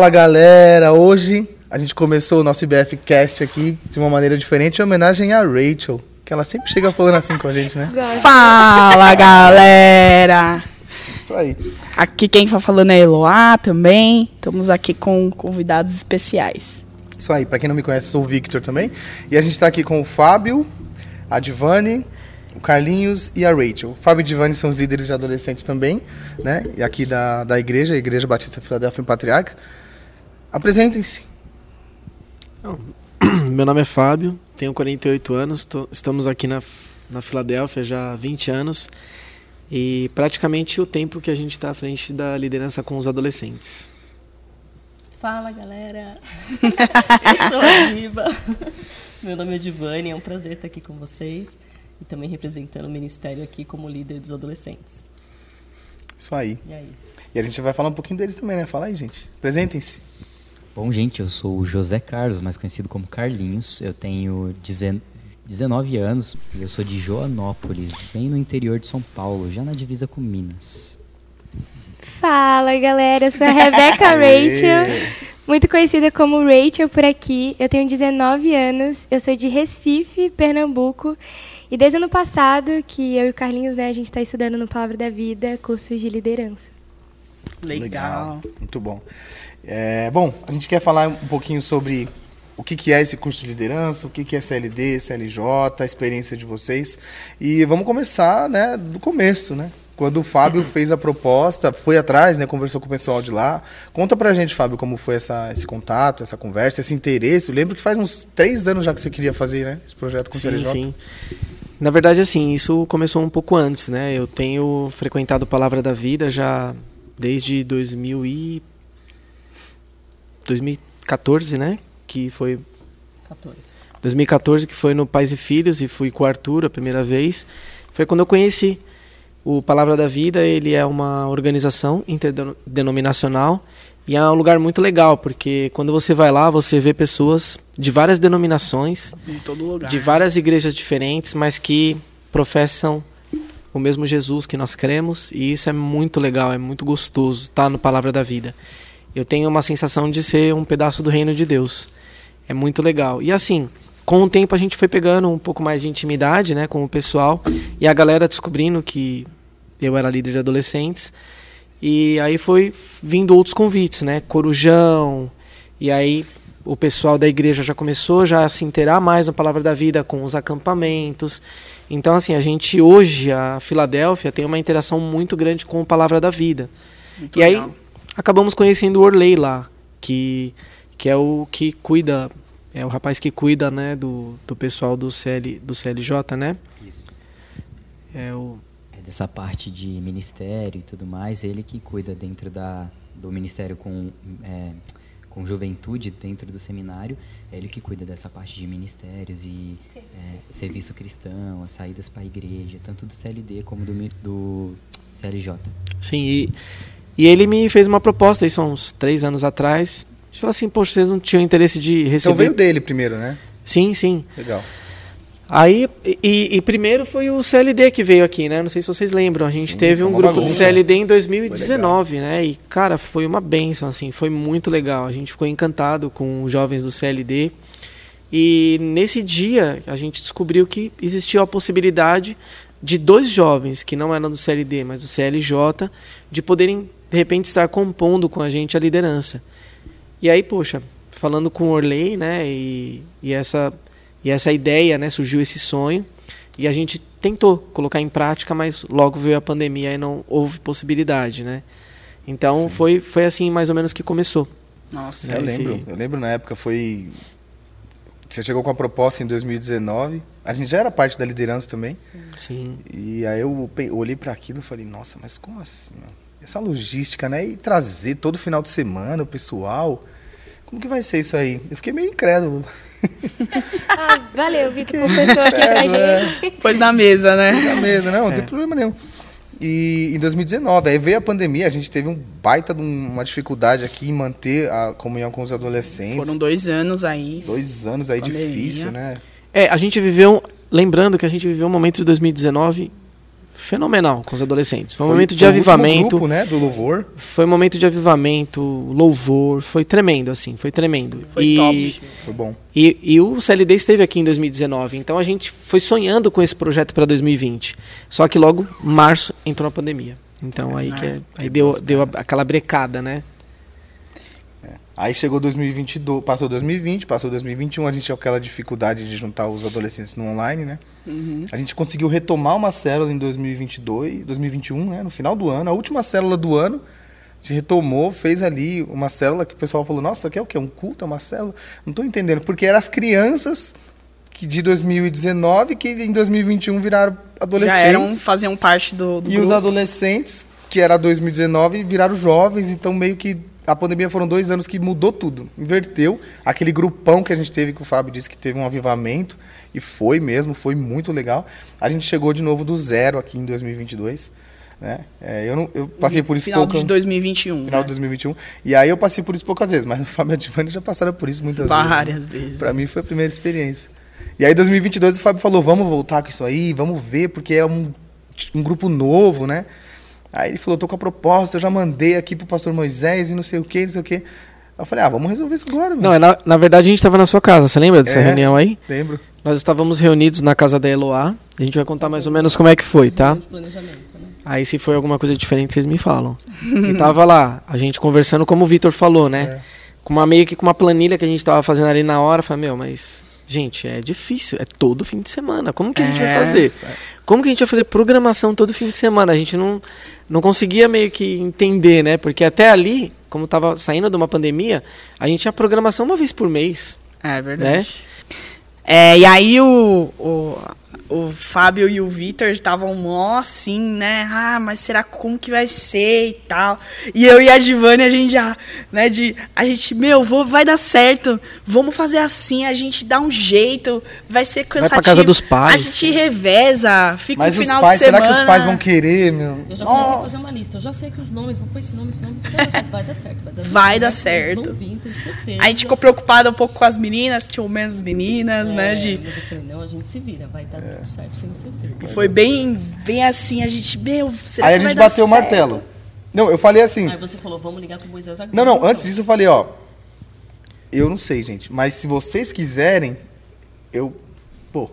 Fala galera! Hoje a gente começou o nosso IBF Cast aqui de uma maneira diferente, em homenagem a Rachel, que ela sempre chega falando assim com a gente, né? Fala galera! Isso aí. Aqui quem tá falando é Eloá também. Estamos aqui com convidados especiais. Isso aí, pra quem não me conhece, sou o Victor também. E a gente tá aqui com o Fábio, a Divani, o Carlinhos e a Rachel. O Fábio e Divani são os líderes de adolescente também, né? E aqui da, da igreja, a Igreja Batista Filadélfia em Patriarca. Apresentem-se. Meu nome é Fábio, tenho 48 anos, tô- estamos aqui na, na Filadélfia já há 20 anos e praticamente o tempo que a gente está à frente da liderança com os adolescentes. Fala galera, eu sou a Diva. Meu nome é Divani, é um prazer estar aqui com vocês e também representando o ministério aqui como líder dos adolescentes. Isso aí. E aí? E a gente vai falar um pouquinho deles também, né? Fala aí, gente. Apresentem-se. Bom, gente, eu sou o José Carlos, mais conhecido como Carlinhos. Eu tenho dezen- 19 anos e eu sou de Joanópolis, bem no interior de São Paulo, já na divisa com Minas. Fala galera, eu sou a Rebeca Rachel, muito conhecida como Rachel por aqui. Eu tenho 19 anos, eu sou de Recife, Pernambuco. E desde o ano passado que eu e o Carlinhos, né, a gente está estudando no Palavra da Vida, cursos de liderança. Legal. Muito bom. É, bom, a gente quer falar um pouquinho sobre o que, que é esse curso de liderança, o que, que é CLD, CLJ, a experiência de vocês. E vamos começar né, do começo, né? Quando o Fábio fez a proposta, foi atrás, né, conversou com o pessoal de lá. Conta pra gente, Fábio, como foi essa, esse contato, essa conversa, esse interesse. Eu lembro que faz uns três anos já que você queria fazer né, esse projeto com o Sim, CLJ. sim. Na verdade, assim, isso começou um pouco antes, né? Eu tenho frequentado Palavra da Vida já desde 2000 e 2014, né? Que foi 14. 2014, que foi no Pais e Filhos, e fui com o Arthur a primeira vez. Foi quando eu conheci o Palavra da Vida. Ele é uma organização interdenominacional e é um lugar muito legal, porque quando você vai lá, você vê pessoas de várias denominações, lugar. de várias igrejas diferentes, mas que professam o mesmo Jesus que nós cremos, e isso é muito legal, é muito gostoso estar no Palavra da Vida. Eu tenho uma sensação de ser um pedaço do reino de Deus. É muito legal. E assim, com o tempo a gente foi pegando um pouco mais de intimidade, né, com o pessoal, e a galera descobrindo que eu era líder de adolescentes. E aí foi vindo outros convites, né, Corujão, e aí o pessoal da igreja já começou já a se inteirar mais na palavra da vida com os acampamentos. Então assim, a gente hoje a Filadélfia tem uma interação muito grande com a palavra da vida. Muito e aí legal. Acabamos conhecendo o Orley lá, que que é o que cuida, é o rapaz que cuida, né, do, do pessoal do CL, do CLJ, né? Isso. É o É dessa parte de ministério e tudo mais, ele que cuida dentro da, do ministério com, é, com juventude dentro do seminário, é ele que cuida dessa parte de ministérios e é, serviço cristão, as saídas para a igreja, tanto do CLD como do, mi- do CLJ. Sim, e, e ele me fez uma proposta, isso há uns três anos atrás. A gente falou assim, poxa, vocês não tinham interesse de Então receber... veio dele primeiro, né? Sim, sim. Legal. Aí, e, e primeiro foi o CLD que veio aqui, né? Não sei se vocês lembram. A gente Sim, teve um grupo de bagunça. CLD em 2019, né? E, cara, foi uma benção, assim. Foi muito legal. A gente ficou encantado com os jovens do CLD. E nesse dia, a gente descobriu que existia a possibilidade de dois jovens, que não eram do CLD, mas do CLJ, de poderem, de repente, estar compondo com a gente a liderança. E aí, poxa, falando com o Orley, né? E, e essa e essa ideia, né, surgiu esse sonho e a gente tentou colocar em prática, mas logo veio a pandemia e não houve possibilidade, né? Então foi foi assim mais ou menos que começou. Nossa. É, eu esse- lembro, eu lembro na época foi. Você chegou com a proposta em 2019. A gente já era parte da liderança também. Sim. E aí eu olhei para aquilo e falei, nossa, mas como assim? Essa logística, né? E trazer todo final de semana o pessoal. Como que vai ser isso aí? Eu fiquei meio incrédulo. Ah, valeu, Vitor, confessou aqui pra é. gente. Pôs na mesa, né? Na mesa, não, não É. tem problema nenhum. E em 2019, aí veio a pandemia, a gente teve um baita de um- uma dificuldade aqui em manter a comunhão com os adolescentes. Foram dois anos aí. Dois anos aí Pandemia. difícil, né? É, a gente viveu, lembrando que a gente viveu um momento de 2019 fenomenal com os adolescentes. Foi um Foi- momento de foi o último avivamento. grupo, né, do louvor. Foi um momento de avivamento, louvor, foi tremendo, assim, foi tremendo. Foi e, top. Foi bom. E, e o CLD esteve aqui em 2019, então a gente foi sonhando com esse projeto para 2020. Só que logo, março, entrou a pandemia. Então aí, que é- aí deu, deu a- aquela brecada, né? Aí chegou 2022, passou 2020, passou 2021, a gente tinha aquela dificuldade de juntar os adolescentes no online, né? A gente conseguiu retomar uma célula em 2022, 2021, né? No final do ano, a última célula do ano, a gente retomou, fez ali uma célula que o pessoal falou, nossa, que é o quê? Um culto, é uma célula? Não estou entendendo, porque eram as crianças que de 2019 que em 2021 viraram adolescentes. Já eram, faziam parte do, do E grupo. os adolescentes, que era 2019, viraram jovens, então meio que a pandemia foram dois anos que mudou tudo, inverteu. Aquele grupão que a gente teve, que o Fábio disse que teve um avivamento, e foi mesmo, foi muito legal. A gente chegou de novo do zero aqui em 2022. Né? É, eu, não, eu passei por isso final pouco. de 2021. final né? de 2021. E aí eu passei por isso poucas vezes, mas o Fábio e a Divani já passaram por isso muitas vezes. né? Várias vezes. Pra mim foi a primeira experiência. E aí, em 2022, o Fábio falou: vamos voltar com isso aí, vamos ver, porque é um, um grupo novo, né? Aí ele falou: tô com a proposta, eu já mandei aqui pro pastor Moisés e não sei o que, não sei o que. Eu falei: ah, vamos resolver isso agora, Não, mano. é na, na verdade a gente estava na sua casa, você lembra dessa É. reunião aí? Lembro. Nós estávamos reunidos na casa da Eloá. A gente vai contar mais ou menos como é que foi, tá? Planejamento, né? Aí se foi alguma coisa diferente, vocês me falam. e tava lá, a gente conversando como o Vitor falou, né? É. Com uma meio que com uma planilha que a gente tava fazendo ali na hora, falei, meu, mas gente, é difícil, é todo fim de semana. Como que a gente vai É. fazer? Como que a gente vai fazer programação todo fim de semana? A gente não não conseguia meio que entender, né? Porque até ali, como tava saindo de uma pandemia, a gente tinha programação uma vez por mês. É verdade. É, e aí o, o, o Fábio e o Vitor estavam mó assim, né? Ah, mas será como que vai ser e tal. E eu e a Divane, a gente já, né, de. A gente, meu, vou, vai dar certo. Vamos fazer assim, a gente dá um jeito. Vai ser pra cansativo. casa dos pais. A gente reveza, fica Mas o os final pais, de será semana. que os pais vão querer, meu? Eu já comecei a fazer uma lista. Eu já sei que os nomes, vou pôr esse nome, esse nome. Vai dar certo, vai dar certo. Vai dar, Vai certo. vão vir, tenho certeza. A gente ficou preocupada um pouco com as meninas, tinham menos meninas, né? É, De, Mas eu falei, não, a gente se vira, vai dar tudo certo, tenho certeza. foi bem, bem assim, a gente, meu, será Aí a que vai gente bateu o martelo. Não, eu falei assim. Aí você falou, vamos ligar pro Moisés agora. Não, não, antes disso eu falei, ó. Eu não sei, gente, mas se vocês quiserem, eu. Pô,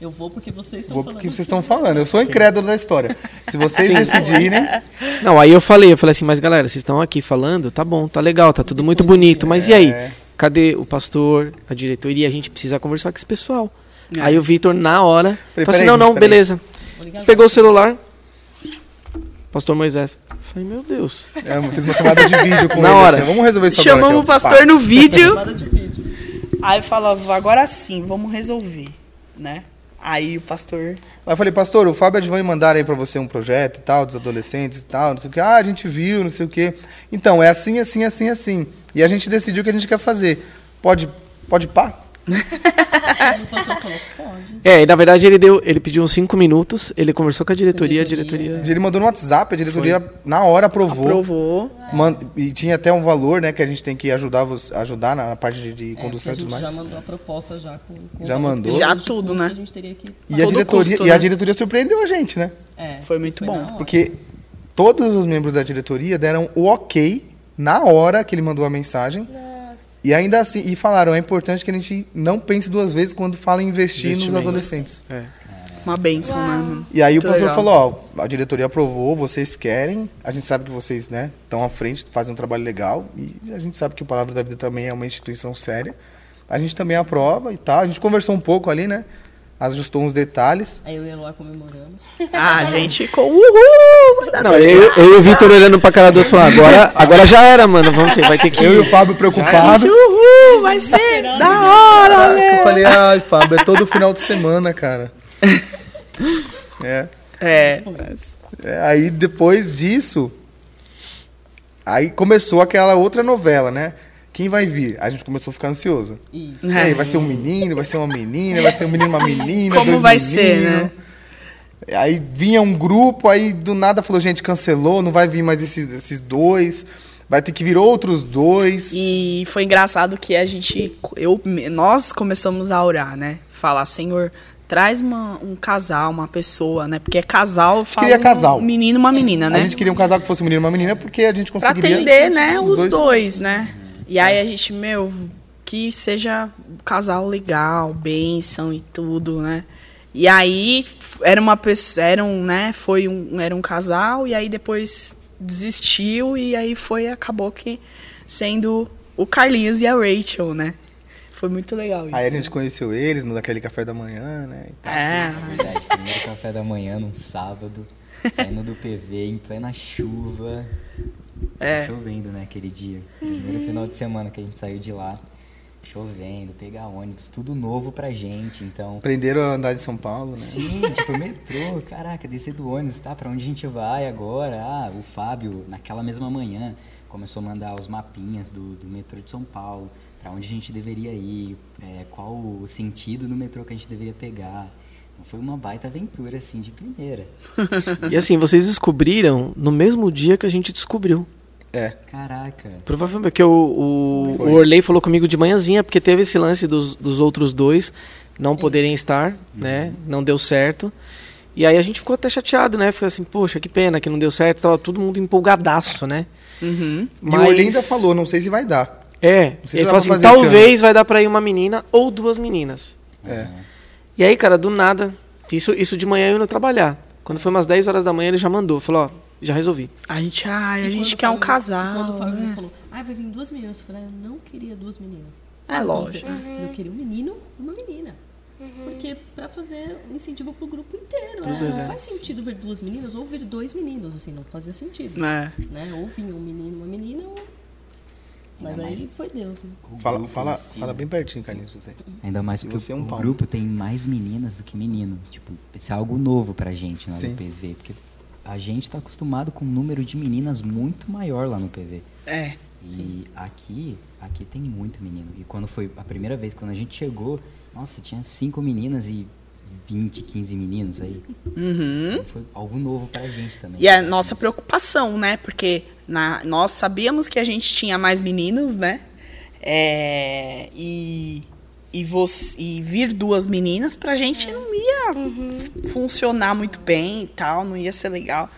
Eu vou porque vocês estão vou falando. porque vocês estão falando. Eu sou incrédulo da história. Se vocês Sim. decidirem. Não, aí eu falei, eu falei assim, mas galera, vocês estão aqui falando, tá bom, tá legal, tá tudo muito bonito, mas e aí? É. Cadê o pastor, a diretoria? A gente precisa conversar com esse pessoal. É. Aí o Vitor, na hora, Falei, falou assim, não, não, peraí. beleza. Pegou o celular, pastor Moisés. Falei, meu Deus. É, fiz uma chamada de vídeo com Na ele. hora. assim, Vamos resolver isso Chamamos agora. o pastor no vídeo. Aí falava, agora sim, vamos resolver, né? Aí o pastor. Aí eu falei, pastor, o Fábio a Advan mandaram aí pra você um projeto e tal, dos adolescentes e tal, não sei o que. Ah, a gente viu, não sei o que. Então, é assim, assim, assim, assim. E a gente decidiu o que a gente quer fazer. Pode, pode pá? É, e na verdade ele deu, ele pediu uns cinco minutos, ele conversou com a diretoria, a diretoria, diretoria. Ele mandou no WhatsApp, a diretoria na hora aprovou. Aprovou. Man- e tinha até um valor, né, que a gente tem que ajudar, vos- ajudar na parte de, de É, condução e a tudo gente mais. já mandou a proposta já com, com o Já mandou? Já tudo, que né? A gente teria que... E a, diretoria, custo, e a né? diretoria surpreendeu a gente, né? É, Foi muito bom. na hora. Porque todos os membros da diretoria deram o ok na hora que ele mandou a mensagem. E ainda assim, e falaram, é importante que a gente não pense duas vezes quando fala em investir nos adolescentes. É. Uma benção, né? mano? E aí Muito o pastor legal. falou, ó, a diretoria aprovou, vocês querem, a gente sabe que vocês, né, estão à frente, fazem um trabalho legal, e a gente sabe que o Palavra da Vida também é uma instituição séria. A gente também aprova e tal. A gente conversou um pouco ali, né? Ajustou uns detalhes. Aí eu e a Eloá comemoramos. Ah, a gente ficou, uhul! Não, eu, eu e o Vitor olhando pra cara do outro falando, agora, agora já era, mano, vamos ter, vai ter que Eu e o Fábio preocupados. Uhul, vai ser da hora, Caraca, meu! eu falei, ai, Fábio, é todo final de semana, cara. É. É, É, aí depois disso, aí começou aquela outra novela, né? Quem vai vir? A gente começou a ficar ansioso. Isso. E aí, vai ser um menino, vai ser uma menina, vai ser um menino, uma menina, Como dois vai ser, meninos. né? Aí vinha um grupo, aí do nada falou, gente, cancelou, não vai vir mais esses, esses dois, vai ter que vir outros dois. E foi engraçado que a gente, eu, nós começamos a orar, né? Falar, Senhor, traz uma- um casal, uma pessoa, né? Porque é casal, eu falo queria casal. um menino e uma menina, A né? gente queria um casal que fosse um menino e uma menina porque a gente Pra conseguiria... atender, né, os os dois. dois, né? E aí a gente, meu, que seja um casal legal, bênção e tudo, né? E aí era uma pessoa, era um, né, foi um, era um casal e aí depois desistiu e aí foi, acabou que sendo o Carlinhos e a Rachel, né? Foi muito legal isso. Aí a gente conheceu eles no daquele café da manhã, né? e tal. É, Na verdade, primeiro café da manhã num sábado, saindo do PV em plena chuva. É. Chovendo, né, aquele dia. Primeiro final de semana que a gente saiu de lá. Chovendo, pegar ônibus, tudo novo pra gente, então... Aprenderam a andar de São Paulo, né? Sim, tipo, metrô, caraca, descer do ônibus, tá? Pra onde a gente vai agora? Ah, o Fábio, naquela mesma manhã, começou a mandar os mapinhas do, do metrô de São Paulo, pra onde a gente deveria ir, é, qual o sentido do metrô que a gente deveria pegar. Foi uma baita aventura, assim, de primeira. E assim, vocês descobriram no mesmo dia que a gente descobriu. É. Caraca. Provavelmente, porque o, o, Foi. o Orley falou comigo de manhãzinha, porque teve esse lance dos, dos outros dois não poderem estar, né? Não deu certo. E aí a gente ficou até chateado, né? Foi assim, poxa, que pena que não deu certo. Tava todo mundo empolgadaço, né? Uhum. E o Orley ainda falou, não sei se vai dar. É, ele falou assim, talvez vai dar pra ir uma menina ou duas meninas. É. E aí, cara, do nada, isso, isso de manhã eu indo trabalhar. Quando foi umas 10 horas da manhã, ele já mandou. Falou, ó, já resolvi. A gente, ai, a gente quer um o Fábio- casal. Quando o Fábio né? falou, ah, vai vir duas meninas. Eu falei, ah, eu não queria duas meninas. É quando lógico. você- Eu queria um menino e uma menina. Porque pra fazer um incentivo pro grupo inteiro. Né? não é. faz sentido ver duas meninas ou ver dois meninos, assim, não fazia sentido. É. Né? Ou vinha um menino e uma menina, ou... mas Ainda aí mais- foi Deus, né? Fala, fala, si, fala bem pertinho, Carlinhos, você. Ainda mais porque você é um o pau. grupo tem mais meninas do que menino. Tipo, isso é algo novo pra gente lá Sim. no PV. Porque a gente tá acostumado com um número de meninas muito maior lá no PV. É. E aqui, aqui tem muito menino. E quando foi a primeira vez, quando a gente chegou, nossa, tinha cinco meninas e 20, 15 meninos aí. Uhum. Então foi algo novo pra gente também. E a nossa preocupação, né? Porque na, nós sabíamos que a gente tinha mais meninos, né? É, e, e, você, e vir duas meninas pra gente não ia funcionar muito bem e tal, não ia ser legal.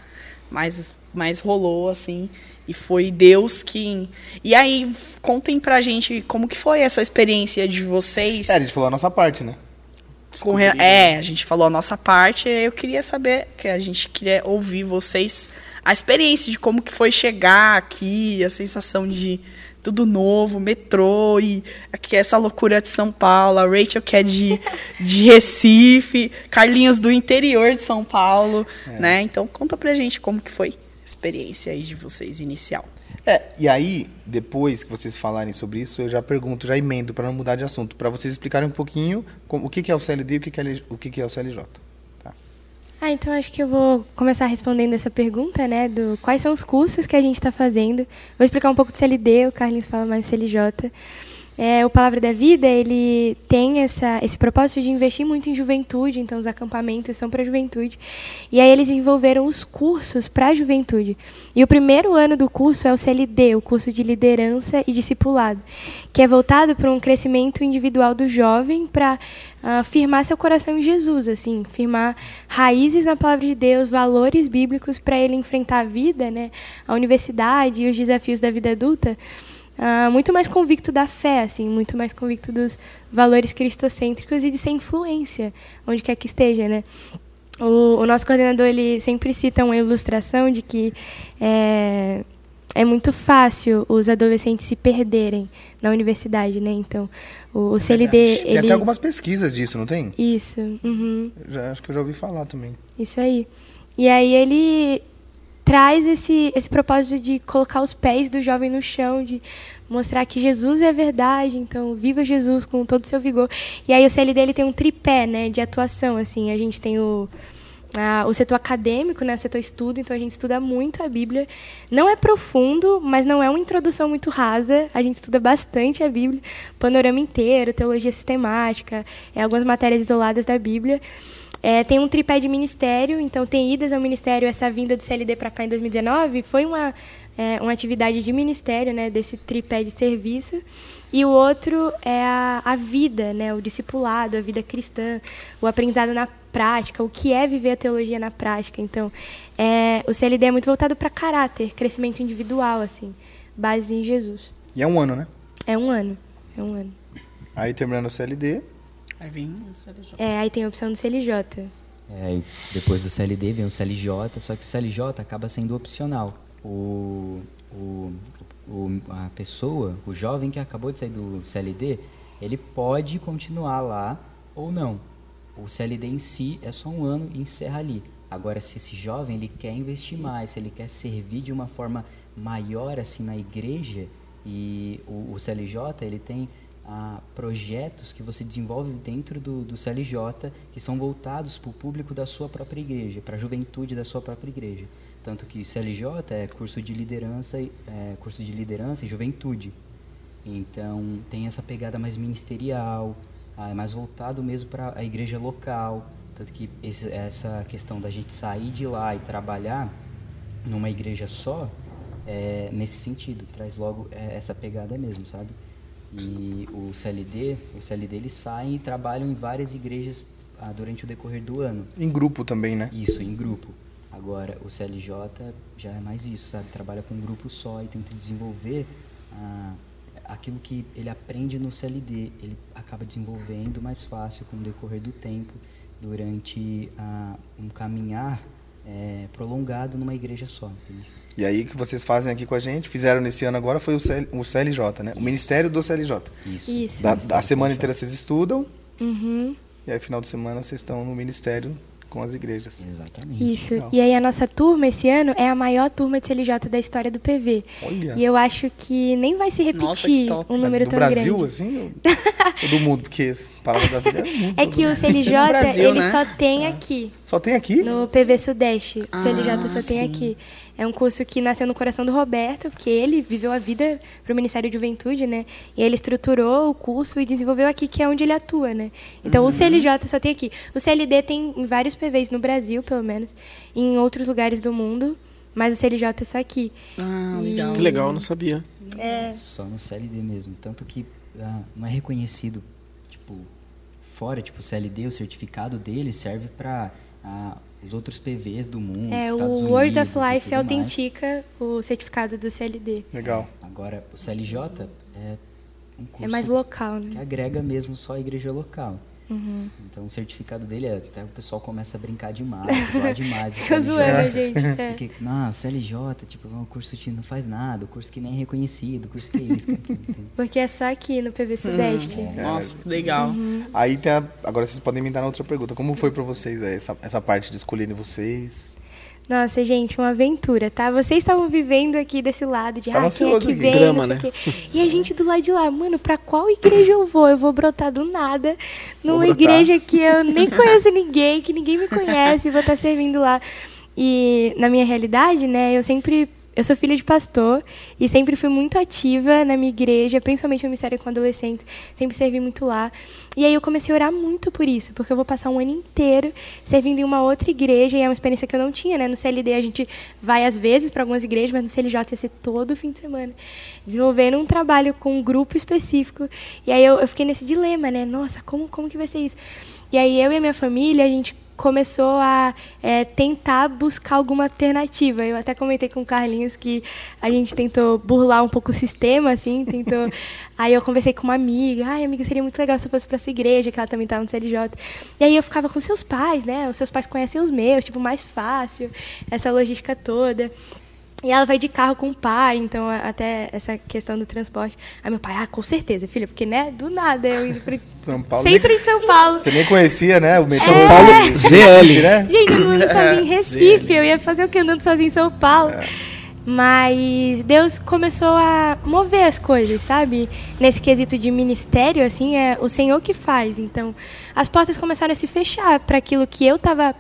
Mas, mas rolou, assim. E foi Deus que. E aí, contem pra gente como que foi essa experiência de vocês. É, a gente falou a nossa parte, né? Com re- É, a gente falou a nossa parte. Eu queria saber, que a gente queria ouvir vocês a experiência de como que foi chegar aqui, a sensação de tudo novo, metrô e aqui essa loucura de São Paulo, a Rachel que é de, de Recife, Carlinhos do interior de São Paulo, né? Então conta pra gente como que foi a experiência aí de vocês inicial. É, e aí, depois que vocês falarem sobre isso, eu já pergunto, já emendo para não mudar de assunto, para vocês explicarem um pouquinho como- o que, que é o CLD e o que, que é, o que, que é o CLJ. Ah, então acho que eu vou começar respondendo essa pergunta, né? Do quais são os cursos que a gente está fazendo. Vou explicar um pouco do CLD, o Carlinhos fala mais do CLJ. É, o Palavra da Vida, ele tem essa, esse propósito de investir muito em juventude, então os acampamentos são para a juventude. E aí eles desenvolveram os cursos para a juventude. E o primeiro ano do curso é o CLD, o curso de liderança e discipulado, que é voltado para um crescimento individual do jovem para ah, firmar seu coração em Jesus, assim, firmar raízes na palavra de Deus, valores bíblicos para ele enfrentar a vida, né, a universidade e os desafios da vida adulta. Ah, muito mais convicto da fé, assim, muito mais convicto dos valores cristocêntricos e de ser influência, onde quer que esteja, né? O, o nosso coordenador ele sempre cita uma ilustração de que é, é muito fácil os adolescentes se perderem na universidade, né? Então, o, o CLD Tem ele até algumas pesquisas disso, não tem? isso, uhum. Já, acho que eu já ouvi falar também. Isso aí. E aí ele traz esse, esse propósito de colocar os pés do jovem no chão, de mostrar que Jesus é a verdade, então viva Jesus com todo o seu vigor. E aí o CLD ele tem um tripé, né, de atuação, assim, a gente tem o a- o setor acadêmico, né, o setor estudo, então a gente estuda muito a Bíblia. Não é profundo, mas não é uma introdução muito rasa. A gente estuda bastante a Bíblia, panorama inteiro, teologia sistemática, é, algumas matérias isoladas da Bíblia. É, tem um tripé de ministério, então tem idas ao ministério. Essa vinda do CLD para cá em 2019 foi uma, é, uma atividade de ministério, né, desse tripé de serviço. E o outro é a, a vida, né? O discipulado, a vida cristã, o aprendizado na prática, o que é viver a teologia na prática. Então, é, o CLD é muito voltado para caráter, crescimento individual, assim, base em Jesus. E é um ano, né? É um ano, é um ano. Aí terminando o CLD, Aí vem o CLJ. É, aí tem a opção do CLJ. É, depois do CLD vem o CLJ, só que o CLJ acaba sendo opcional. O, o, o- a pessoa, o jovem que acabou de sair do CLD, ele pode continuar lá ou não. O CLD em si é só um ano e encerra ali. Agora, se esse jovem ele quer investir mais, se ele quer servir de uma forma maior assim na igreja, e o, o CLJ ele tem ah, projetos que você desenvolve dentro do, do CLJ que são voltados para o público da sua própria igreja, para a juventude da sua própria igreja. Tanto que CLJ é curso de liderança, é, curso de liderança e juventude. Então tem essa pegada mais ministerial, ah, é mais voltado mesmo para a igreja local. Tanto que esse- essa questão da gente sair de lá e trabalhar numa igreja só, é nesse sentido, traz logo é, essa pegada mesmo, sabe? E o CLD, o CLD eles saem e trabalham em várias igrejas ah, durante o decorrer do ano. em grupo também, né? Isso, em grupo. Agora, o CLJ já é mais isso, sabe? Trabalha com um grupo só e tenta desenvolver ah, aquilo que ele aprende no CLD. Ele acaba desenvolvendo mais fácil com o decorrer do tempo, durante ah, um caminhar eh, prolongado numa igreja só. entende? E aí o que vocês fazem aqui com a gente, fizeram nesse ano agora, foi o, CL, o CLJ, né? O Ministério do CLJ. Isso. Isso. Da, da do semana inteira vocês estudam, Uhum. e aí final de semana vocês estão no Ministério com as igrejas. Exatamente. Isso. Legal. E aí a nossa turma esse ano é a maior turma de CLJ da história do PV. Olha. E eu acho que nem vai se repetir Nossa, um número do tão Brasil, grande. assim, ou, ou do mundo? Porque Palavra da Vida é do mundo. É que né? o CLJ, Brasil, ele né? só tem aqui, Só tem aqui? no PV Sudeste. O Ah, CLJ só tem sim. aqui. É um curso que nasceu no coração do Roberto, porque ele viveu a vida para o Ministério de Juventude, né? E ele estruturou o curso e desenvolveu aqui, que é onde ele atua, né? Então, Uhum. o CLJ só tem aqui. O CLD tem em vários PVs no Brasil, pelo menos, e em outros lugares do mundo, mas o CLJ é só aqui. Ah, E- legal. Que legal, eu não sabia. É, Só no CLD mesmo. Tanto que ah, não é reconhecido, tipo, fora, tipo, o CLD, o certificado dele serve para os outros PVs do mundo, é Estados o Unidos Word of Life mais. autentica o certificado do CLD. Legal. Agora, o CLJ é um curso É mais local, que né? agrega mesmo só a igreja local. Uhum. Então, o certificado dele, é- até o pessoal começa a brincar demais, zoar demais. o Fica CLJ. zoando, gente. É. Porque, não, CLJ, tipo, é um curso que não faz nada, um curso que nem é reconhecido, um curso que é isso, que é aquilo. Porque é só aqui no PV Sudeste. Nossa, que legal. Uhum. Aí tem a- agora vocês podem me dar outra pergunta. Como foi pra vocês aí, essa, essa parte de escolherem vocês? Nossa, gente, uma aventura, tá? Vocês estavam vivendo aqui desse lado de Tava ah, quem é que vem, sei né? E a gente do lado de lá, mano, pra qual igreja eu vou? Eu vou brotar do nada numa igreja que eu nem conheço ninguém, que ninguém me conhece, e vou estar servindo lá. E na minha realidade, né, eu sempre. Eu sou filha de pastor e sempre fui muito ativa na minha igreja, principalmente no ministério com adolescentes, sempre servi muito lá. E aí eu comecei a orar muito por isso, porque eu vou passar um ano inteiro servindo em uma outra igreja e é uma experiência que eu não tinha, né? No CLD a gente vai às vezes para algumas igrejas, mas no CLJ ia ser todo fim de semana, desenvolvendo um trabalho com um grupo específico. E aí eu, eu fiquei nesse dilema, né? Nossa, como como que vai ser isso? E aí eu e a minha família, a gente começou a é, tentar buscar alguma alternativa. Eu até comentei com o Carlinhos que a gente tentou burlar um pouco o sistema, assim, tentou. aí eu conversei com uma amiga, ai, amiga, seria muito legal se eu fosse para essa igreja, que ela também estava no CLJ. E aí eu ficava com seus pais, né? Os seus pais conhecem os meus, tipo, mais fácil, essa logística toda. E ela vai de carro com o pai, então até essa questão do transporte. Aí meu pai, ah, com certeza, filha, porque, né, do nada eu indo pro São Paulo. centro de São Paulo. Você nem conhecia, né? O metrô. São Paulo, ZL. né? Gente, eu não ando sozinha em Recife, eu ia fazer o que andando sozinha em São Paulo. Mas Deus começou a mover as coisas, sabe? Nesse quesito de ministério, assim, é o Senhor que faz. Então, as portas começaram a se fechar para aquilo que eu estava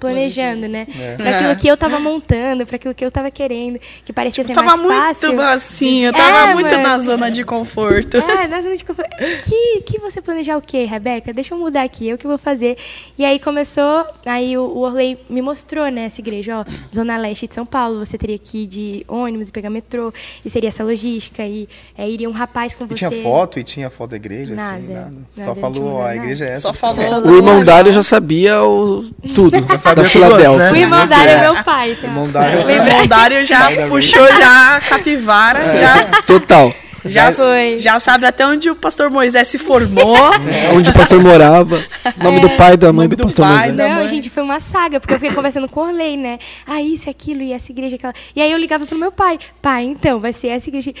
planejando, né? É. Pra aquilo que eu tava montando, pra aquilo que eu tava querendo, que parecia ser Tava mais muito fácil. assim, eu tava É, muito mano. na zona de conforto. É, na zona de conforto. Que, que você planejar o quê, Rebeca? Deixa eu mudar aqui, eu que vou fazer. E aí começou, aí o, o Orley me mostrou, né, essa igreja, ó, Zona Leste de São Paulo, você teria que ir de ônibus e pegar metrô, e seria essa logística, e é, iria um rapaz com E você. tinha foto e tinha foto da igreja, Nada, assim, nada. nada, Só falou, ó, a nada. igreja é essa. Só falou. O irmão Dário já sabia o, tudo sabia da tudo Filadélfia. né? O é É. meu pai. assim, ó. Irmão Dário. O irmão Dário já puxou já a capivara, já, Total. já, Foi. já sabe até onde o pastor Moisés se formou. Onde o pastor morava. Nome do pai e da mãe do do pastor pai, Moisés. da Não, mãe. gente, foi uma saga, porque eu fiquei conversando com o Orley, né? Ah, isso aquilo, e essa igreja, aquela. E aí eu ligava pro meu pai. Pai, então, vai ser essa igreja.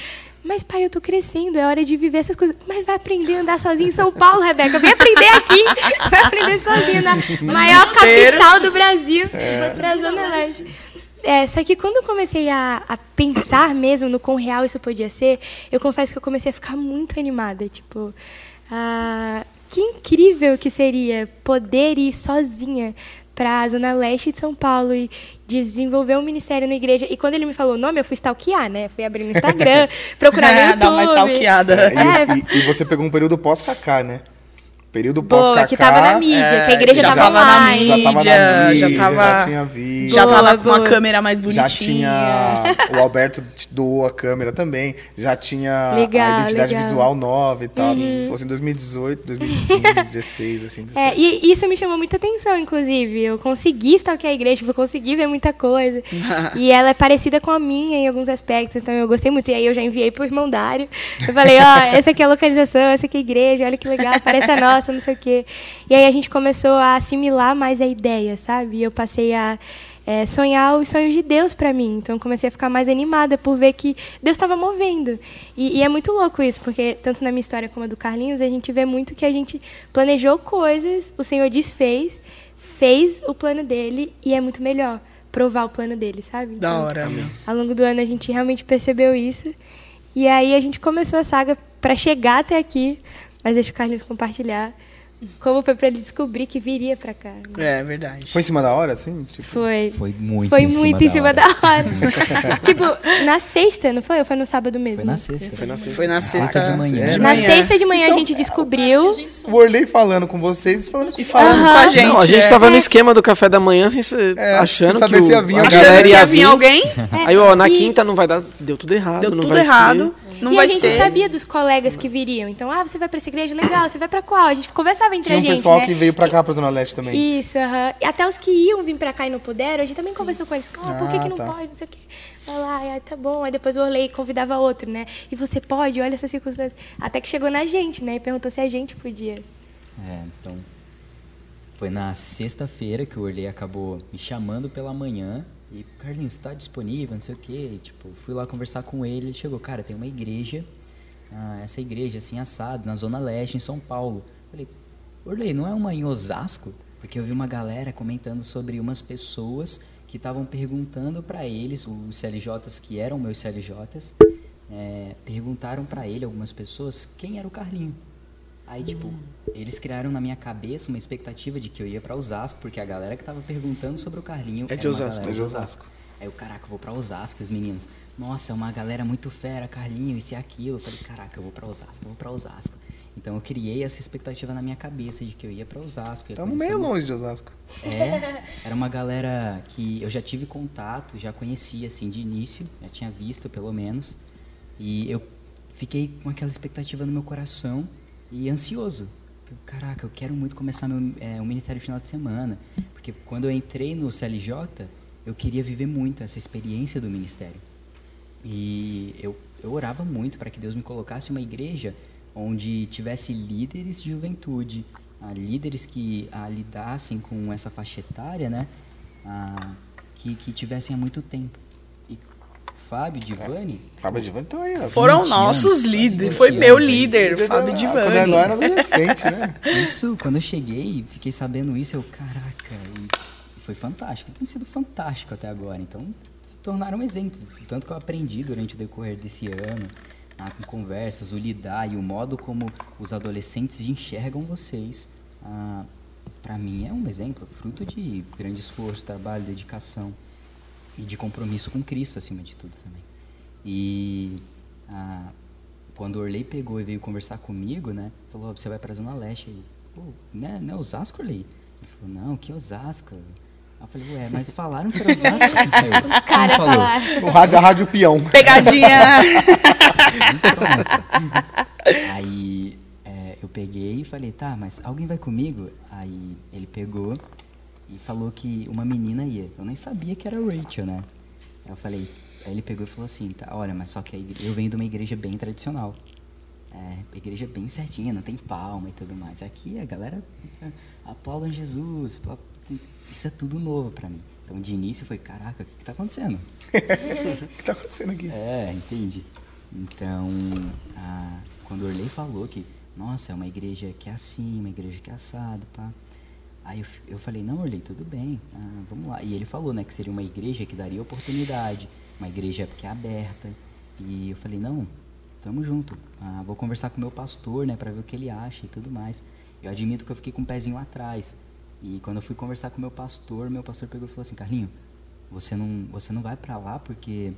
Mas, pai, eu tô crescendo, é hora de viver essas coisas. Mas vai aprender a andar sozinho em São Paulo, Rebeca. Vem aprender aqui. Vai aprender sozinho na maior capital do Brasil. Pra Zona Leste. É, só que quando eu comecei a, a pensar mesmo no quão real isso podia ser, eu confesso que eu comecei a ficar muito animada. Tipo, ah, que incrível que seria poder ir sozinha para a zona leste de São Paulo e desenvolver um ministério na igreja. E quando ele me falou o nome, eu fui stalkear, né? Fui abrir no Instagram, procurar no YouTube. Dá uma stalkeada. É, e, e- e você pegou um período pós-Cacá, né? Período Boa, pós-Cacá. que tava na mídia, é, que a igreja já tava, tava na online. Já tava na mídia, mídia, já tava- já tinha vídeo. Já Boa, tava com uma boa. câmera mais Já bonitinha. tinha. O Alberto te doou a câmera também. Já tinha Legal, a identidade legal. visual nova e tal. Fosse em 2018, 2015, 16, assim. 17. É, e isso me chamou muita atenção, inclusive. Eu consegui stalkear a igreja, eu consegui ver muita coisa. e ela é parecida com a minha em alguns aspectos, então eu gostei muito. E aí eu já enviei pro irmão Dário. Eu falei, ó, essa aqui é a localização, essa aqui é a igreja, olha que legal, parece a nossa, não sei o quê. E aí a gente começou a assimilar mais a ideia, sabe? E eu passei a é, sonhar os sonhos de Deus para mim. Então comecei a ficar mais animada por ver que Deus estava movendo. E, e é muito louco isso, porque tanto na minha história como a do Carlinhos, a gente vê muito que a gente planejou coisas, o Senhor desfez, fez o plano dele e é muito melhor provar o plano dele, sabe? Da Então, hora, meu. Ao longo do ano a gente realmente percebeu isso. E aí a gente começou a saga para chegar até aqui, mas deixa o Carlinhos compartilhar como foi para ele descobrir que viria para cá. né? É verdade. Foi em cima da hora, assim? Tipo, Foi. Foi muito Foi em cima muito da em cima hora. da hora. tipo, na sexta, não foi? Ou foi no sábado mesmo? Foi na sexta. Foi na sexta. Foi na sexta de manhã. de Na manhã. sexta de manhã a gente descobriu. o Orley falando com vocês falando E falando com a gente. Não, a gente é. tava no esquema do café da manhã sem ser- É, achando sem saber que se o, ia vir a galera que ia vir alguém, Aí, ó, na E- quinta não vai dar, deu tudo errado, deu não tudo vai errado. Não e vai a gente ser. sabia dos colegas que viriam. Então, ah, você vai pra essa igreja? Legal. Você vai pra qual? A gente conversava entre Tinha a um gente, pessoal né? que veio pra cá, pra Zona Leste também. Isso, aham. E Até os que iam vir pra cá e não puderam, a gente também conversou com eles. Ah, por que, Ah, que não tá. pode? Não sei o quê. Vai lá, ai, tá bom. Aí depois o Orley convidava outro, né? E você pode? Olha essas circunstâncias. Até que chegou na gente, né? E perguntou se a gente podia. É, então. Foi na sexta-feira que o Orley acabou me chamando pela manhã. E, Carlinhos, tá disponível, não sei o quê. Tipo, fui lá conversar com ele. Ele chegou, cara, tem uma igreja. ah, essa igreja, assim, assado, na Zona Leste, em São Paulo. Falei, Orley, não é uma em Osasco? Porque eu vi uma galera comentando sobre umas pessoas que estavam perguntando para eles, os CLJs que eram meus CLJs, é, perguntaram para ele, algumas pessoas, quem era o Carlinho. Aí, tipo, eles criaram na minha cabeça uma expectativa de que eu ia pra Osasco, porque a galera que tava perguntando sobre o Carlinho É de Osasco, é de Osasco. Aí eu, caraca, eu vou pra Osasco, os meninos. Nossa, é uma galera muito fera, Carlinho, isso e aquilo. Eu falei, caraca, eu vou pra Osasco, eu vou pra Osasco. Então eu criei essa expectativa na minha cabeça de que eu ia pra Osasco. Estamos meio uma- longe de Osasco. é, era uma galera que eu já tive contato, já conhecia assim de início, já tinha visto pelo menos. E eu fiquei com aquela expectativa no meu coração e ansioso. Caraca, eu quero muito começar meu, é, o ministério final de semana. Porque quando eu entrei no CLJ, eu queria viver muito essa experiência do ministério. E eu, eu orava muito para que Deus me colocasse uma igreja onde tivesse líderes de juventude, ah, líderes que ah, lidassem com essa faixa etária, né? Ah, que, que tivessem há muito tempo. E Fábio, Divani, Fábio de então aí, ó. Foram 20 nossos líderes. 20 Foi meu líder, Líder Fábio da- Divani. Quando eu era adolescente, né? Isso, quando eu cheguei, fiquei sabendo isso, eu, caraca, e foi fantástico, tem sido fantástico até agora. Então, se tornaram um exemplo. Tanto que eu aprendi durante o decorrer desse ano, ah, com conversas, o lidar e o modo como os adolescentes enxergam vocês. Ah, para mim é um exemplo, fruto de grande esforço, trabalho, dedicação e de compromisso com Cristo acima de tudo também. E ah, quando o Orley pegou e veio conversar comigo, né? Falou, você vai para a Zona Leste. Eu, Pô, né, né Osasco, Orley? Ele falou, não, que Osasco? Eu falei, ué, mas falaram que era Osasco. Os caras falaram. O rádio, a rádio peão. Pegadinha. Aí é, eu peguei e falei, tá, mas alguém vai comigo? Aí ele pegou e falou que uma menina ia. Eu nem sabia que era Rachel, né? Aí eu falei, aí ele pegou e falou assim, tá, olha, mas só que eu venho de uma igreja bem tradicional. É, igreja bem certinha, não tem palma e tudo mais. Aqui a galera aplaudam Jesus, isso é tudo novo para mim. Então de início foi, caraca, o que, que tá acontecendo? o que tá acontecendo aqui? É, entendi. Então, a, quando o Orley falou que, nossa, é uma igreja que é assim, uma igreja que é assado, pá. Aí eu, eu falei, não, Orley, tudo bem, ah, vamos lá. E ele falou, né, que seria uma igreja que daria oportunidade, uma igreja que é aberta. E eu falei, não, tamo junto. Ah, vou conversar com o meu pastor, né, para ver o que ele acha e tudo mais. Eu admito que eu fiquei com um pezinho atrás. E quando eu fui conversar com o meu pastor, meu pastor pegou e falou assim, Carlinho, você não, você não vai para lá porque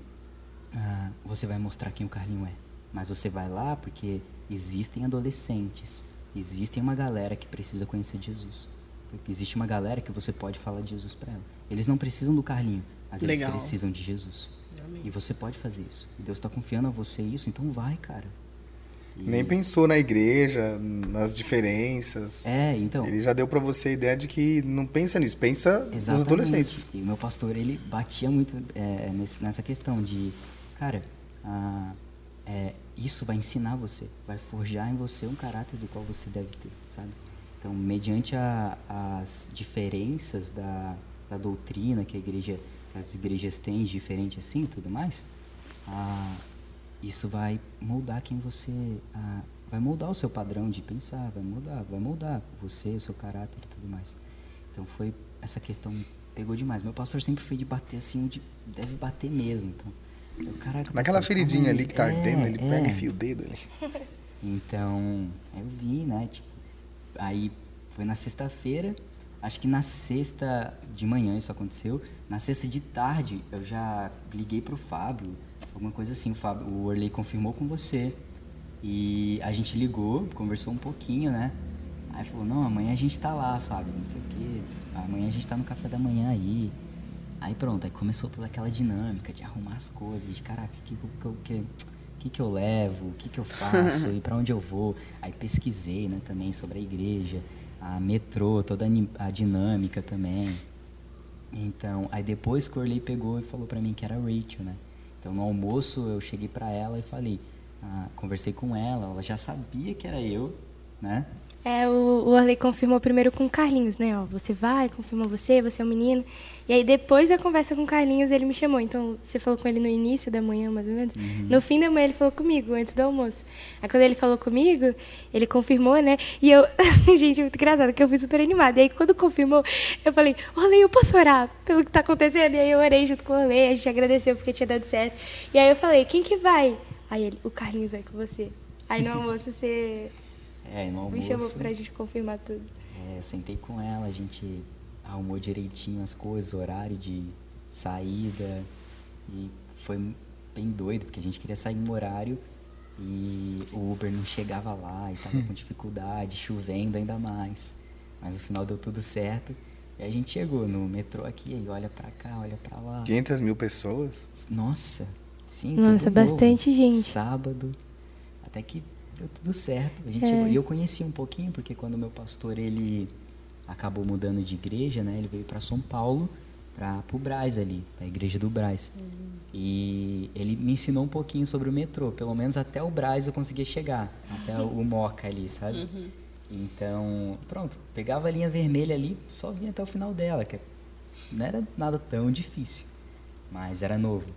ah, você vai mostrar quem o Carlinho é. Mas você vai lá porque existem adolescentes, existem uma galera que precisa conhecer Jesus. Porque existe uma galera que você pode falar de Jesus para ela. Eles não precisam do Carlinho, mas Legal. eles precisam de Jesus. Amém. E você pode fazer isso. E Deus está confiando a você isso, então vai, cara. E... Nem pensou na igreja, nas diferenças. É, então. Ele já deu para você a ideia de que não pensa nisso, pensa Exatamente. nos adolescentes. E o meu pastor, ele batia muito é, nessa questão de, cara, ah, é, isso vai ensinar você, vai forjar em você um caráter do qual você deve ter, sabe? Então, mediante a, as diferenças da, da doutrina que a igreja, que as igrejas têm diferente assim, e tudo mais, ah, isso vai moldar quem você, ah, vai moldar o seu padrão de pensar, vai mudar, vai moldar você, o seu caráter e tudo mais. Então, foi essa questão pegou demais. Meu pastor sempre foi de bater assim, onde deve bater mesmo. Então, Caraca, Naquela feridinha ali que tá é, ardendo, ele é. pega e fia o dedo ali. Então, eu vi, né? Tipo, aí foi na sexta-feira, acho que na sexta de manhã isso aconteceu. Na sexta de tarde eu já liguei pro Fábio, alguma coisa assim, o Fábio, o Orley confirmou com você. E a gente ligou, conversou um pouquinho, né? Aí falou, não, amanhã a gente tá lá, Fábio, não sei o quê. Amanhã a gente tá no café da manhã aí. Aí pronto, aí começou toda aquela dinâmica de arrumar as coisas, de caraca, o que, que, que, que, que eu levo, o que, que eu faço e para onde eu vou. Aí pesquisei né, também sobre a igreja, a metrô, toda a dinâmica também. Então, aí depois que o Orley pegou e falou para mim que era Rachel, né? Então no almoço eu cheguei para ela e falei, ah, conversei com ela, ela já sabia que era eu, né? É, o, o Orley confirmou primeiro com o Carlinhos, né? Ó, você vai, confirmou você, você é um menino. E aí, depois da conversa com o Carlinhos, ele me chamou. Então, você falou com ele no início da manhã, mais ou menos. Uhum. No fim da manhã, ele falou comigo, antes do almoço. Aí, quando ele falou comigo, ele confirmou, né? E eu... Gente, muito engraçado, que eu fui super animada. E aí, quando confirmou, eu falei, Orley, eu posso orar pelo que tá acontecendo? E aí, eu orei junto com o Orley, a gente agradeceu porque tinha dado certo. E aí, eu falei, quem que vai? Aí, ele, o Carlinhos vai com você. Aí, no almoço, você é, no almoço. Me chamou pra gente confirmar tudo. É, sentei com ela, a gente arrumou direitinho as coisas, horário de saída. E foi bem doido, porque a gente queria sair no horário e o Uber não chegava lá e tava com dificuldade, chovendo ainda mais. Mas no final deu tudo certo. E a gente chegou no metrô aqui, aí olha pra cá, olha pra lá. 500 mil pessoas? Nossa, sim. Nossa, bastante novo. gente. Sábado. Até que deu tudo certo. A gente é. E eu conheci um pouquinho, porque quando meu pastor ele acabou mudando de igreja, né? Ele veio para São Paulo, para o Braz ali, a igreja do Braz. Uhum. E ele me ensinou um pouquinho sobre o metrô, pelo menos até o Braz eu conseguia chegar, até o Moca ali, sabe? Uhum. Então, pronto, pegava a linha vermelha ali, só vinha até o final dela, que não era nada tão difícil, mas era novo.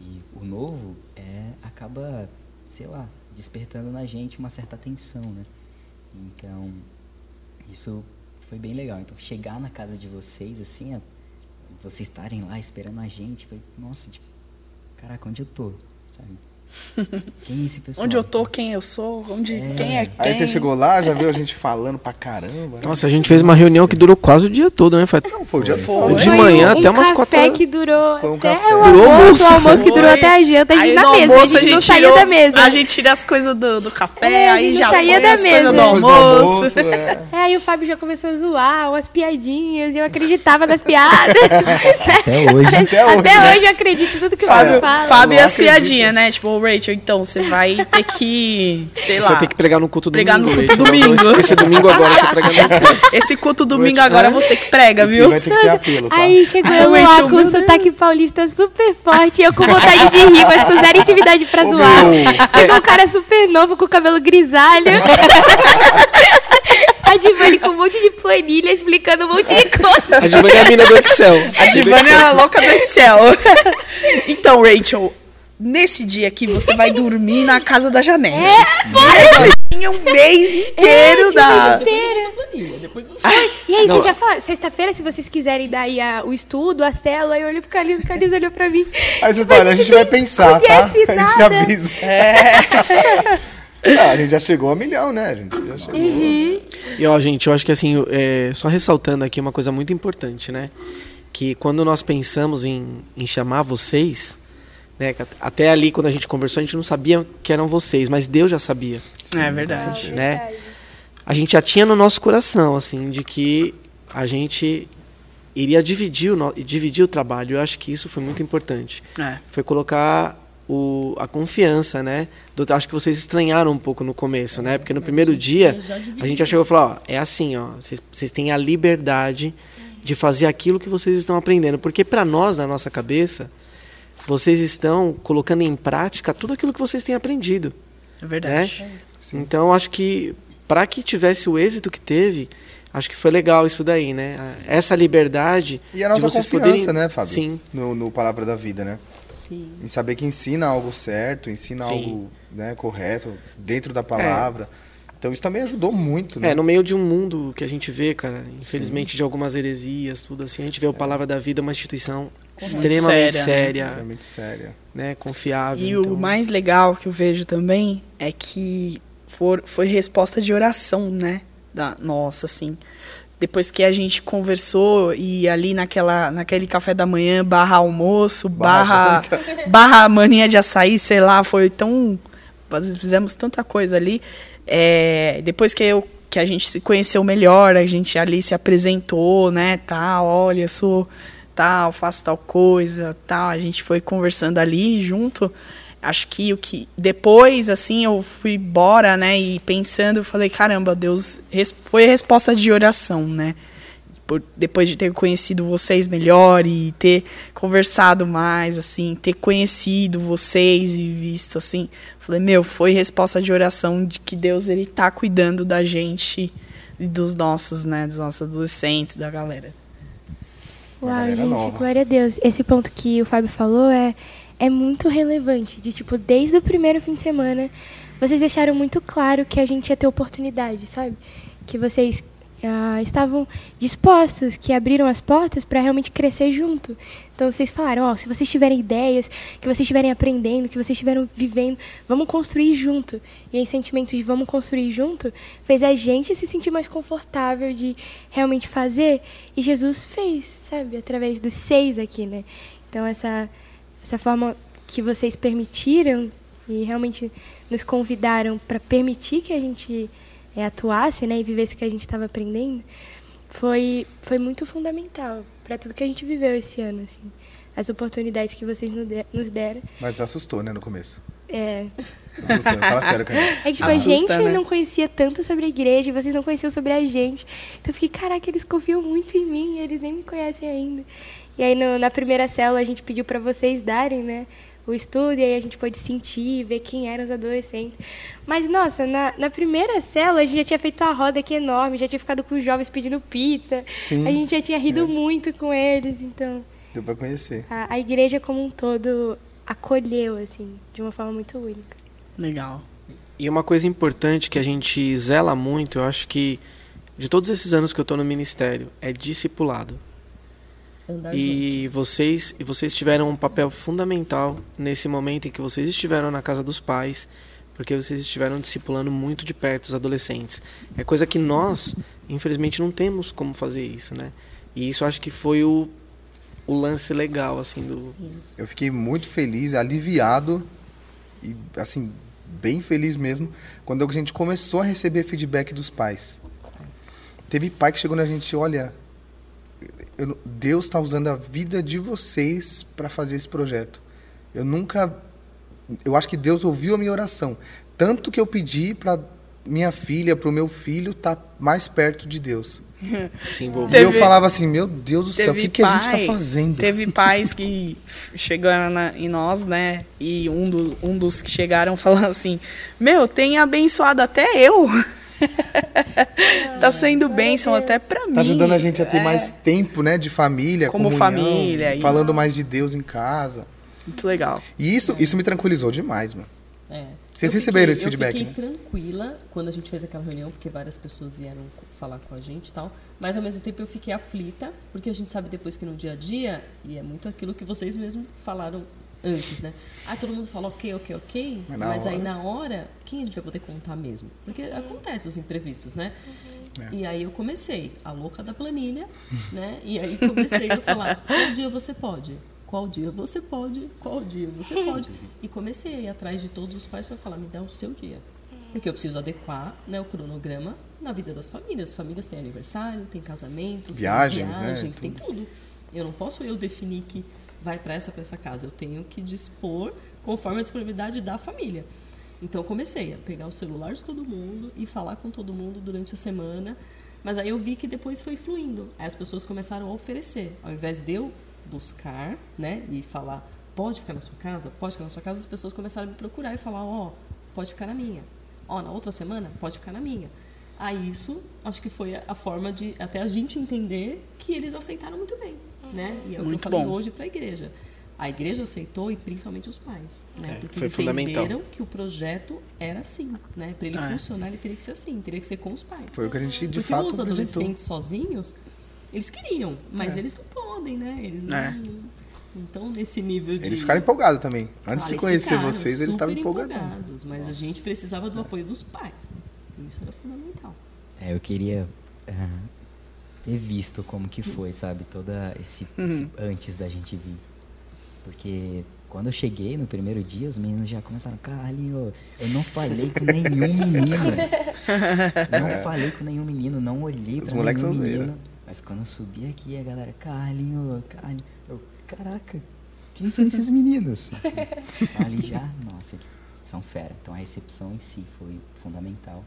E o novo é acaba, sei lá, despertando na gente uma certa atenção, né? Então, isso foi bem legal. Então, chegar na casa de vocês, assim, vocês estarem lá esperando a gente, foi, nossa, tipo, caraca, onde eu tô? Sabe? Quem é esse pessoal? Onde eu tô, quem eu sou, onde, quem é quem. Aí você chegou lá, já viu a gente falando pra caramba. né? Nossa, a gente fez uma reunião que durou quase o dia todo, né? Foi Não, foi o dia Foi. todo. de Foi manhã um até umas café quatro horas. que durou Foi um até café. o Durou almoço, almoço. o almoço que durou Foi. até a janta, a gente Aí na mesa, almoço a gente não saía da mesa. A gente tira as coisas do, do café, É, a aí gente já saía da as mesa. do almoço. é. É, aí o Fábio já começou a zoar, umas piadinhas, e eu acreditava nas piadas. Até hoje. Até hoje. Até né? hoje eu acredito em tudo que o Fábio, fala. Fábio e as piadinhas, né? Tipo, Rachel, então você vai ter que, sei Você vai lá, ter que pregar no culto Pregar no domingo. culto Leite. domingo. Esse, domingo agora você prega no culto. esse culto domingo Rachel, agora é você que prega, viu? vai ter que ter apelo, tá? Aí chegou eu lá Rachel, com o sotaque paulista super forte, e eu com vontade de rir, mas com zero intimidade pra Ô, zoar. meu. Chegou um cara super novo com o cabelo grisalho. A Divani com um monte de planilha explicando um monte de coisa. A Giovanni é a mina do Excel. A Divana é a louca do Excel. então, Rachel, nesse dia aqui você vai dormir na casa da Janete. Esse dia é um mês inteiro da... Inteira. Depois você E aí, vocês já falaram? Sexta-feira, se vocês quiserem dar aí a- o estudo, a célula, eu olhei pro Carlinhos, o Carlinhos olhou pra mim. Aí vocês falam, a gente vai pensar, tá? conhece A gente nada. avisa. Ah, a gente já chegou a milhão, né? A gente já chegou. E ó, gente, eu acho que assim, é, só ressaltando aqui uma coisa muito importante, né? Que quando nós pensamos em, em chamar vocês, né? Até ali, quando a gente conversou, a gente não sabia que eram vocês, mas Deus já sabia, É verdade. né? A gente já tinha no nosso coração, assim, de que a gente iria dividir o, no- dividir o trabalho. Eu acho que isso foi muito importante. É. Foi colocar o, a confiança, né? Do- acho que vocês estranharam um pouco no começo, né? Porque no primeiro dia a gente já chegou e falou, ó, é assim, ó, vocês, vocês têm a liberdade de fazer aquilo que vocês estão aprendendo, porque para nós na nossa cabeça vocês estão colocando em prática tudo aquilo que vocês têm aprendido, É verdade. né? Então acho que para que tivesse o êxito que teve, acho que foi legal isso daí, né? A- Essa liberdade E a nossa de vocês confiança, poderem, né, Fábio? Sim. No, no Palavra da Vida, né? Sim. Em saber que ensina algo certo, ensina Sim. algo né, correto, dentro da palavra. Então isso também ajudou muito, né? É, no meio de um mundo que a gente vê, cara, infelizmente de algumas heresias, tudo assim, a gente vê o Palavra da Vida, uma instituição extremamente séria, né? séria, Extremamente séria. né, confiável. E então- o mais legal que eu vejo também é que for, foi resposta de oração, né? Da nossa, assim. Depois que a gente conversou e ali naquela, naquele café da manhã, barra almoço, Barra barra, barra mania de açaí, sei lá, foi tão. Nós fizemos tanta coisa ali. É, depois que eu que a gente se conheceu melhor, a gente ali se apresentou, né, tal, olha, eu sou tal, faço tal coisa, tal, a gente foi conversando ali junto. Acho que o que depois assim eu fui embora, né, e pensando, eu falei, caramba, Deus foi a resposta de oração, né? Por, depois de ter conhecido vocês melhor e ter conversado mais, assim, ter conhecido vocês e visto assim, falei, meu, foi resposta de oração de que Deus ele tá cuidando da gente e dos nossos, né, dos nossos adolescentes, da galera. Uau, gente, nova. glória a Deus. Esse ponto que o Fábio falou é, é muito relevante. De tipo, desde o primeiro fim de semana, vocês deixaram muito claro que a gente ia ter oportunidade, sabe? Que vocês ah, estavam dispostos, que abriram as portas para realmente crescer junto. Então vocês falaram, ó, se vocês tiverem ideias, que vocês estiverem aprendendo, que vocês estiverem vivendo, vamos construir junto. E esse sentimento de vamos construir junto fez a gente se sentir mais confortável de realmente fazer. E Jesus fez, sabe? Através dos seis aqui, né? Então essa, essa forma que vocês permitiram e realmente nos convidaram para permitir que a gente é, atuasse, né? E vivesse o que a gente estava aprendendo, foi, foi muito fundamental para tudo que a gente viveu esse ano, assim. As oportunidades que vocês nos deram. Mas assustou, né, no começo. É, Assustou. Fala sério, cara. é que tipo, Assusta, a gente né? não conhecia tanto sobre a igreja, e vocês não conheciam sobre a gente. Então eu fiquei, caraca, eles confiam muito em mim, eles nem me conhecem ainda. E aí no- na primeira célula a gente pediu para vocês darem, né, o estudo, e aí a gente pôde sentir, ver quem eram os adolescentes. Mas, nossa, na, na primeira célula a gente já tinha feito uma roda aqui enorme, já tinha ficado com os jovens pedindo pizza. Sim. A gente já tinha rido É. muito com eles, então Deu pra conhecer. a, a igreja como um todo acolheu, assim, de uma forma muito única. Legal. E uma coisa importante que a gente zela muito, eu acho que de todos esses anos que eu estou no ministério, é discipulado. Andar E vocês, e vocês tiveram um papel fundamental nesse momento em que vocês estiveram na casa dos pais, porque vocês estiveram discipulando muito de perto os adolescentes. É coisa que nós, infelizmente, não temos como fazer isso, né? E isso acho que foi o, o lance legal, assim, do... Eu fiquei muito feliz, aliviado e assim bem feliz mesmo quando a gente começou a receber feedback dos pais. Teve pai que chegou na gente, olha, eu Deus está usando a vida de vocês para fazer esse projeto. Eu nunca, eu acho que Deus ouviu a minha oração, tanto que eu pedi para minha filha, para o meu filho estar mais perto de Deus. se envolver. E eu Teve- falava assim, meu Deus do céu, o Teve que, que a gente está fazendo? Teve pais que chegaram na- em nós, né? E um, do- um dos que chegaram falando assim: Meu, tem abençoado até eu. tá sendo bênção até pra mim. Tá ajudando a gente a ter É, mais tempo, né, de família, Como comunhão, família, e- falando mais de Deus em casa. Muito legal. E isso, isso me tranquilizou demais, mano. É. Vocês Eu receberam fiquei- esse feedback, Eu né? fiquei tranquila quando a gente fez aquela reunião, porque várias pessoas vieram falar com a gente e tal. Mas ao mesmo tempo eu fiquei aflita, porque a gente sabe depois que no dia a dia, e é muito aquilo que vocês mesmos falaram antes, né? Ah, todo mundo fala ok, ok, ok, Mas na mas aí na hora, quem a gente vai poder contar mesmo? Porque acontece os imprevistos, né? É. E aí eu comecei, a louca da planilha, né? E aí comecei a falar, qual dia você pode? Qual dia você pode? Qual dia você pode? E comecei a ir atrás de todos os pais para falar, me dá o seu dia. Porque eu preciso adequar né, o cronograma na vida das famílias. As famílias têm aniversário, têm casamentos, Viagens, né? viagens, tem tudo. Eu não posso eu definir que vai para essa para essa casa. Eu tenho que dispor conforme a disponibilidade da família. Então comecei a pegar o celular de todo mundo e falar com todo mundo durante a semana. Mas aí eu vi que depois foi fluindo. Aí as pessoas começaram a oferecer. Ao invés de eu buscar, né, e falar, pode ficar na sua casa, pode ficar na sua casa, as pessoas começaram a me procurar e falar, ó, pode ficar na minha. Ó, na outra semana, pode ficar na minha. Aí isso, acho que foi a forma de até a gente entender que eles aceitaram muito bem, né? E é o Muito que eu falei bom. hoje para a igreja. A igreja aceitou e principalmente os pais, né? É, Porque foi entenderam que o projeto era assim, né? Para ele É. funcionar, ele teria que ser assim, teria que ser com os pais. Foi o que a gente de Porque fato os apresentou. adolescentes sozinhos, eles queriam, mas É. eles não podem, né? Eles não, É. não estão nesse nível de. Eles ficaram empolgados também. Antes Ah, de conhecer ficaram vocês, eles estavam empolgados. empolgados, Mas a gente precisava do apoio dos pais. Né? Isso era fundamental. É, eu queria ah, ter visto como que foi, sabe? Toda esse, esse antes da gente vir. Porque quando eu cheguei no primeiro dia, os meninos já começaram, Carlinho, eu não falei com nenhum menino. Não falei com nenhum menino, não olhei Os pra moleques nenhum são zoeira. menino. Mas quando eu subi aqui, a galera, Carlinho, Carlinho. Eu, caraca, quem são esses meninos? Ali já, nossa, são fera. Então a recepção em si foi fundamental.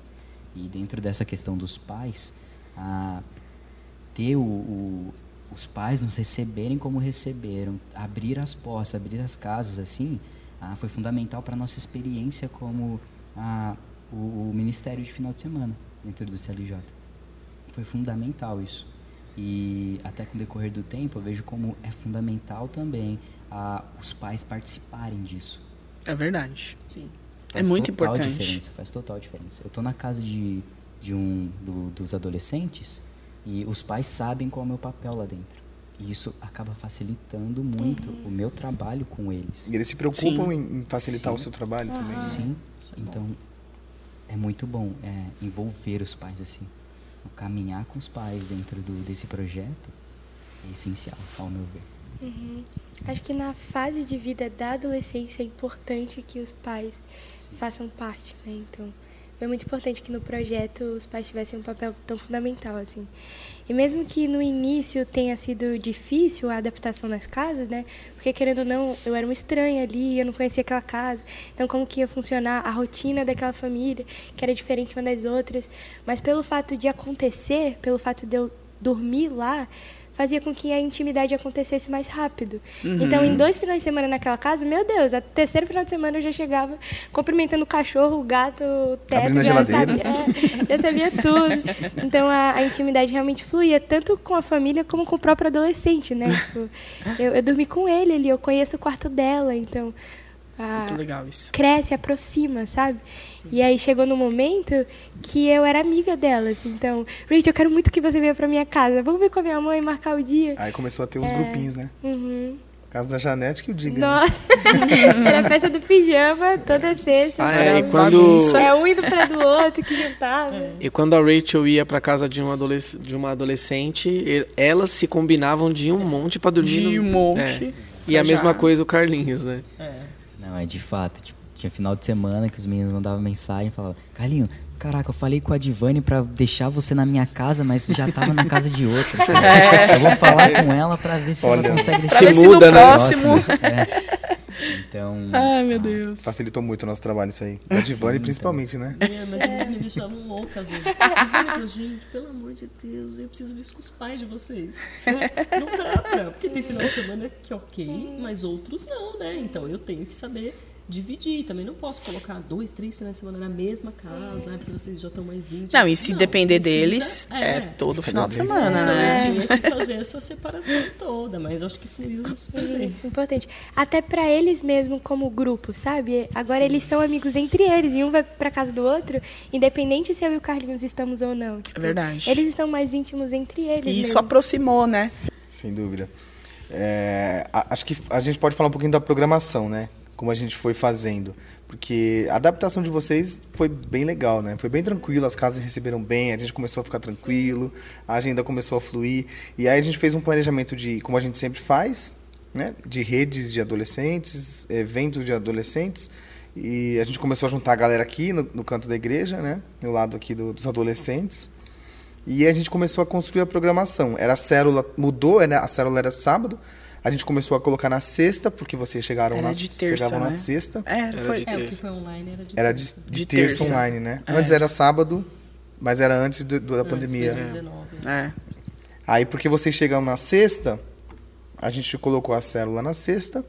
E dentro dessa questão dos pais, a ter o, o- os pais nos receberem como receberam, abrir as portas, abrir as casas assim, ah, foi fundamental para nossa experiência como ah, o, o ministério de final de semana dentro do CLJ. Foi fundamental isso. E até com o decorrer do tempo, eu vejo como é fundamental também ah, os pais participarem disso. É verdade. Sim. É muito total importante. Diferença, faz total diferença. Eu tô na casa de, de um do- dos adolescentes e os pais sabem qual é o meu papel lá dentro. E isso acaba facilitando muito o meu trabalho com eles. E eles se preocupam Sim. em, facilitar Sim. o seu trabalho também. né? Sim. É. Então é muito bom é, envolver os pais assim. Caminhar com os pais dentro do, desse projeto é essencial, ao meu ver. Acho que na fase de vida da adolescência é importante que os pais façam parte, né? Então, é muito importante que no projeto os pais tivessem um papel tão fundamental assim. E mesmo que no início tenha sido difícil a adaptação nas casas, né? Porque querendo ou não, eu era uma estranha ali, eu não conhecia aquela casa. Então, como que ia funcionar a rotina daquela família, que era diferente uma das outras. Mas pelo fato de acontecer, pelo fato de eu dormir lá, fazia com que a intimidade acontecesse mais rápido. Então, em dois finais de semana naquela casa, meu Deus, a terceiro final de semana eu já chegava cumprimentando o cachorro, o gato, o teto, Abrindo já sabia, é, já sabia tudo. Então, a, a intimidade realmente fluía, tanto com a família como com o próprio adolescente, né? Tipo, eu, eu dormi com ele ali, eu conheço o quarto dela, então a- Muito legal isso. cresce, aproxima, sabe? E aí chegou no momento que eu era amiga delas. Então, Rachel, eu quero muito que você venha pra minha casa. Vamos ver com a minha mãe, marcar o dia. Aí começou a ter os grupinhos, né? Uhum. Casa da Janete que o diga. né? Nossa, era a festa do pijama toda sexta. Ah, é, e quando. É um indo pra do outro que juntava. e quando a Rachel ia pra casa de, um adolesc de uma adolescente, elas se combinavam de um monte pra dormir. De no- um monte. É. E a pra mesma já- coisa o Carlinhos, né? É. Não, é de fato. Tipo, tinha final de semana que os meninos mandavam mensagem e falavam, Carlinho, caraca, eu falei com a Divane pra deixar você na minha casa, mas já tava na casa de outra. cara. Eu vou falar com ela pra ver se Olha. ela consegue deixar Se se no muda, né? próximo. É. Então. Ai, meu Deus. Facilitou muito o nosso trabalho isso aí. A Divani Sim, principalmente, né? É, mas eles me deixavam louca às vezes. Eu falei, gente, pelo amor de Deus, eu preciso ver isso com os pais de vocês. Né? Não dá pra. Porque tem final de semana que ok, mas outros não, né? Então eu tenho que saber dividir. Também não posso colocar dois, três finais de semana na mesma casa, ah, porque vocês já estão mais íntimos. Não, e se depender precisa- deles, é, todo final de semana, Então, né? eu tinha que fazer essa separação toda, mas acho que fluiu super bem. Sim, importante. Até pra eles mesmo como grupo, sabe? Agora eles são amigos entre eles e um vai pra casa do outro, independente se eu e o Carlinhos estamos ou não. Tipo, É verdade. Eles estão mais íntimos entre eles. E isso mesmo. aproximou, né? Sem dúvida. É, acho que a gente pode falar um pouquinho da programação, né? Como a gente foi fazendo. Porque a adaptação de vocês foi bem legal, né? Foi bem tranquilo, as casas receberam bem, a gente começou a ficar tranquilo, a agenda começou a fluir. E aí a gente fez um planejamento de, como a gente sempre faz, né? De redes de adolescentes, eventos de adolescentes. E a gente começou a juntar a galera aqui no, no canto da igreja, né? No lado aqui do- dos adolescentes. E a gente começou a construir a programação. Era a célula, mudou, né? A célula era sábado. A gente começou a colocar na sexta, porque vocês chegaram Era na, de terça, chegavam na né? sexta. É, Era foi. de É, o que terça. foi online era de Era de, de, De terça, terça. online, né? É. Antes era sábado, mas era antes do- do- da antes, pandemia. 2019. É. Aí, porque vocês chegam na sexta, a gente colocou a célula na sexta.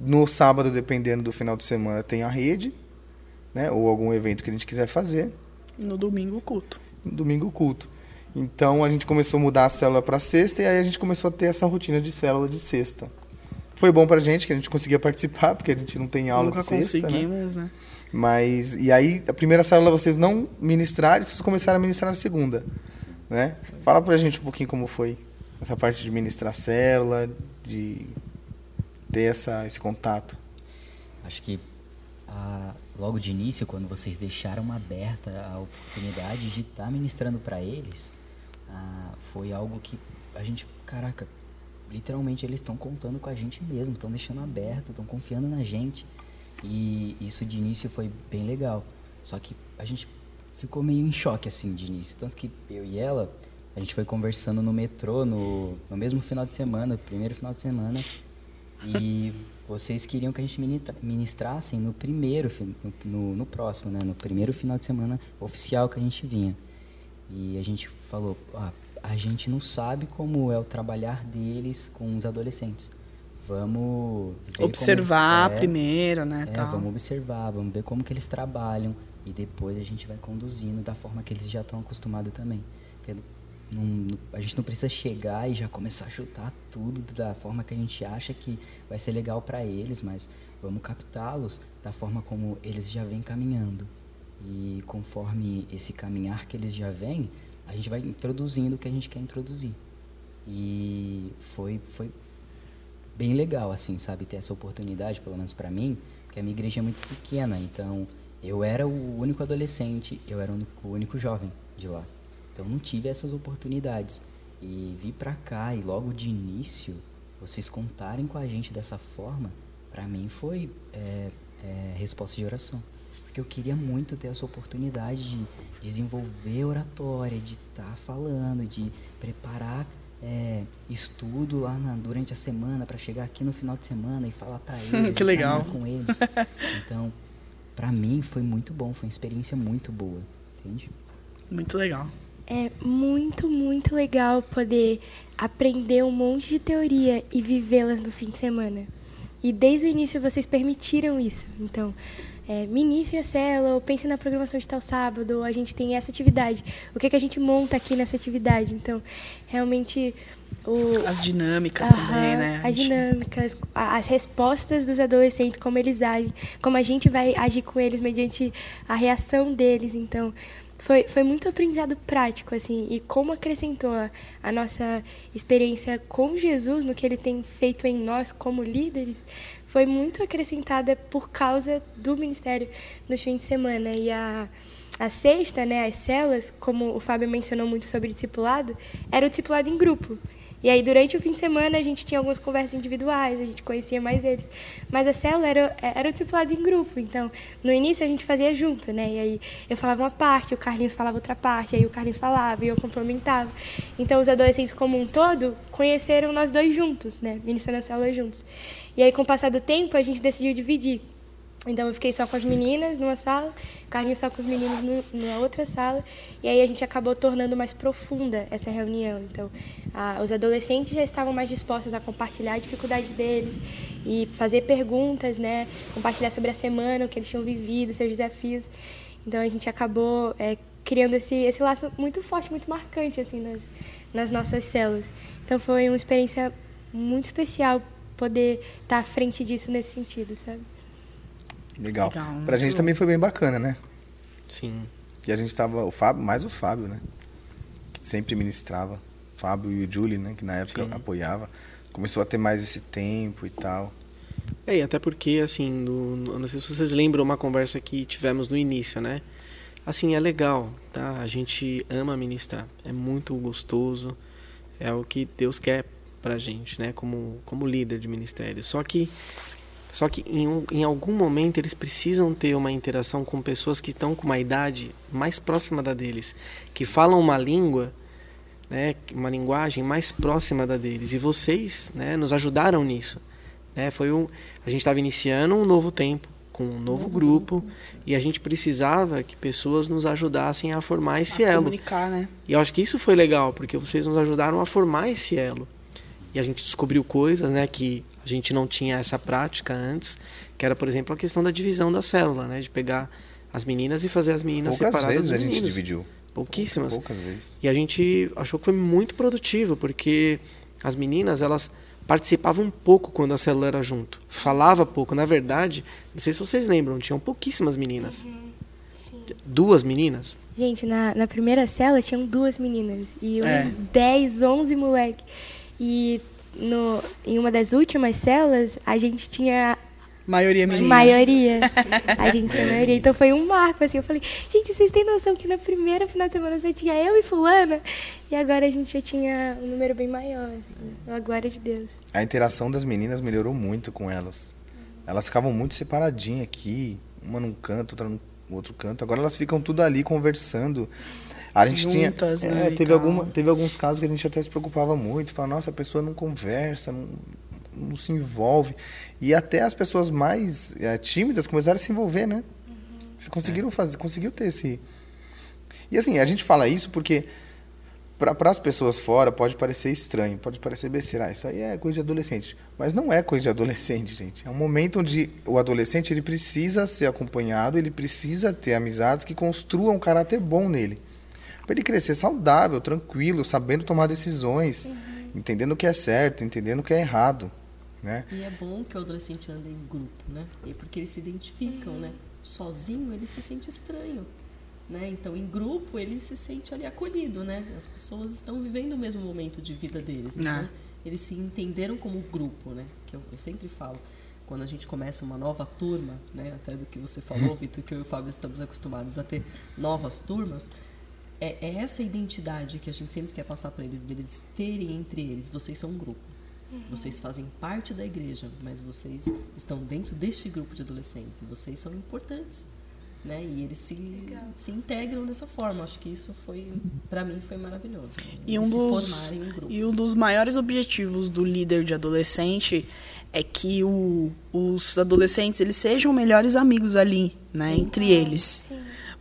No sábado, dependendo do final de semana, tem a rede, né? Ou algum evento que a gente quiser fazer. E no domingo o culto. no domingo o culto. Então a gente começou a mudar a célula para sexta e aí a gente começou a ter essa rotina de célula de sexta. Foi bom pra gente que a gente conseguia participar, porque a gente não tem aula Nunca de sexta, né? conseguimos, né? Mas e aí a primeira célula vocês não ministraram, vocês começaram a ministrar na segunda, né? Fala pra gente um pouquinho como foi essa parte de ministrar célula, de ter essa esse contato. Acho que ah, logo de início, quando vocês deixaram aberta a oportunidade de estar ministrando para eles, ah, foi algo que a gente, caraca, literalmente eles estão contando com a gente mesmo, estão deixando aberto, estão confiando na gente. E isso de início foi bem legal. Só que a gente ficou meio em choque assim de início, tanto que eu e ela a gente foi conversando no metrô no, no mesmo final de semana, primeiro final de semana, e vocês queriam que a gente ministrassem no primeiro, no, no próximo, né? No primeiro final de semana oficial que a gente vinha. E a gente falou, ah, a gente não sabe como é o trabalhar deles com os adolescentes. Vamos Observar eles- é, primeiro, né? é, vamos observar, vamos ver como que eles trabalham e depois a gente vai conduzindo da forma que eles já estão acostumados também. Não- a gente não precisa chegar e já começar a chutar tudo da forma que a gente acha que vai ser legal para eles, mas vamos captá-los da forma como eles já vêm caminhando. E conforme esse caminhar que eles já vêm, a gente vai introduzindo o que a gente quer introduzir. E foi, foi bem legal, assim, sabe, ter essa oportunidade, pelo menos para mim, porque a minha igreja é muito pequena, então eu era o único adolescente, eu era o único, o único jovem de lá. Então não tive essas oportunidades. E vir pra cá e logo de início, vocês contarem com a gente dessa forma, para mim foi é, é, resposta de oração. Porque eu queria muito ter essa oportunidade de desenvolver oratória, de estar falando, de preparar é, estudo lá na- durante a semana para chegar aqui no final de semana e falar para eles, Que legal. com eles. Então, para mim foi muito bom, foi uma experiência muito boa, entende? Muito legal. É muito, muito legal poder aprender um monte de teoria e vivê-las no fim de semana. E desde o início vocês permitiram isso. Então, é, ministre a célula, ou pense na programação de tal sábado, ou a gente tem essa atividade. O que, que a gente monta aqui nessa atividade? Então, realmente o, As dinâmicas também, né? As dinâmicas, as respostas dos adolescentes, como eles agem, como a gente vai agir com eles mediante a reação deles. Então, foi, foi muito aprendizado prático, assim, e como acrescentou a, a nossa experiência com Jesus, no que ele tem feito em nós como líderes, foi muito acrescentada por causa do ministério nos fins de semana. E a, a sexta, né, as celas, como o Fábio mencionou muito sobre discipulado, era o discipulado em grupo. E aí, durante o fim de semana, a gente tinha algumas conversas individuais, a gente conhecia mais eles. Mas a célula era, era o discipulado em grupo. Então, no início, a gente fazia junto, né? E aí, eu falava uma parte, o Carlinhos falava outra parte, aí o Carlinhos falava e eu complementava. Então, os adolescentes como um todo conheceram nós dois juntos, né? Ministrando a célula juntos. E aí, com o passar do tempo, a gente decidiu dividir. Então eu fiquei só com as meninas numa sala, o Carlinhos só com os meninos no, numa outra sala, e aí a gente acabou tornando mais profunda essa reunião. Então a- os adolescentes já estavam mais dispostos a compartilhar a dificuldade deles e fazer perguntas, né? Compartilhar sobre a semana, o que eles tinham vivido, seus desafios. Então a gente acabou é, criando esse, esse laço muito forte, muito marcante assim nas, nas nossas células. Então foi uma experiência muito especial poder estar à frente disso nesse sentido, sabe? Legal. Legal, pra muito gente bom. também foi bem bacana, né? Sim. E a gente tava, o Fábio, mais o Fábio, né? Que sempre ministrava. Fábio e o Julie, né? Que na época Sim. apoiava. Começou a ter mais esse tempo e tal. É, e até porque, assim, no, no- não sei se vocês lembram uma conversa que tivemos no início, né? Assim, é legal, tá? A gente ama ministrar. É muito gostoso. É o que Deus quer pra gente, né? Como, como líder de ministério. Só que, só que em, um- em algum momento eles precisam ter uma interação com pessoas que estão com uma idade mais próxima da deles. Que falam uma língua né, uma linguagem mais próxima da deles. E vocês né, nos ajudaram nisso. Né? Foi um, a gente estava iniciando um novo tempo, com um novo grupo, e a gente precisava que pessoas nos ajudassem a formar esse A elo. comunicar, né? E eu acho que isso foi legal, porque vocês nos ajudaram a formar esse elo. E a gente descobriu coisas né, que a gente não tinha essa prática antes, que era, por exemplo, a questão da divisão da célula, né, de pegar as meninas e fazer as meninas Poucas separadas vezes dos a gente dividiu. Pouquíssimas. Poucas vezes. E a gente achou que foi muito produtivo, porque as meninas, elas participavam um pouco quando a célula era junto. Falava pouco. Na verdade, não sei se vocês lembram, tinham pouquíssimas meninas. Duas meninas. Gente, na, na primeira cela tinham duas meninas e É. uns 10, 11 moleque. E no, em uma das últimas celas, a gente tinha Maioria menina. maioria. A gente tinha maioria. Então foi um marco, assim. Eu falei, gente, vocês têm noção que na primeira final de semana só tinha eu e fulana? E agora a gente já tinha um número bem maior, assim. Pela glória de Deus. A interação das meninas melhorou muito com elas. Elas ficavam muito separadinhas aqui, uma num canto, outra no outro canto. Agora elas ficam tudo ali conversando. A gente Juntas, tinha, né, é, teve alguma, teve alguns casos que a gente até se preocupava muito, falava, nossa, a pessoa não conversa, não, não se envolve. E até as pessoas mais é, tímidas começaram a se envolver, né? Vocês conseguiram fazer, conseguiu ter esse. E assim, a gente fala isso porque para as pessoas fora pode parecer estranho, pode parecer besteira, ah, isso aí é coisa de adolescente. Mas não é coisa de adolescente, gente. É um momento onde o adolescente ele precisa ser acompanhado, ele precisa ter amizades que construam um caráter bom nele. Para ele crescer saudável, tranquilo, sabendo tomar decisões, entendendo o que é certo, entendendo o que é errado. Né? E é bom que o adolescente ande em grupo, né? E porque eles se identificam, né? Sozinho ele se sente estranho, né? Então em grupo ele se sente ali acolhido, né? As pessoas estão vivendo o mesmo momento de vida deles, então É. eles se entenderam como grupo, né? Que eu, eu sempre falo quando a gente começa uma nova turma, né? Até do que você falou, Vitor, que eu e o Fábio estamos acostumados a ter novas turmas. É, é essa identidade que a gente sempre quer passar para eles, deles terem entre eles. Vocês são um grupo. Vocês fazem parte da igreja, mas vocês estão dentro deste grupo de adolescentes. E vocês são importantes. Né? E eles se, se integram dessa forma. Acho que isso foi, para mim, foi maravilhoso. E um, dos, grupo. e um dos maiores objetivos do líder de adolescente é que o- os adolescentes eles sejam melhores amigos ali, né, entre eles.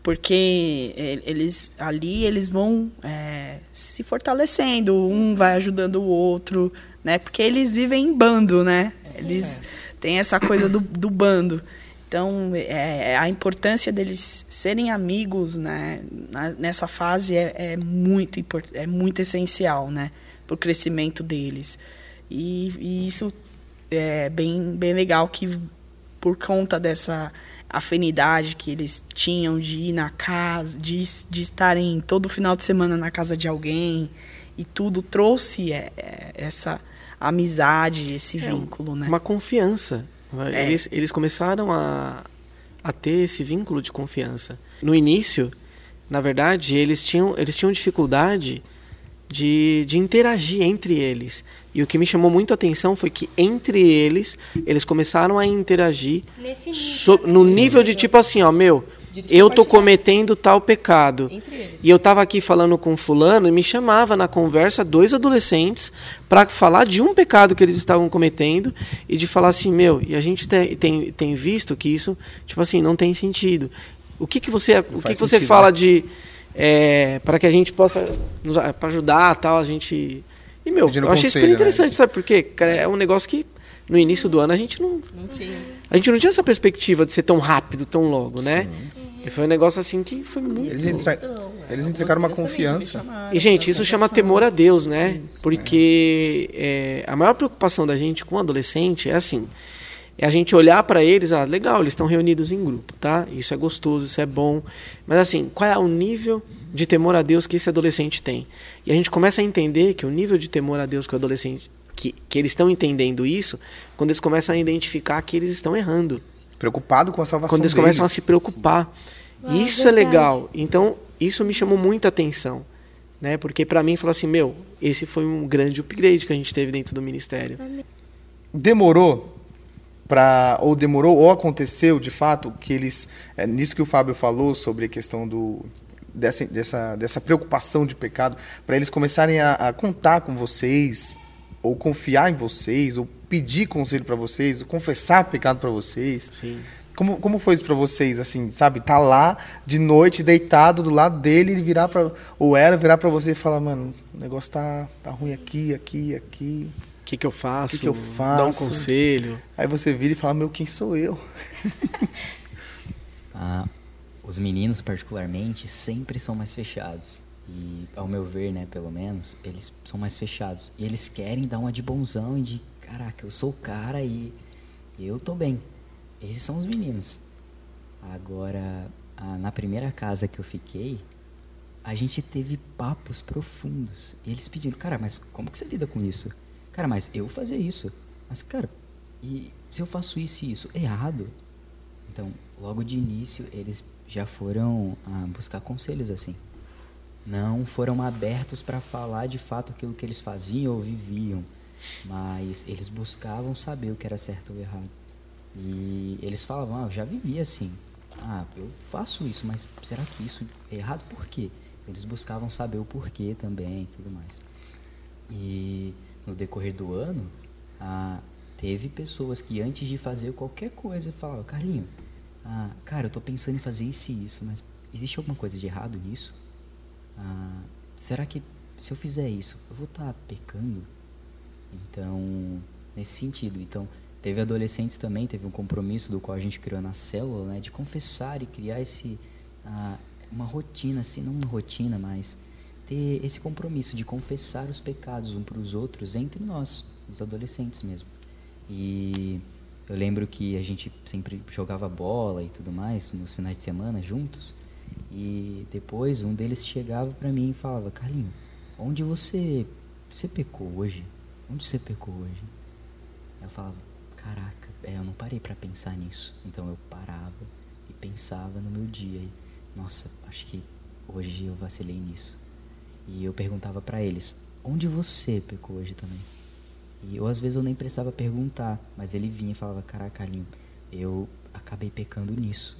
Porque é, eles ali eles vão é, se fortalecendo, um vai ajudando o outro, né? Porque eles vivem em bando, né? Eles têm essa coisa do, do bando. Então, é, a importância deles serem amigos né, nessa fase é, é muito, é muito essencial, né? para o crescimento deles. E, e isso é bem, bem legal que por conta dessa afinidade que eles tinham de ir na casa, de, de estarem todo final de semana na casa de alguém e tudo trouxe é, é, essa amizade, esse É, vínculo, né? Uma confiança. É. Eles, eles começaram a, a ter esse vínculo de confiança. No início, na verdade, eles tinham, eles tinham dificuldade de, de interagir entre eles. E o que me chamou muito a atenção foi que entre eles, eles começaram a interagir Nesse nível, so- né? no nível de tipo assim, ó, meu, eu tô cometendo tal pecado. Entre eles. E eu tava aqui falando com fulano e me chamava na conversa dois adolescentes para falar de um pecado que eles estavam cometendo e de falar assim, meu, e a gente tem, tem, tem visto que isso, tipo assim, não tem sentido. O que que você, o que que você sentido, fala né? de para que a gente possa para ajudar, tal, a gente E meu, Pedindo eu achei super conselho, né? interessante, sabe por quê? Cara, é um negócio que no início do ano a gente não Não tinha. a gente não tinha essa perspectiva de ser tão rápido, tão logo, né? E foi um negócio assim que foi muito Eles, Então, é, eles entregaram uma confiança. chamaram E, gente, isso chama temor a Deus, né? Porque é, a maior preocupação da gente com o adolescente é assim: é a gente olhar para eles, ah, legal, eles estão reunidos em grupo, tá? Isso é gostoso, isso é bom. Mas assim, qual é o nível de temor a Deus que esse adolescente tem? E a gente começa a entender que o nível de temor a Deus que o adolescente. Que, que eles estão entendendo isso quando eles começam a identificar que eles estão errando Preocupado com a salvação quando eles deles. começam a se preocupar. Ah, isso é verdade. legal. Então, isso me chamou muita atenção. Né? Porque para mim, falou assim, meu, esse foi um grande upgrade que a gente teve dentro do ministério. Demorou para ou demorou ou aconteceu de fato que eles é, nisso que o Fábio falou sobre a questão do dessa dessa, dessa preocupação de pecado para eles começarem a, a contar com vocês ou confiar em vocês ou pedir conselho para vocês ou confessar pecado para vocês Sim. como, como foi isso para vocês assim sabe tá lá de noite deitado do lado dele ele virar para ou ela virar para você e falar mano o negócio tá tá ruim aqui aqui aqui O que, que eu faço? Que que eu Dar um faço? conselho. Aí você vira e fala, meu, quem sou eu? Ah, os meninos, particularmente, sempre são mais fechados. E, ao meu ver, né, pelo menos, eles são mais fechados. E eles querem dar uma de bonzão e de, caraca, eu sou o cara e eu tô bem. Esses são os meninos. Agora, ah, na primeira casa que eu fiquei, a gente teve papos profundos. E eles pedindo, cara, mas como que você lida com isso? Cara, mas eu fazia isso. Mas, cara, e se eu faço isso e isso? Errado? Então, logo de início, eles já foram ah, buscar conselhos assim. Não foram abertos para falar de fato aquilo que eles faziam ou viviam, mas eles buscavam saber o que era certo ou errado. E eles falavam: ah, eu já vivi assim. Ah, eu faço isso, mas será que isso é errado? Por quê? Eles buscavam saber o porquê também e tudo mais. E no decorrer do ano, ah, teve pessoas que antes de fazer qualquer coisa falavam, Carlinho, ah, cara, eu tô pensando em fazer isso e isso, mas existe alguma coisa de errado nisso? Ah, será que se eu fizer isso, eu vou estar pecando? Então, nesse sentido, então teve adolescentes também, teve um compromisso do qual a gente criou na célula, né, de confessar e criar esse ah, uma rotina, assim, não uma rotina, mas ter esse compromisso de confessar os pecados um para os outros entre nós, os adolescentes mesmo. E eu lembro que a gente sempre jogava bola e tudo mais nos finais de semana juntos. E depois um deles chegava para mim e falava: Carlinho, onde você você pecou hoje? Onde você pecou hoje? Eu falava: Caraca, é, eu não parei para pensar nisso. Então eu parava e pensava no meu dia. E, Nossa, acho que hoje eu vacilei nisso. E eu perguntava para eles: Onde você pecou hoje também? E eu às vezes eu nem precisava perguntar, mas ele vinha e falava: Caraca, Carlinho, eu acabei pecando nisso.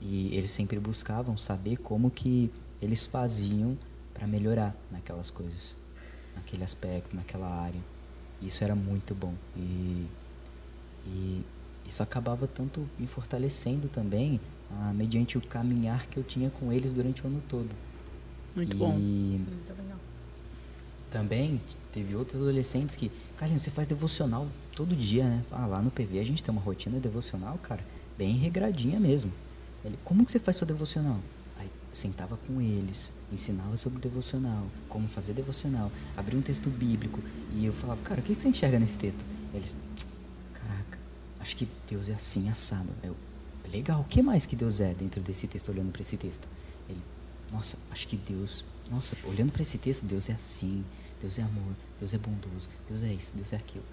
E eles sempre buscavam saber como que eles faziam para melhorar naquelas coisas, naquele aspecto, naquela área. Isso era muito bom. E, e isso acabava tanto me fortalecendo também, ah, mediante o caminhar que eu tinha com eles durante o ano todo. Muito e bom. Muito legal. também teve outros adolescentes que, Carlinhos, você faz devocional todo dia, né? Ah, lá no PV a gente tem uma rotina devocional, cara, bem regradinha mesmo. Ele, como que você faz sua devocional? Aí, sentava com eles, ensinava sobre devocional, como fazer devocional, abria um texto bíblico e eu falava, cara, o que você enxerga nesse texto? Eles, caraca, acho que Deus é assim, assado. Eu, legal, o que mais que Deus é dentro desse texto, olhando para esse texto? Ele, nossa, acho que Deus, nossa, olhando para esse texto, Deus é assim, Deus é amor, Deus é bondoso, Deus é isso, Deus é aquilo.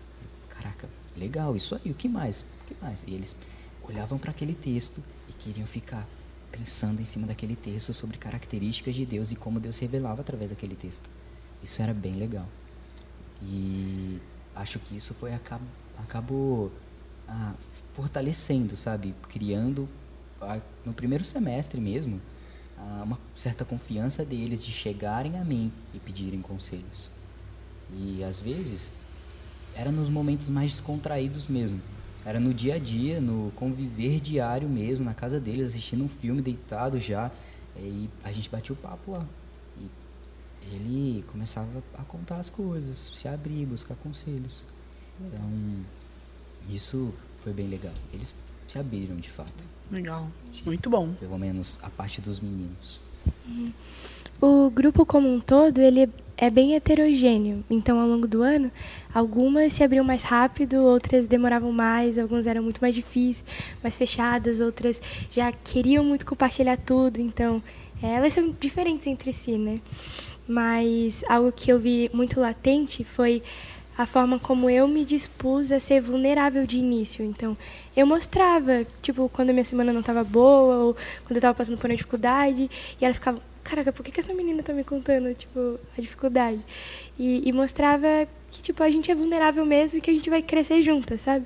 Caraca, legal, isso aí, o que mais? O que mais? E eles olhavam para aquele texto e queriam ficar pensando em cima daquele texto sobre características de Deus e como Deus se revelava através daquele texto. Isso era bem legal. E acho que isso foi acabou, acabou ah, fortalecendo, sabe, criando ah, no primeiro semestre mesmo ah, uma certa confiança deles de chegarem a mim e pedirem conselhos. E às vezes era nos momentos mais descontraídos mesmo. Era no dia a dia, no conviver diário mesmo, na casa deles, assistindo um filme deitado já. E a gente batia o papo lá. E ele começava a contar as coisas, se abrir, buscar conselhos. Então, isso foi bem legal. Eles se abriram de fato. Legal. Muito bom. Pelo menos a parte dos meninos. O grupo como um todo, ele é bem heterogêneo. Então, ao longo do ano, algumas se abriam mais rápido, outras demoravam mais, algumas eram muito mais difíceis, mais fechadas, outras já queriam muito compartilhar tudo. Então, elas são diferentes entre si, né? Mas algo que eu vi muito latente foi a forma como eu me dispus a ser vulnerável de início. Então, eu mostrava, tipo, quando a minha semana não estava boa, ou quando eu estava passando por uma dificuldade, e elas ficavam, caraca, por que, que essa menina está me contando, tipo, a dificuldade? E, e, mostrava que, tipo, a gente é vulnerável mesmo e que a gente vai crescer juntas, sabe?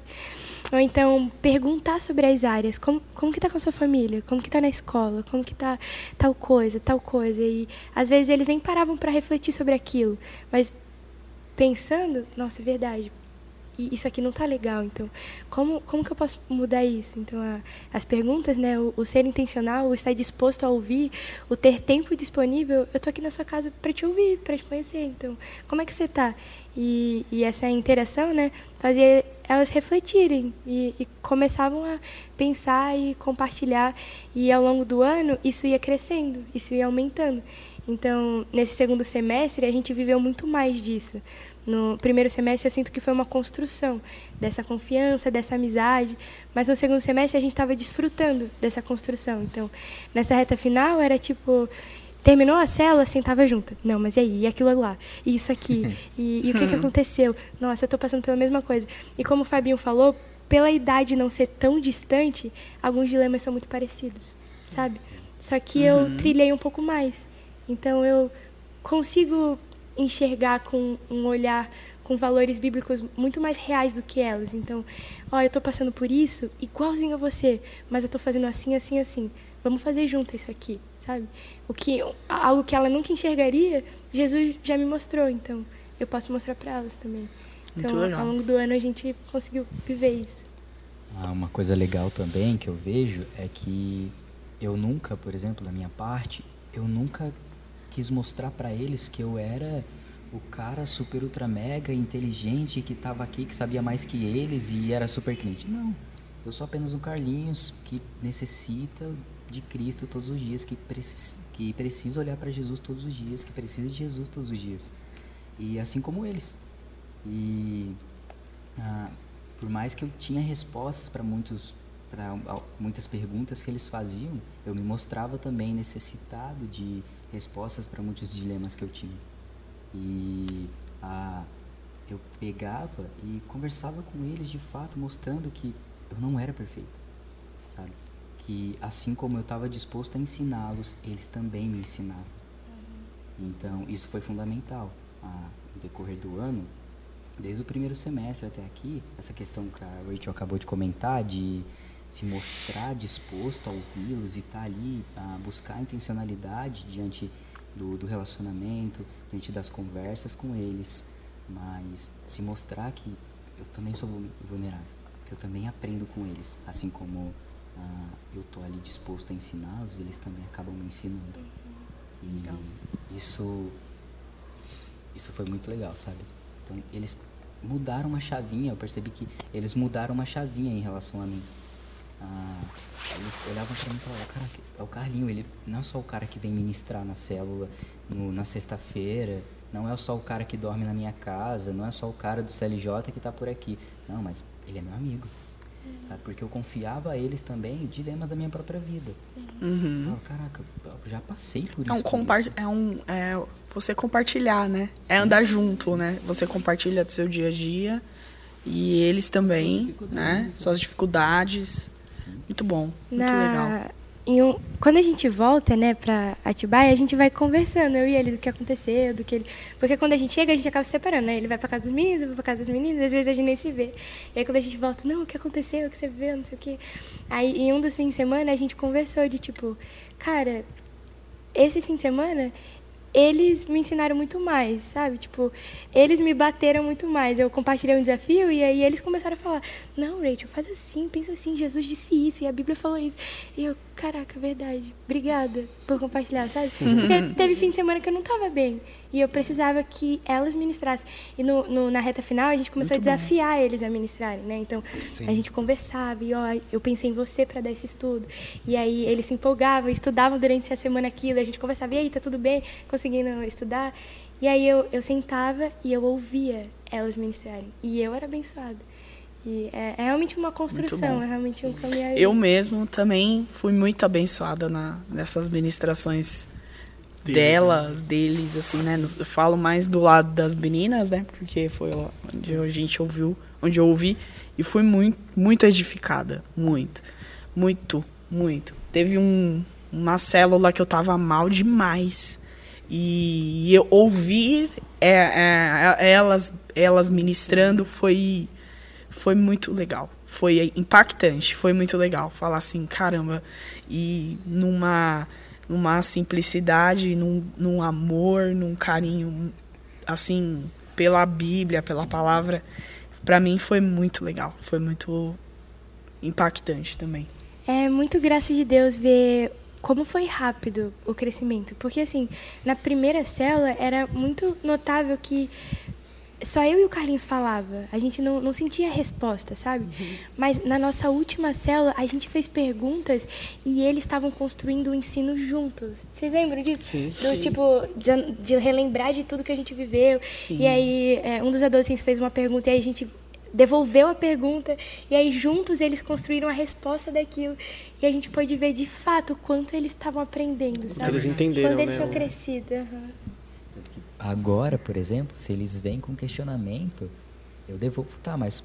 Ou então, perguntar sobre as áreas, como, como que tá com a sua família, como que tá na escola, como que tá tal coisa, tal coisa. E, às vezes, eles nem paravam para refletir sobre aquilo, mas pensando, nossa, é verdade, isso aqui não está legal, então como, como que eu posso mudar isso? Então a, as perguntas, né, o, o, ser intencional, o estar disposto a ouvir, o ter tempo disponível, eu tô aqui na sua casa para te ouvir, para te conhecer, então como é que você está? E, e essa interação, né, fazia elas refletirem e, e, começavam a pensar e compartilhar e ao longo do ano isso ia crescendo, isso ia aumentando. Então, nesse segundo semestre, a gente viveu muito mais disso. No primeiro semestre, eu sinto que foi uma construção dessa confiança, dessa amizade, mas no segundo semestre, a gente estava desfrutando dessa construção. Então, nessa reta final, era tipo. Terminou a célula, sentava junto. Não, mas e aí? E aquilo lá? E isso aqui? E, e o que, que aconteceu? Nossa, eu estou passando pela mesma coisa. E como o Fabinho falou, pela idade não ser tão distante, alguns dilemas são muito parecidos, sabe? Só que eu uhum. trilhei um pouco mais. Então eu consigo enxergar com um olhar com valores bíblicos muito mais reais do que elas. Então, ó, eu estou passando por isso igualzinho a você, mas eu estou fazendo assim, assim, assim. Vamos fazer junto isso aqui, sabe? O que algo que ela nunca enxergaria, Jesus já me mostrou, então eu posso mostrar para elas também. Então, ao longo do ano a gente conseguiu viver isso. Ah, uma coisa legal também que eu vejo é que eu nunca, por exemplo, da minha parte, eu nunca quis mostrar para eles que eu era o cara super ultra mega inteligente que estava aqui, que sabia mais que eles e era super crente. Não, eu sou apenas um Carlinhos que necessita de Cristo todos os dias, que, que precisa olhar para Jesus todos os dias, que precisa de Jesus todos os dias. E assim como eles. E ah, por mais que eu tinha respostas para muitos para muitas perguntas que eles faziam, eu me mostrava também necessitado de respostas para muitos dilemas que eu tinha. E a, eu pegava e conversava com eles de fato, mostrando que eu não era perfeito, sabe? Que assim como eu estava disposto a ensiná-los, eles também me ensinaram. Então, isso foi fundamental. A, no decorrer do ano, desde o primeiro semestre até aqui, essa questão que a Rachel acabou de comentar, de se mostrar disposto a ouvi-los e estar tá ali a buscar intencionalidade diante do, do, relacionamento, diante das conversas com eles, mas se mostrar que eu também sou vulnerável, que eu também aprendo com eles, assim como ah, eu estou ali disposto a ensiná-los, eles também acabam me ensinando. E isso, isso foi muito legal, sabe? Então eles mudaram uma chavinha, eu percebi que eles mudaram uma chavinha em relação a mim Ah, eles olhavam pra mim e falavam, cara, é o Carlinho, ele não é só o cara que vem ministrar na célula no- na sexta-feira, não é só o cara que dorme na minha casa, não é só o cara do CLJ que tá por aqui. Não, mas ele é meu amigo. Sabe? Porque eu confiava a eles também dilemas da minha própria vida. Eu falava, Caraca, eu já passei por isso. É um com compar isso." é um é você compartilhar, né? É andar junto, né? Você compartilha do seu dia a dia e eles também, né? Suas dificuldades. Muito bom, muito legal. Na- em um- quando a gente volta, né, pra Atibaia, a gente vai conversando, eu e ele, do que aconteceu, do que ele... Porque quando a gente chega, a gente acaba se separando, né? Ele vai pra casa dos meninos, eu vou pra casa das meninas, às vezes a gente nem se vê. E aí quando a gente volta, não, o que aconteceu, o que você viu, não sei o quê. Aí em um dos fins de semana, a gente conversou de tipo, cara, esse fim de semana, eles me ensinaram muito mais, sabe? Tipo, eles me bateram muito mais. Eu compartilhei um desafio e aí eles começaram a falar: Não, Rachel, faz assim, pensa assim, Jesus disse isso e a Bíblia falou isso. E eu, caraca, verdade. Obrigada por compartilhar, sabe? Porque teve fim de semana que eu não tava bem e eu precisava que elas ministrassem. E no, no- na reta final a gente começou a desafiar eles a ministrarem, né? Então Sim. a gente conversava e ó, eu pensei em você para dar esse estudo. E aí eles se empolgavam, estudavam durante a semana aquilo, a gente conversava, e aí, tá tudo bem? Conseguindo estudar? E aí eu, eu sentava e eu ouvia elas ministrarem. E eu era abençoada. E é, é realmente uma construção, é realmente um caminhar. Eu mesmo também fui muito abençoada na, nessas ministrações Deles, delas, deles, assim, né? Eu falo mais do lado das meninas, né? Porque foi onde a gente ouviu, onde eu ouvi e fui muito, muito edificada, muito, muito, muito. Teve um, uma célula que eu tava mal demais e eu ouvir é, é, elas, elas ministrando foi foi muito legal. Foi impactante, foi muito legal. Falar assim, caramba, e numa, numa simplicidade, num, num amor, num carinho, assim, pela Bíblia, pela palavra, pra mim foi muito legal. Foi muito impactante também. É muito graça de Deus ver como foi rápido o crescimento. Porque, assim, na primeira célula era muito notável que só eu e o Carlinhos falava. A gente não, não sentia resposta, sabe? Mas na nossa última célula, a gente fez perguntas e eles estavam construindo o ensino juntos. Vocês lembram disso? Sim. Do tipo, de, de relembrar de tudo que a gente viveu. Sim. E aí, é, um dos adolescentes fez uma pergunta e aí a gente devolveu a pergunta e aí juntos eles construíram a resposta daquilo e a gente pôde ver de fato o quanto eles estavam aprendendo, sabe? eles entenderam, Quando eles né, tinham crescido. aham. Agora, por exemplo, se eles vêm com questionamento, eu devolvo, tá, mas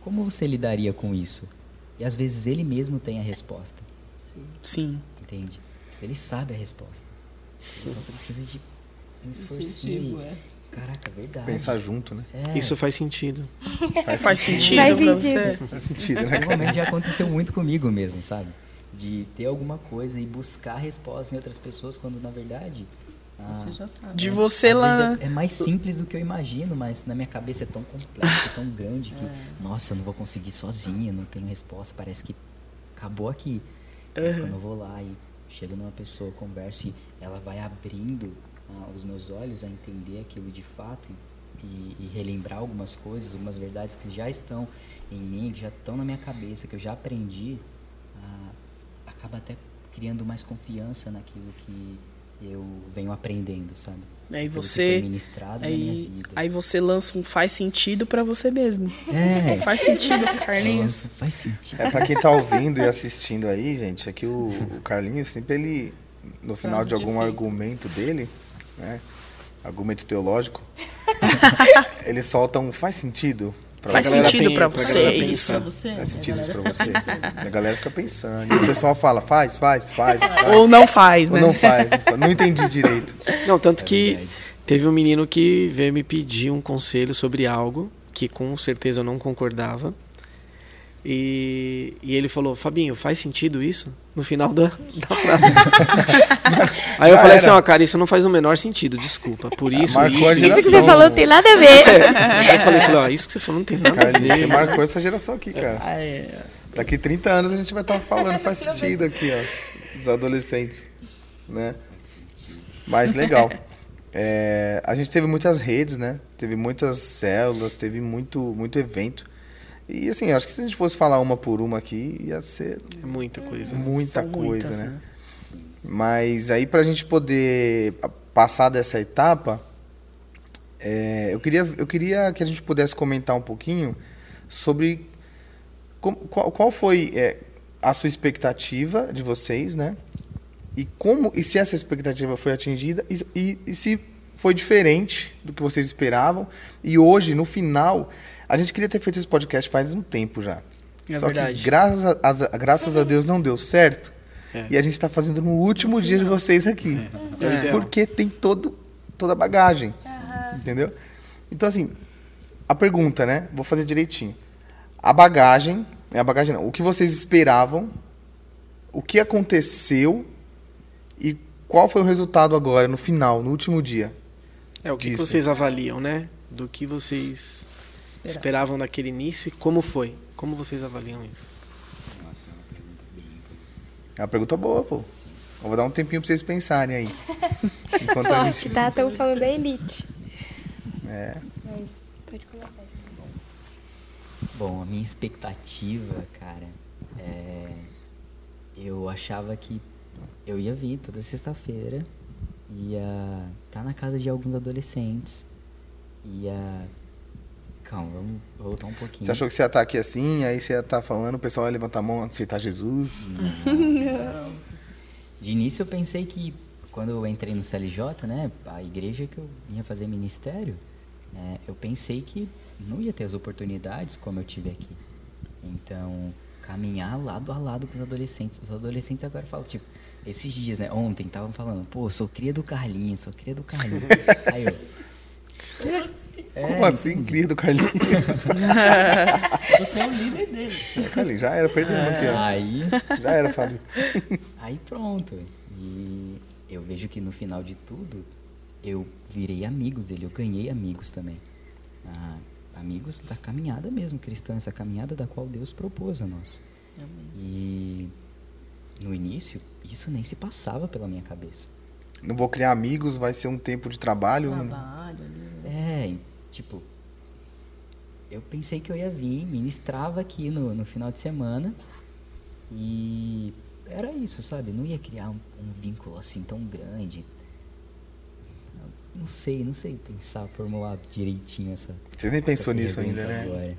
como você lidaria com isso? E às vezes ele mesmo tem a resposta, Sim. Sim. entende? Ele sabe a resposta. Ele só precisa de um esforcinho. Aí. é. Caraca, verdade. Pensar junto, né? É, Isso faz sentido. Faz sentido Faz pra sentido. você? Faz sentido, né? Normalmente já aconteceu muito comigo mesmo, sabe? De ter alguma coisa e buscar resposta em outras pessoas, quando na verdade. Ah, Você já sabe. De é, você às lá. é, é mais simples do que eu imagino, mas na minha cabeça é tão complexo, tão grande que, nossa, eu não vou conseguir sozinho, não tenho resposta, parece que acabou aqui. Mas Uhum. quando eu vou lá e chego numa pessoa, converso e ela vai abrindo ah, os meus olhos a entender aquilo de fato e, e- e relembrar algumas coisas, algumas verdades que já estão em mim, que já estão na minha cabeça, que eu já aprendi, ah, acaba até criando mais confiança naquilo que eu venho aprendendo, sabe? Aí que você- foi ministrado na minha Aí, vida. aí você lança um faz sentido pra você mesmo. É. Faz sentido, Carlinhos. Nossa, faz sentido. É, pra quem tá ouvindo e assistindo aí, gente, aqui o, o Carlinhos sempre ele, no final Frase de de algum efeito. argumento dele, né? Argumento teológico, ele solta um faz sentido. Pra Faz sentido pra pra você galera isso. Pra você? Faz sentido isso pra galera você. A galera fica pensando. E o pessoal fala, faz, faz, faz. faz. Ou não faz, Ou né? não faz. Não entendi direito. Não, tanto É que verdade. teve um menino que veio me pedir um conselho sobre algo que com certeza eu não concordava. E, e ele falou, Fabinho, faz sentido isso? No final da, da frase. Aí eu Já falei era. assim, ó, cara, isso não faz o menor sentido, desculpa. Por isso, Marcou isso, a isso. Isso que você Geração. falou não tem nada a ver. Aí eu falei, falei, ó, isso que você falou não tem nada a Carlinhos, você ver. marcou essa geração aqui, cara. É. Daqui 30 anos a gente vai estar falando, faz sentido aqui, ó. Dos adolescentes. Né? Mas legal. É, a gente teve muitas redes, né? Teve muitas células, teve muito, muito evento. E assim, acho que se a gente fosse falar uma por uma aqui, ia ser É muita coisa. muita São coisa, muitas, né? Mas aí pra gente poder a- passar dessa etapa, é, eu, queria, eu queria que a gente pudesse comentar um pouquinho sobre como- qual, qual foi é, a sua expectativa de vocês, né? E como e se essa expectativa foi atingida e, e- e se foi diferente do que vocês esperavam. E hoje, no final, a gente queria ter feito esse podcast faz um tempo já. É Só verdade. que graças a, as- graças a Deus não deu certo. É. E a gente está fazendo no último dia de vocês aqui. É ideal. Porque tem todo, toda a bagagem. Entendeu? Então, assim, a pergunta, né? Vou fazer direitinho. A bagagem, é a bagagem não, o que vocês esperavam, o que aconteceu e qual foi o resultado agora, no final, no último dia. É o que, que vocês avaliam, né? Do que vocês Esperavam daquele início e como foi? Como vocês avaliam isso? Nossa, é uma pergunta bem É uma pergunta boa, pô. Eu vou dar um tempinho pra vocês pensarem aí. Enquanto a Forte, gente. tá? Estamos falando da elite. É. Mas pode começar. Bom, a minha expectativa, cara, é... eu achava que eu ia vir toda sexta-feira, ia estar na casa de alguns adolescentes, ia. Calma, vamos voltar um pouquinho. Você achou que você ia estar aqui assim, aí você ia estar falando, o pessoal ia levantar a mão, aceitar Jesus? De início eu pensei que quando eu entrei no CLJ, né, a igreja que eu vinha fazer ministério, é, eu pensei que não ia ter as oportunidades como eu tive aqui. Então, caminhar lado a lado com os adolescentes. Os adolescentes agora falam, tipo, esses dias, né, ontem estavam falando, pô, sou cria do Carlinhos, sou cria do Carlinhos. Aí eu... É, Como assim, cria do Carlinhos? Você é o líder dele. Carlinhos, já era, perdemos aqui, ó. Aí... Já era, Fábio. Aí pronto. E eu vejo que no final de tudo, eu virei amigos dele, eu ganhei amigos também. Ah, amigos da caminhada mesmo cristã, essa caminhada da qual Deus propôs a nós. E no início, isso nem se passava pela minha cabeça. Não vou criar amigos, vai ser um tempo de trabalho. não- Trabalho ali. né? É, tipo, eu pensei que eu ia vir, ministrava aqui no, no final de semana e era isso, sabe? Não ia criar um, um vínculo assim tão grande. Não sei, não sei pensar, formular direitinho essa. Você nem pensou nisso ainda, né? Agora.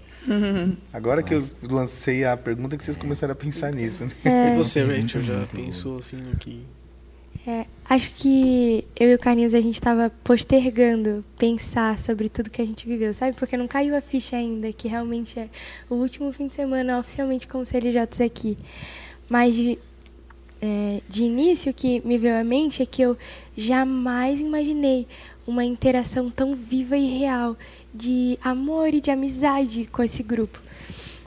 Agora que eu Mas- lancei a pergunta que vocês começaram a pensar nisso. né? E você, Rachel, já pensou assim no que. É, acho que eu e o Carlinhos a gente estava postergando pensar sobre tudo que a gente viveu, sabe? Porque não caiu a ficha ainda, que realmente é o último fim de semana oficialmente como CLJs aqui. Mas de, é, de início o que me veio à mente é que eu jamais imaginei uma interação tão viva e real de amor e de amizade com esse grupo.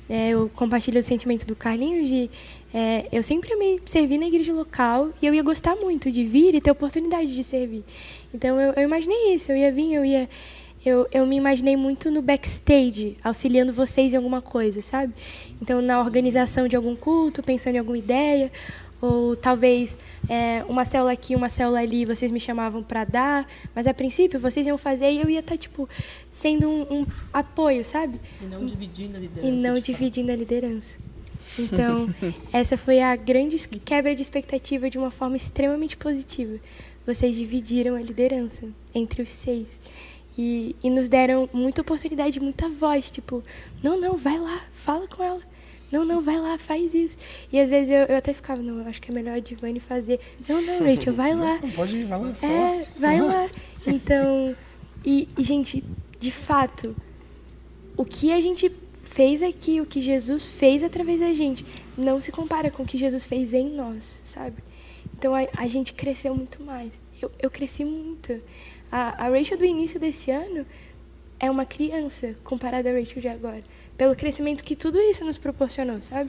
É, eu compartilho o sentimento do Carlinhos de é, eu sempre amei servir na igreja local e eu ia gostar muito de vir e ter oportunidade de servir. Então eu, eu imaginei isso, eu ia vir, eu ia. Eu, eu me imaginei muito no backstage, auxiliando vocês em alguma coisa, sabe? Então, na organização de algum culto, pensando em alguma ideia, ou talvez é, uma célula aqui, uma célula ali, vocês me chamavam para dar, mas a princípio vocês iam fazer e eu ia estar, tipo, sendo um, um apoio, sabe? E não dividindo a liderança. E não fato. dividindo a liderança. Então, essa foi a grande quebra de expectativa de uma forma extremamente positiva. Vocês dividiram a liderança entre os seis. E, e nos deram muita oportunidade, muita voz. Tipo, não, não, vai lá, fala com ela. Não, não, vai lá, faz isso. E às vezes eu, eu até ficava, não, acho que é melhor a Divane fazer. Não, não, Rachel, vai lá. Não, pode ir, vai lá. É, vai lá. Então, e, e, gente, de fato, o que a gente fez aqui, o que Jesus fez através da gente, não se compara com o que Jesus fez em nós, sabe? Então a, a gente cresceu muito mais. Eu, eu cresci muito. A, a Rachel do início desse ano é uma criança comparada à Rachel de agora. Pelo crescimento que tudo isso nos proporcionou, sabe?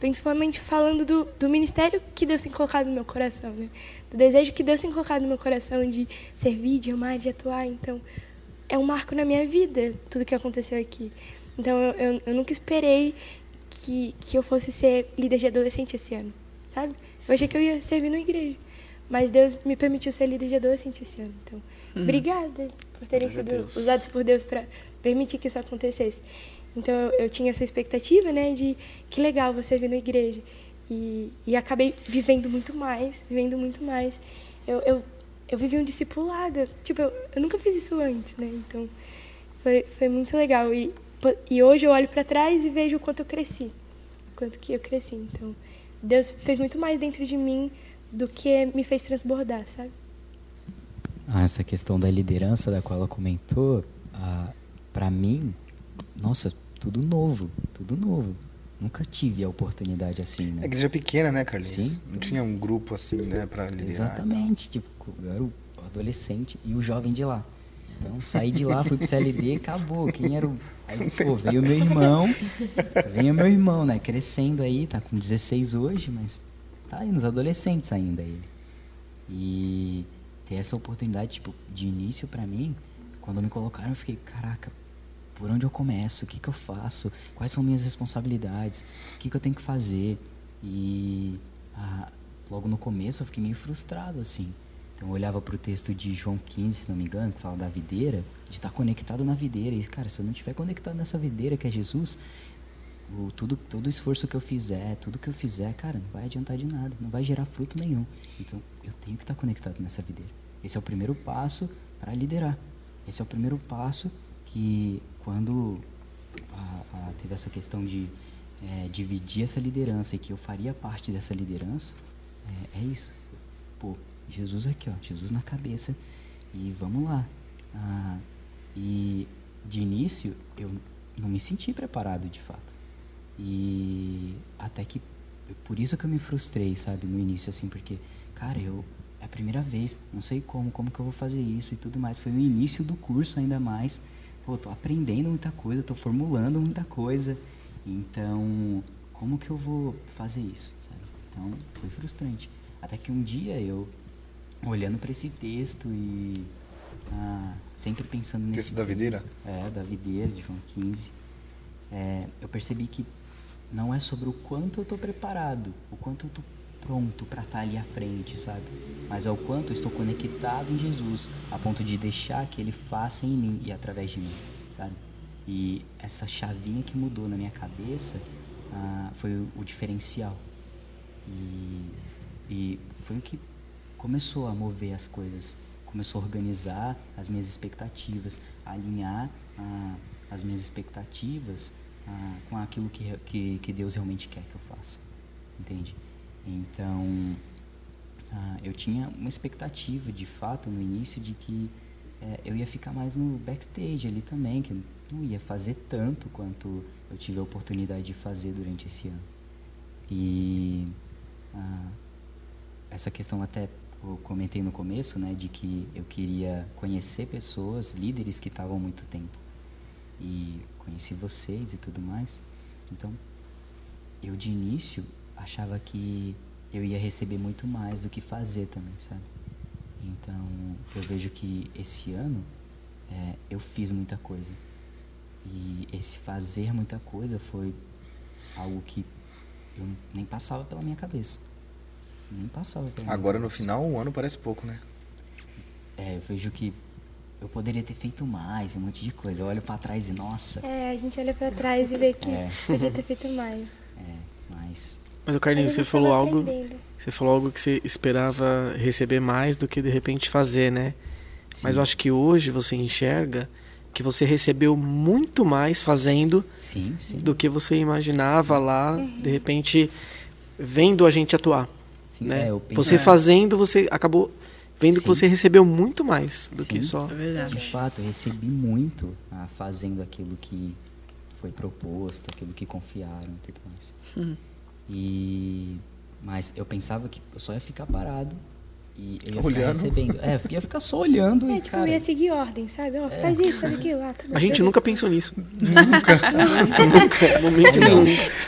Principalmente falando do, do ministério que Deus tem colocado no meu coração, né? Do desejo que Deus tem colocado no meu coração de servir, de amar, de atuar. Então, é um marco na minha vida, tudo que aconteceu aqui. Então, eu, eu, eu nunca esperei que, que eu fosse ser líder de adolescente esse ano, sabe? Eu achei que eu ia servir na igreja. Mas Deus me permitiu ser líder de adolescente esse ano. Então, obrigada por terem sido Deus. usados por Deus para permitir que isso acontecesse. Então eu, eu tinha essa expectativa, né, de que legal você vir na igreja. E, e acabei vivendo muito mais, vivendo muito mais. Eu, eu, eu vivi um discipulado, tipo, eu, eu nunca fiz isso antes, né? Então foi, foi muito legal. E, e hoje eu olho para trás e vejo o quanto eu cresci, o quanto que eu cresci. Então Deus fez muito mais dentro de mim do que me fez transbordar, sabe? Ah, essa questão da liderança da qual ela comentou, ah, para mim, nossa, tudo novo, tudo novo. Nunca tive a oportunidade assim, né? A igreja pequena, né, Carlinhos? Sim. Não tinha um grupo assim, né, para liderar. Exatamente, tipo, eu era o adolescente e o jovem de lá. Então, saí de lá, fui pro CLD, acabou. Quem era o. Aí, pô, veio meu irmão. Veio meu irmão, né? Crescendo aí, tá com 16 hoje, mas tá aí nos adolescentes ainda ele. E ter essa oportunidade, tipo, de início pra mim, quando me colocaram, eu fiquei, caraca, por onde eu começo? O que, que eu faço? Quais são minhas responsabilidades? O que, que eu tenho que fazer? E ah, logo no começo eu fiquei meio frustrado, assim. Eu olhava para o texto de João 15, se não me engano, que fala da videira, de estar conectado na videira. E, cara, se eu não estiver conectado nessa videira que é Jesus, o, tudo, todo esforço que eu fizer, tudo que eu fizer, cara, não vai adiantar de nada, não vai gerar fruto nenhum. Então eu tenho que estar conectado nessa videira. Esse é o primeiro passo para liderar. Esse é o primeiro passo que, quando a, a, teve essa questão de é, dividir essa liderança e que eu faria parte dessa liderança, é, é isso. Pô, Jesus aqui, ó, Jesus na cabeça e vamos lá. Ah, e de início eu não me senti preparado de fato. E até que por isso que eu me frustrei, sabe, no início assim, porque cara, eu é a primeira vez, não sei como, como que eu vou fazer isso e tudo mais. Foi no início do curso ainda mais. Pô, tô aprendendo muita coisa, tô formulando muita coisa. Então, como que eu vou fazer isso, sabe? Então, foi frustrante. Até que um dia eu olhando para esse texto e ah, sempre pensando nesse Texto da videira? É, da videira, de João 15. É, eu percebi que não é sobre o quanto eu estou preparado, o quanto eu estou pronto para estar tá ali à frente, sabe? Mas é o quanto eu estou conectado em Jesus, a ponto de deixar que Ele faça em mim e através de mim, sabe? E essa chavinha que mudou na minha cabeça ah, foi o, o diferencial. E, e foi o que começou a mover as coisas, começou a organizar as minhas expectativas, a alinhar ah, as minhas expectativas ah, com aquilo que, que, que, Deus realmente quer que eu faça, entende? Então, ah, eu tinha uma expectativa, de fato, no início, de que é, eu ia ficar mais no backstage ali também, que não ia fazer tanto quanto eu tive a oportunidade de fazer durante esse ano. E essa questão até eu comentei no começo, né, de que eu queria conhecer pessoas, líderes que estavam há muito tempo. E conheci vocês e tudo mais. Então, eu de início achava que eu ia receber muito mais do que fazer também, sabe? Então, eu vejo que esse ano é, eu fiz muita coisa. E esse fazer muita coisa foi algo que eu nem passava pela minha cabeça. Nem passava pela Agora no final, um ano parece pouco, né? É, eu vejo que eu poderia ter feito mais, um monte de coisa. Eu olho para trás e, nossa. É, a gente olha para trás e vê que É. podia ter feito mais. É, mas. Mas o Carlinhos, Mas você falou algo, aprendendo. você falou algo que você esperava receber mais do que de repente fazer, né? Mas sim, eu acho que hoje você enxerga que você recebeu muito mais fazendo Sim, sim. do que você imaginava lá, de repente vendo a gente atuar, sim né? é, eu penso- Você fazendo, você acabou vendo que Sim. você recebeu muito mais do que Sim. só. É verdade. De fato, eu recebi muito ah, fazendo aquilo que foi proposto, aquilo que confiaram e tudo mais. Uhum. E mas eu pensava que eu só ia ficar parado e eu ia Olhando. ficar recebendo. É, eu ia ficar só olhando É, e tipo, cara, eu ia seguir ordem, sabe? Ó, faz isso, faz aquilo. Ah, tá bom, A gente nunca pensou nisso. Nunca. nunca. Momento nenhum.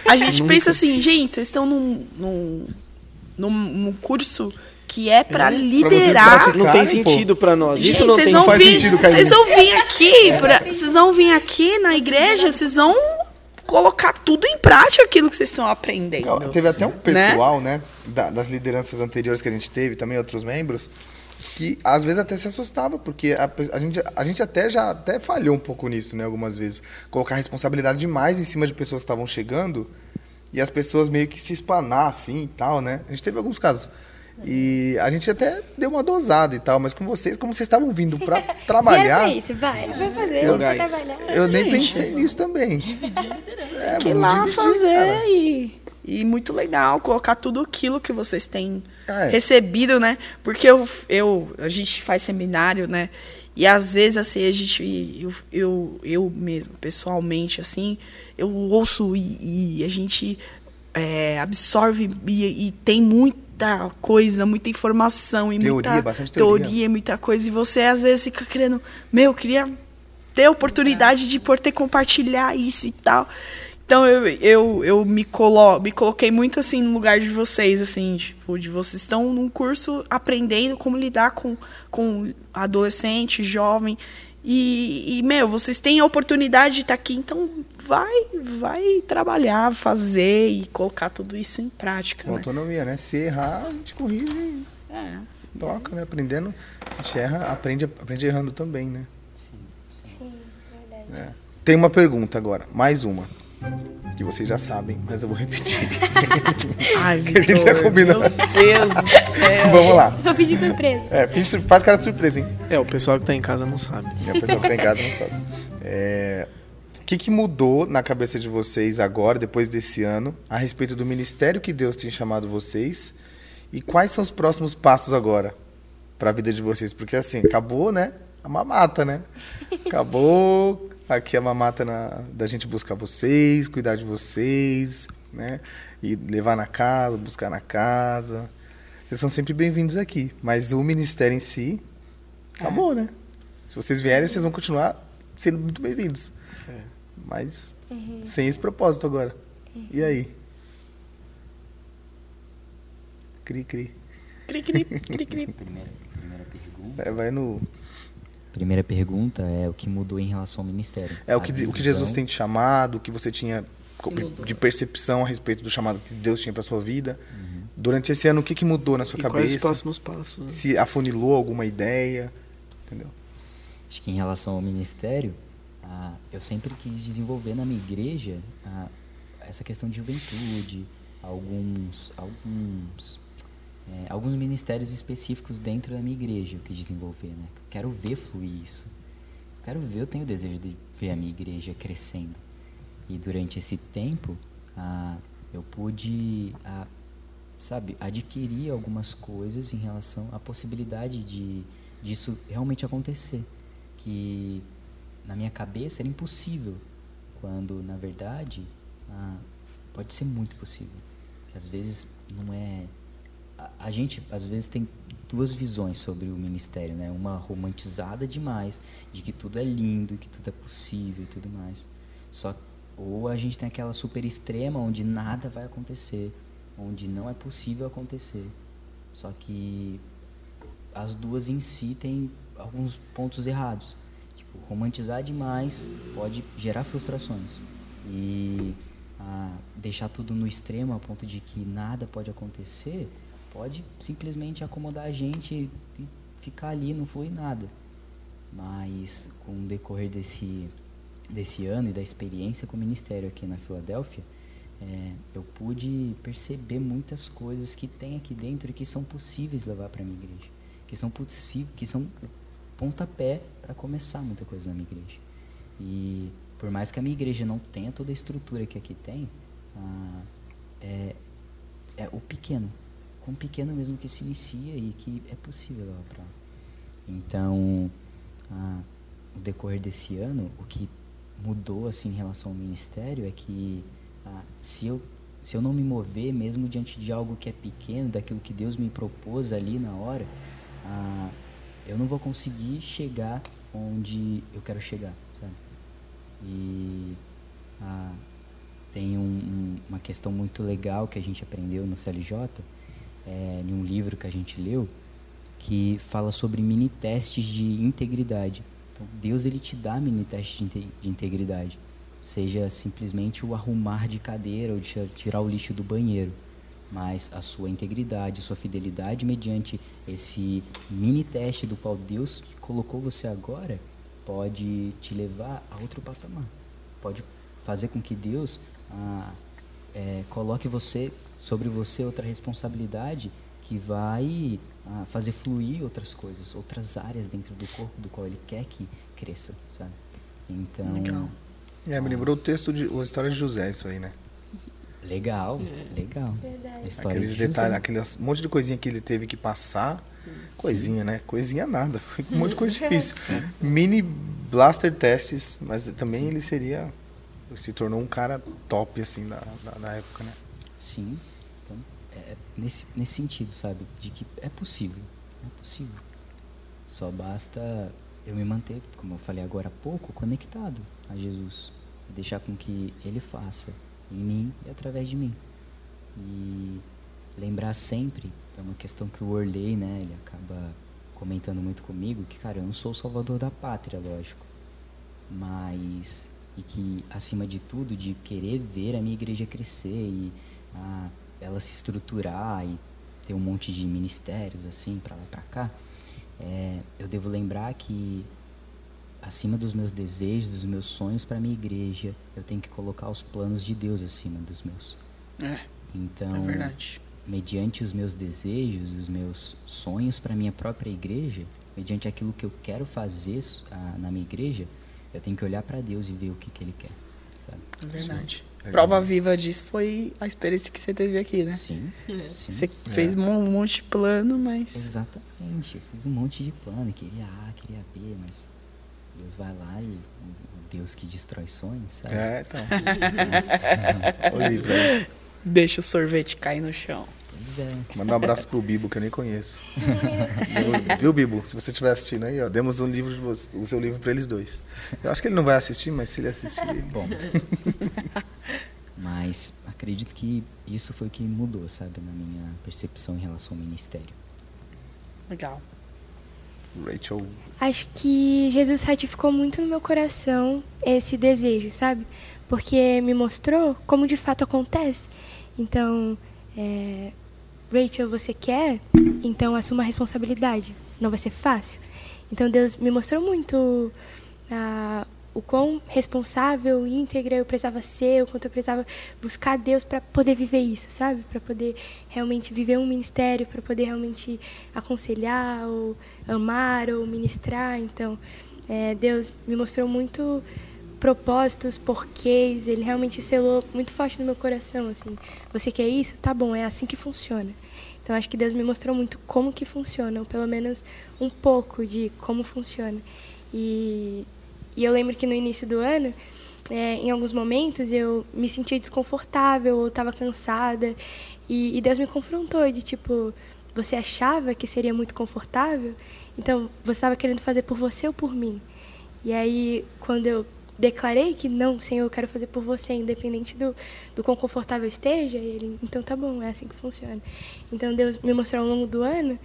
A gente Nunca. pensa assim, gente, vocês estão num, num, num, num curso que é pra vocês liderar. praticarem. Não tem sentido pra nós. Isso Gente, não vocês tem vão faz vir, sentido. Vocês vão vir aqui, pra, vocês vão vir aqui na igreja, vocês vão colocar tudo em prática aquilo que vocês estão aprendendo. Teve até um pessoal, né, da- das lideranças anteriores que a gente teve, também outros membros, que às vezes até se assustava, porque a, a gente, a gente até já até falhou um pouco nisso, né, algumas vezes. Colocar responsabilidade demais em cima de pessoas que estavam chegando e as pessoas meio que se espanar assim e tal, né? A gente teve alguns casos. E a gente até deu uma dosada e tal, mas com vocês, como vocês estavam vindo pra trabalhar, isso, vai, vai fazer, Eu- vai trabalhar. eu nem pensei nisso também. Dividir a liderança. É, que lá dividir, fazer e, e muito legal colocar tudo aquilo que vocês têm É. recebido, né? Porque eu, eu, a gente faz seminário, né? E às vezes, assim, a gente, eu, eu, eu mesmo, pessoalmente, assim, eu ouço e, e a gente é, absorve e, e tem muita coisa, muita informação e Teoria, muita bastante teoria. teoria, muita coisa. E você, às vezes, fica querendo, meu, eu queria ter a oportunidade de poder compartilhar isso e tal. Então eu, eu, eu me, colo me coloquei muito assim no lugar de vocês, assim, tipo, de vocês estão num curso aprendendo como lidar com, com adolescente, jovem. E, e, meu, vocês têm a oportunidade de estar aqui, então vai, vai trabalhar, fazer e colocar tudo isso em prática. Com Né? autonomia, né? Se errar, a gente corrige e É. toca, né? Aprendendo, a gente erra, aprende, aprende errando também, né? Sim, sim. Sim, verdade. É. Tem uma pergunta agora, mais uma. Que vocês já sabem, mas eu vou repetir. Ai, Que a gente já combinou. Meu Deus do céu. Vamos lá. Vou pedir surpresa. É, faz cara de surpresa, hein? É, o pessoal que tá em casa não sabe. E a pessoa que tá em casa não sabe. É, O que, que mudou na cabeça de vocês agora, depois desse ano, a respeito do ministério que Deus tem chamado vocês? E quais são os próximos passos agora para a vida de vocês? Porque assim, acabou, né? A mamata, né? Acabou aqui a mamata na- da gente buscar vocês, cuidar de vocês, né? E levar na casa, buscar na casa. Vocês são sempre bem-vindos aqui. Mas o ministério em si acabou, né? Se vocês vierem, vocês vão continuar sendo muito bem-vindos. Mas sem esse propósito agora. E aí? Cri, cri. Cri, cri, cri, cri. Primeira, primeira pergunta. É, vai no. Primeira pergunta é o que mudou em relação ao ministério. É o que, o que Jesus tem te chamado, o que você tinha de percepção a respeito do chamado que Deus tinha para sua vida. Durante esse ano, o que, que mudou na sua E quais os cabeça? próximos passos? né? Se afunilou alguma ideia, entendeu? Acho que em relação ao ministério, ah, eu sempre quis desenvolver na minha igreja ah, essa questão de juventude, alguns, alguns, é, alguns ministérios específicos dentro da minha igreja quis desenvolver, né? Quero ver fluir isso. Quero ver, eu tenho o desejo de ver a minha igreja crescendo. E durante esse tempo, ah, eu pude, ah, sabe, adquirir algumas coisas em relação à possibilidade de disso realmente acontecer, que na minha cabeça era impossível, quando na verdade ah, pode ser muito possível. Às vezes não é a, gente às vezes tem duas visões sobre o ministério, né? Uma romantizada demais, de que tudo é lindo, que tudo é possível e tudo mais. Só ou a gente tem aquela super extrema onde nada vai acontecer, onde não é possível acontecer. Só que as duas em si têm alguns pontos errados. Tipo, romantizar demais pode gerar frustrações. E ah, deixar tudo no extremo a ponto de que nada pode acontecer pode simplesmente acomodar a gente e ficar ali, não flui nada. Mas com o decorrer desse, desse ano e da experiência com o ministério aqui na Filadélfia, é, eu pude perceber muitas coisas que tem aqui dentro e que são possíveis levar para a minha igreja, que são possíveis, que são pontapé para começar muita coisa na minha igreja. E por mais que a minha igreja não tenha toda a estrutura que aqui tem, ah, é, é o pequeno, com pequeno mesmo que se inicia e que é possível lá. Então, ah, no decorrer desse ano, o que mudou assim em relação ao ministério é que ah, se eu se eu não me mover mesmo diante de algo que é pequeno, daquilo que Deus me propôs ali na hora, eu não vou conseguir chegar onde eu quero chegar, sabe? E tem um- um- uma questão muito legal que a gente aprendeu no CLJ, é, um livro que a gente leu, que fala sobre mini testes de integridade. Então, Deus ele te dá mini testes de, inte- de integridade, seja simplesmente o arrumar de cadeira ou de tirar o lixo do banheiro, mas a sua integridade, sua fidelidade mediante esse mini teste do qual Deus colocou você agora, pode te levar a outro patamar. Pode fazer com que Deus ah, é, coloque você sobre você outra responsabilidade que vai ah, fazer fluir outras coisas, outras áreas dentro do corpo do qual Ele quer que cresça, sabe? Então. Legal. É, me lembrou o texto de a história de José, isso aí, né? Legal, legal. Verdade. História Aqueles de José. detalhes, aqueles monte de coisinha que ele teve que passar. Coisinha, né? Coisinha nada. Um monte de coisa difícil. Mini blaster testes, mas também ele seria. Se tornou um cara top, assim, na, na, na época, né? Sim. Nesse, nesse sentido, sabe? De que é possível. É possível. Só basta eu me manter, como eu falei agora há pouco, conectado a Jesus. Deixar com que Ele faça em mim e através de mim. E lembrar sempre, é uma questão que o Orley, né, ele acaba comentando muito comigo, que, cara, eu não sou o salvador da pátria, lógico. Mas, e que, acima de tudo, de querer ver a minha igreja crescer e ah, ela se estruturar e ter um monte de ministérios, assim, para lá pra cá, é, eu devo lembrar que acima dos meus desejos, dos meus sonhos para minha igreja, eu tenho que colocar os planos de Deus acima dos meus. É, Então, é verdade. mediante os meus desejos, os meus sonhos para minha própria igreja, mediante aquilo que eu quero fazer ah, na minha igreja, eu tenho que olhar para Deus e ver o que, que Ele quer. Sabe? É verdade. Legal. Prova viva disso foi a experiência que você teve aqui, né? Sim, sim. Você fez um monte de plano, mas. Exatamente. Eu fiz um monte de plano, queria A, queria B, mas Deus vai lá e Deus que destrói sonhos, sabe? É, então. o livro aí. Deixa o sorvete cair no chão. Pois é. Manda um abraço pro Bibo, que eu nem conheço. Viu, Bibo? Se você estiver assistindo aí, ó, demos um livro de você- o seu livro para eles dois. Eu acho que ele não vai assistir, mas se ele assistir, ele... Bom. Mas acredito que isso foi o que mudou, sabe, na minha percepção em relação ao ministério. Legal. Rachel. Acho que Jesus ratificou muito no meu coração esse desejo, sabe? Porque me mostrou como de fato acontece. Então, é, Rachel, você quer? Então assuma a responsabilidade. Não vai ser fácil. Então Deus me mostrou muito ah, o quão responsável íntegra eu precisava ser, o quanto eu precisava buscar Deus para poder viver isso, sabe? Para poder realmente viver um ministério, para poder realmente aconselhar, ou amar, ou ministrar. Então, é, Deus me mostrou muito propósitos, porquês, ele realmente selou muito forte no meu coração, assim. Você quer isso? Tá bom, é assim que funciona. Então acho que Deus me mostrou muito como que funciona, ou pelo menos um pouco de como funciona. E, e eu lembro que no início do ano, é, em alguns momentos, eu me sentia desconfortável ou estava cansada. E, e Deus me confrontou de tipo, você achava que seria muito confortável? Então você estava querendo fazer por você ou por mim? E aí, quando eu declarei que não, Senhor, eu quero fazer por você, independente do, do quão confortável eu esteja, ele, então tá bom, é assim que funciona. Então Deus me mostrou ao longo do ano,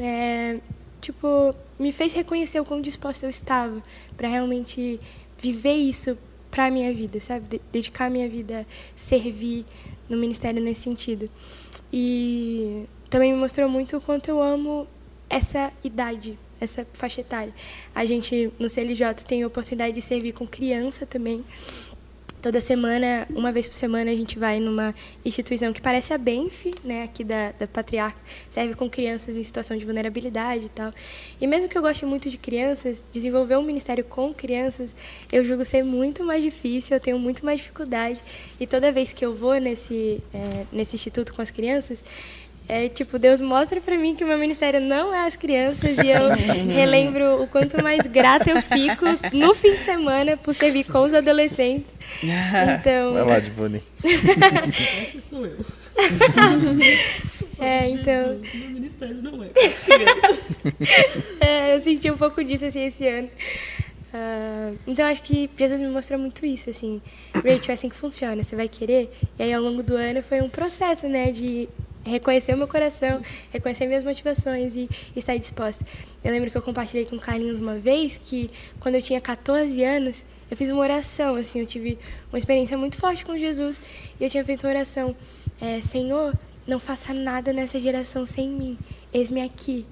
é, tipo, me fez reconhecer o quão disposta eu estava para realmente viver isso para a minha vida, sabe? De- dedicar a minha vida servir no ministério nesse sentido. E também me mostrou muito o quanto eu amo essa idade, essa faixa etária. A gente no CLJ tem a oportunidade de servir com criança também. Toda semana, uma vez por semana, a gente vai numa instituição que parece a Benf, né, aqui da, da Patriarca, serve com crianças em situação de vulnerabilidade e tal. E mesmo que eu goste muito de crianças, desenvolver um ministério com crianças, eu julgo ser muito mais difícil, eu tenho muito mais dificuldade. E toda vez que eu vou nesse, é, nesse instituto com as crianças, é tipo, Deus mostra pra mim que o meu ministério não é as crianças e eu relembro o quanto mais grata eu fico no fim de semana por servir com os adolescentes. Então, Vai lá, Divani. Essa sou eu. é, então, Jesus, meu ministério não é para as crianças. é, eu senti um pouco disso assim esse ano. Ah, então acho que Jesus me mostrou muito isso, assim, Rachel, é assim que funciona, você vai querer? E aí ao longo do ano foi um processo, né, de reconhecer o meu coração, reconhecer minhas motivações e, estar disposta. Eu lembro que eu compartilhei com o Carlinhos uma vez que quando eu tinha 14 anos, eu fiz uma oração, assim, eu tive uma experiência muito forte com Jesus e eu tinha feito uma oração, é, Senhor, não faça nada nessa geração sem mim. Eis-me aqui.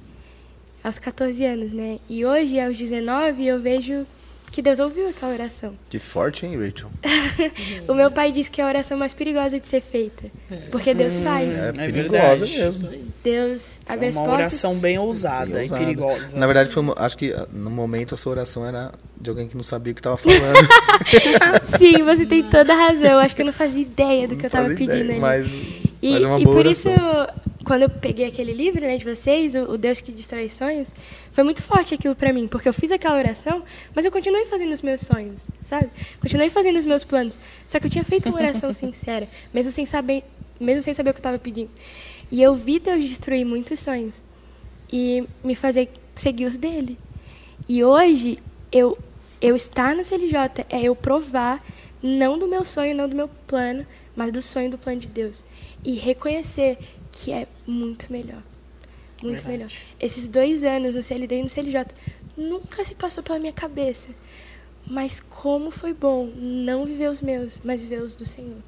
Aos 14 anos, né? E hoje, aos 19, eu vejo que Deus ouviu aquela oração. Que forte, hein, Rachel? o meu pai disse que é a oração mais perigosa de ser feita. Porque Deus faz. É, É perigosa verdade. mesmo. Deus abre Foi as uma portas. oração bem ousada Bem e ousada. perigosa. Na verdade, foi uma- acho que ah, no momento a sua oração era de alguém que não sabia o que estava falando. Sim, você tem toda a razão. Acho que eu não fazia ideia do que eu Não tava fazia pedindo ideia, ali. Mas, E, mas é uma e boa por oração. isso, quando eu peguei aquele livro né, de vocês, o, Deus que destrói sonhos, foi muito forte aquilo pra mim, porque eu fiz aquela oração, mas eu continuei fazendo os meus sonhos, sabe? Continuei fazendo os meus planos. Só que eu tinha feito uma oração sincera, mesmo sem saber, mesmo sem saber o que eu estava pedindo. E eu vi Deus destruir muitos sonhos e me fazer seguir os dele. E hoje eu eu estar no CLJ é eu provar não do meu sonho, não do meu plano, mas do sonho do plano de Deus e reconhecer que é muito melhor. Muito Verdade. melhor. Esses dois anos no CLD e no CLJ nunca se passou pela minha cabeça. Mas como foi bom não viver os meus, mas viver os do Senhor.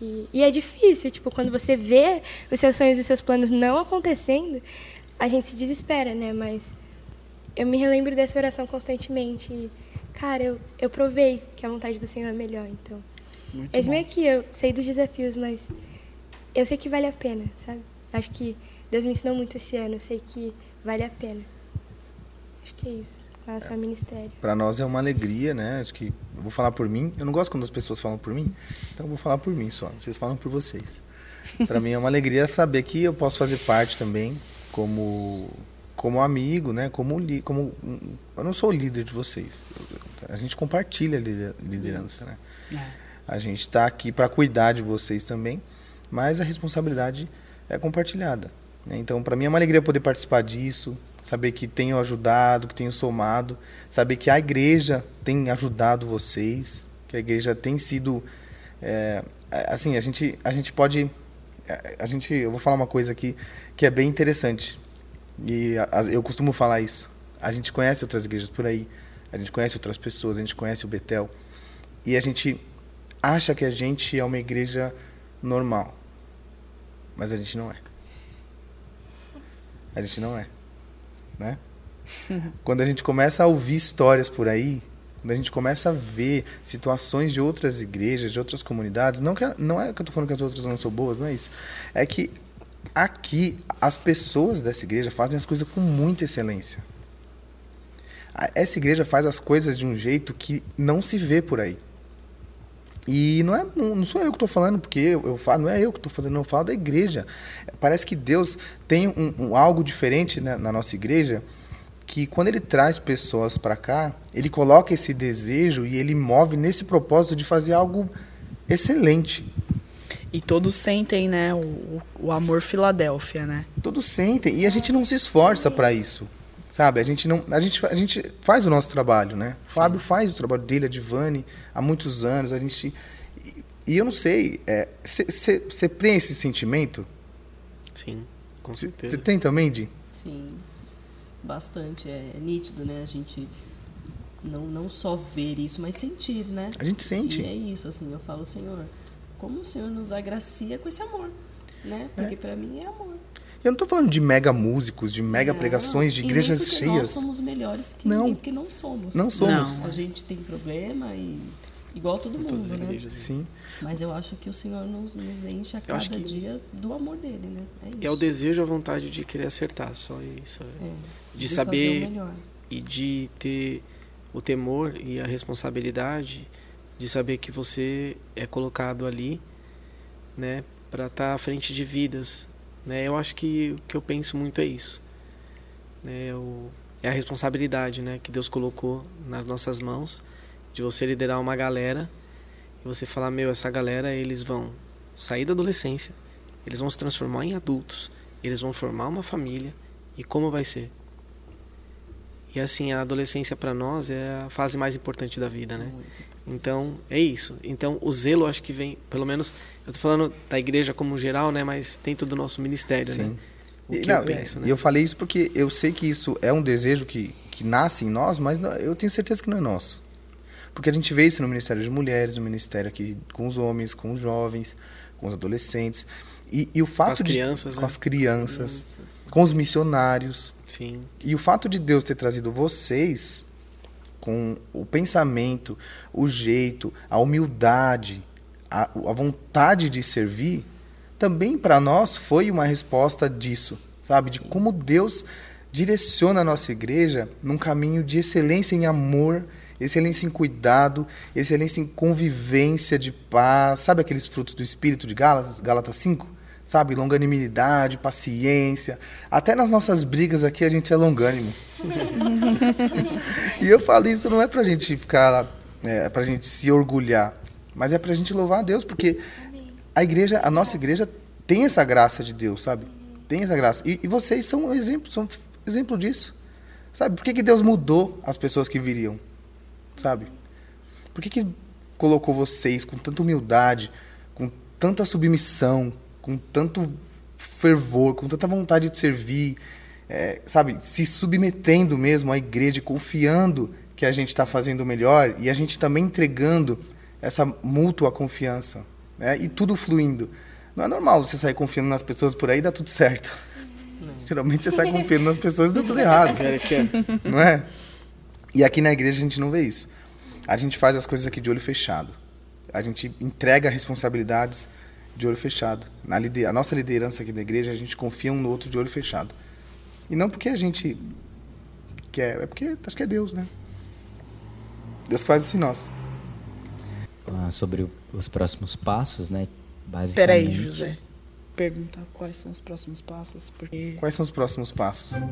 E, e é difícil, tipo, quando você vê os seus sonhos e os seus planos não acontecendo, a gente se desespera, né? Mas eu me relembro dessa oração constantemente. E, cara, eu, eu provei que a vontade do Senhor é melhor, então. Muito Mesmo bom. aqui, eu sei dos desafios, mas eu sei que vale a pena, sabe? Acho que Deus me ensinou muito esse ano, eu sei que vale a pena. Acho que é isso, relação ao ministério. Para nós é uma alegria, né? Acho que eu vou falar por mim. Eu não gosto quando as pessoas falam por mim, então eu vou falar por mim só. Vocês falam por vocês. Para mim é uma alegria saber que eu posso fazer parte também como como amigo, né? Como li- como eu não sou o líder de vocês. A gente compartilha a lider- liderança, né? É. A gente está aqui para cuidar de vocês também, mas a responsabilidade é compartilhada. né? Então, para mim é uma alegria poder participar disso, saber que tenho ajudado, que tenho somado, saber que a igreja tem ajudado vocês, que a igreja tem sido, é, assim, a gente, a gente pode, a gente, eu vou falar uma coisa aqui que é bem interessante e a- a- eu costumo falar isso. A gente conhece outras igrejas por aí, a gente conhece outras pessoas, a gente conhece o Betel e a gente acha que a gente é uma igreja normal. Mas a gente não é. A gente não é. Né? Quando a gente começa a ouvir histórias por aí, quando a gente começa a ver situações de outras igrejas, de outras comunidades, não, que, não é que eu estou falando que as outras não são boas, não é isso. É que aqui as pessoas dessa igreja fazem as coisas com muita excelência. Essa igreja faz as coisas de um jeito que não se vê por aí. E não é, não sou eu que estou falando, porque eu, eu falo, não é eu que estou fazendo, eu falo da igreja. Parece que Deus tem um, um algo diferente né, na nossa igreja, que quando ele traz pessoas para cá, ele coloca esse desejo e ele move nesse propósito de fazer algo excelente. E todos sentem, né, o, o amor Filadélfia, né? Todos sentem e a gente não se esforça para isso. Sabe? A gente não, a gente a gente faz o nosso trabalho, né? O Fábio faz o trabalho dele, a Divane, há muitos anos, a gente e, e eu não sei, você tem esse sentimento? Sim, com Você certeza. tem também, Di? Sim, bastante. É, nítido, né? A gente não, não só ver isso, mas sentir, né? A gente sente. E é isso, assim, eu falo, Senhor, como o Senhor nos agracia com esse amor, né? Porque pra mim é amor. Eu não tô falando de mega músicos, de mega Não, pregações, de igrejas porque Nós cheias. somos melhores que Não. ninguém, porque não somos. Não somos. Não. A gente tem problema e igual todo Todas mundo, as né? igrejas. Sim. Mas eu acho que o Senhor nos, nos enche a Eu cada que- dia do amor dele, né? É isso. É o desejo, a vontade de querer acertar, só isso. é. É, De fazer saber o melhor. e de ter o temor e a responsabilidade de saber que você é colocado ali, né, para estar à frente de vidas, né? Eu acho que o que eu penso muito é isso, né? O, é a responsabilidade, né, que Deus colocou nas nossas mãos de você liderar uma galera e você falar, meu, essa galera eles vão sair da adolescência, eles vão se transformar em adultos, eles vão formar uma família e como vai ser? E assim, a adolescência para nós é a fase mais importante da vida, né? Então, é isso. Então, o zelo acho que vem, pelo menos, eu tô falando da igreja como geral, né, mas dentro do nosso ministério, né? Sim. O E, que não, eu penso, e né? eu falei isso porque eu sei que isso é um desejo que, que nasce em nós, mas não- eu tenho certeza que não é nosso. Porque a gente vê isso no Ministério de Mulheres, no Ministério aqui com os homens, com os jovens, com os adolescentes. E, e o fato Com as de- crianças, com né? as crianças, com os missionários. Sim. E o fato de Deus ter trazido vocês com o pensamento, o jeito, a humildade, a, a vontade de servir, também para nós foi uma resposta disso, sabe? De como Deus direciona a nossa igreja num caminho de excelência em amor, excelência em cuidado, excelência em convivência de paz. Sabe aqueles frutos do Espírito de Gálatas, Gálatas 5? Sabe? Longanimidade, paciência. Até nas nossas brigas aqui a gente é longânimo. E eu falo isso não é pra gente ficar, é, pra gente se orgulhar, mas é pra gente louvar a Deus, porque a igreja, a nossa igreja tem essa graça de Deus, sabe? Tem essa graça. E, e vocês são exemplo, são exemplo disso. Sabe? Por que, que Deus mudou as pessoas que viriam? Sabe? Por que, que colocou vocês com tanta humildade, com tanta submissão, com tanto fervor, com tanta vontade de servir, é, sabe, se submetendo mesmo à igreja, confiando que a gente está fazendo o melhor e a gente também entregando essa mútua confiança, né? E tudo fluindo. Não é normal você sair confiando nas pessoas por aí e dá tudo certo. Geralmente você sai confiando nas pessoas e dá tudo errado que é. não é? E aqui na igreja a gente não vê isso. A gente faz as coisas aqui de olho fechado. A gente entrega responsabilidades de olho fechado. Na lider... A nossa liderança aqui da igreja, a gente confia um no outro de olho fechado. E não porque a gente quer, é porque acho que é Deus, né? Deus faz assim nós. Ah, sobre o- os próximos passos, né? Basicamente. Peraí, José. Perguntar quais são os próximos passos, porque... Quais são os próximos passos?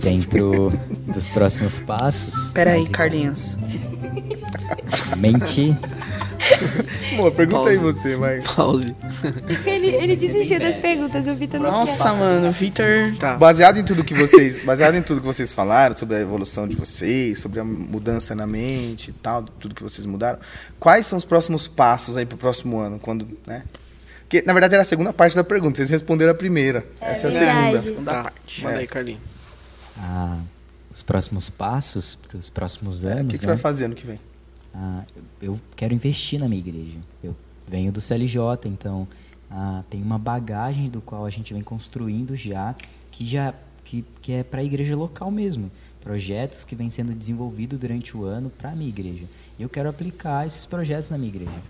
Dentro dos próximos passos. Peraí, Carlinhos. Mente. Amor, pergunta aí você, vai. Pause. Ele, ele desistiu das perguntas, o Vitor não Nossa, mano, o Vitor... Tá. Baseado em tudo que vocês, baseado em tudo que vocês falaram sobre a evolução de vocês, sobre a mudança na mente e tal, tudo que vocês mudaram, quais são os próximos passos aí pro próximo ano, quando, né? Porque na verdade era a segunda parte da pergunta, vocês responderam a primeira. Essa é a verdade. segunda. Tá. Manda aí, Carlinhos. Ah, os próximos passos para os próximos É, O anos. que, que você né? vai fazer ano que vem? Ah, eu quero investir na minha igreja. Eu venho do CLJ, então ah, tem uma bagagem do qual a gente vem construindo já, que já que, que é para a igreja local mesmo. Projetos que vêm sendo desenvolvidos durante o ano para a minha igreja. E eu quero aplicar esses projetos na minha igreja.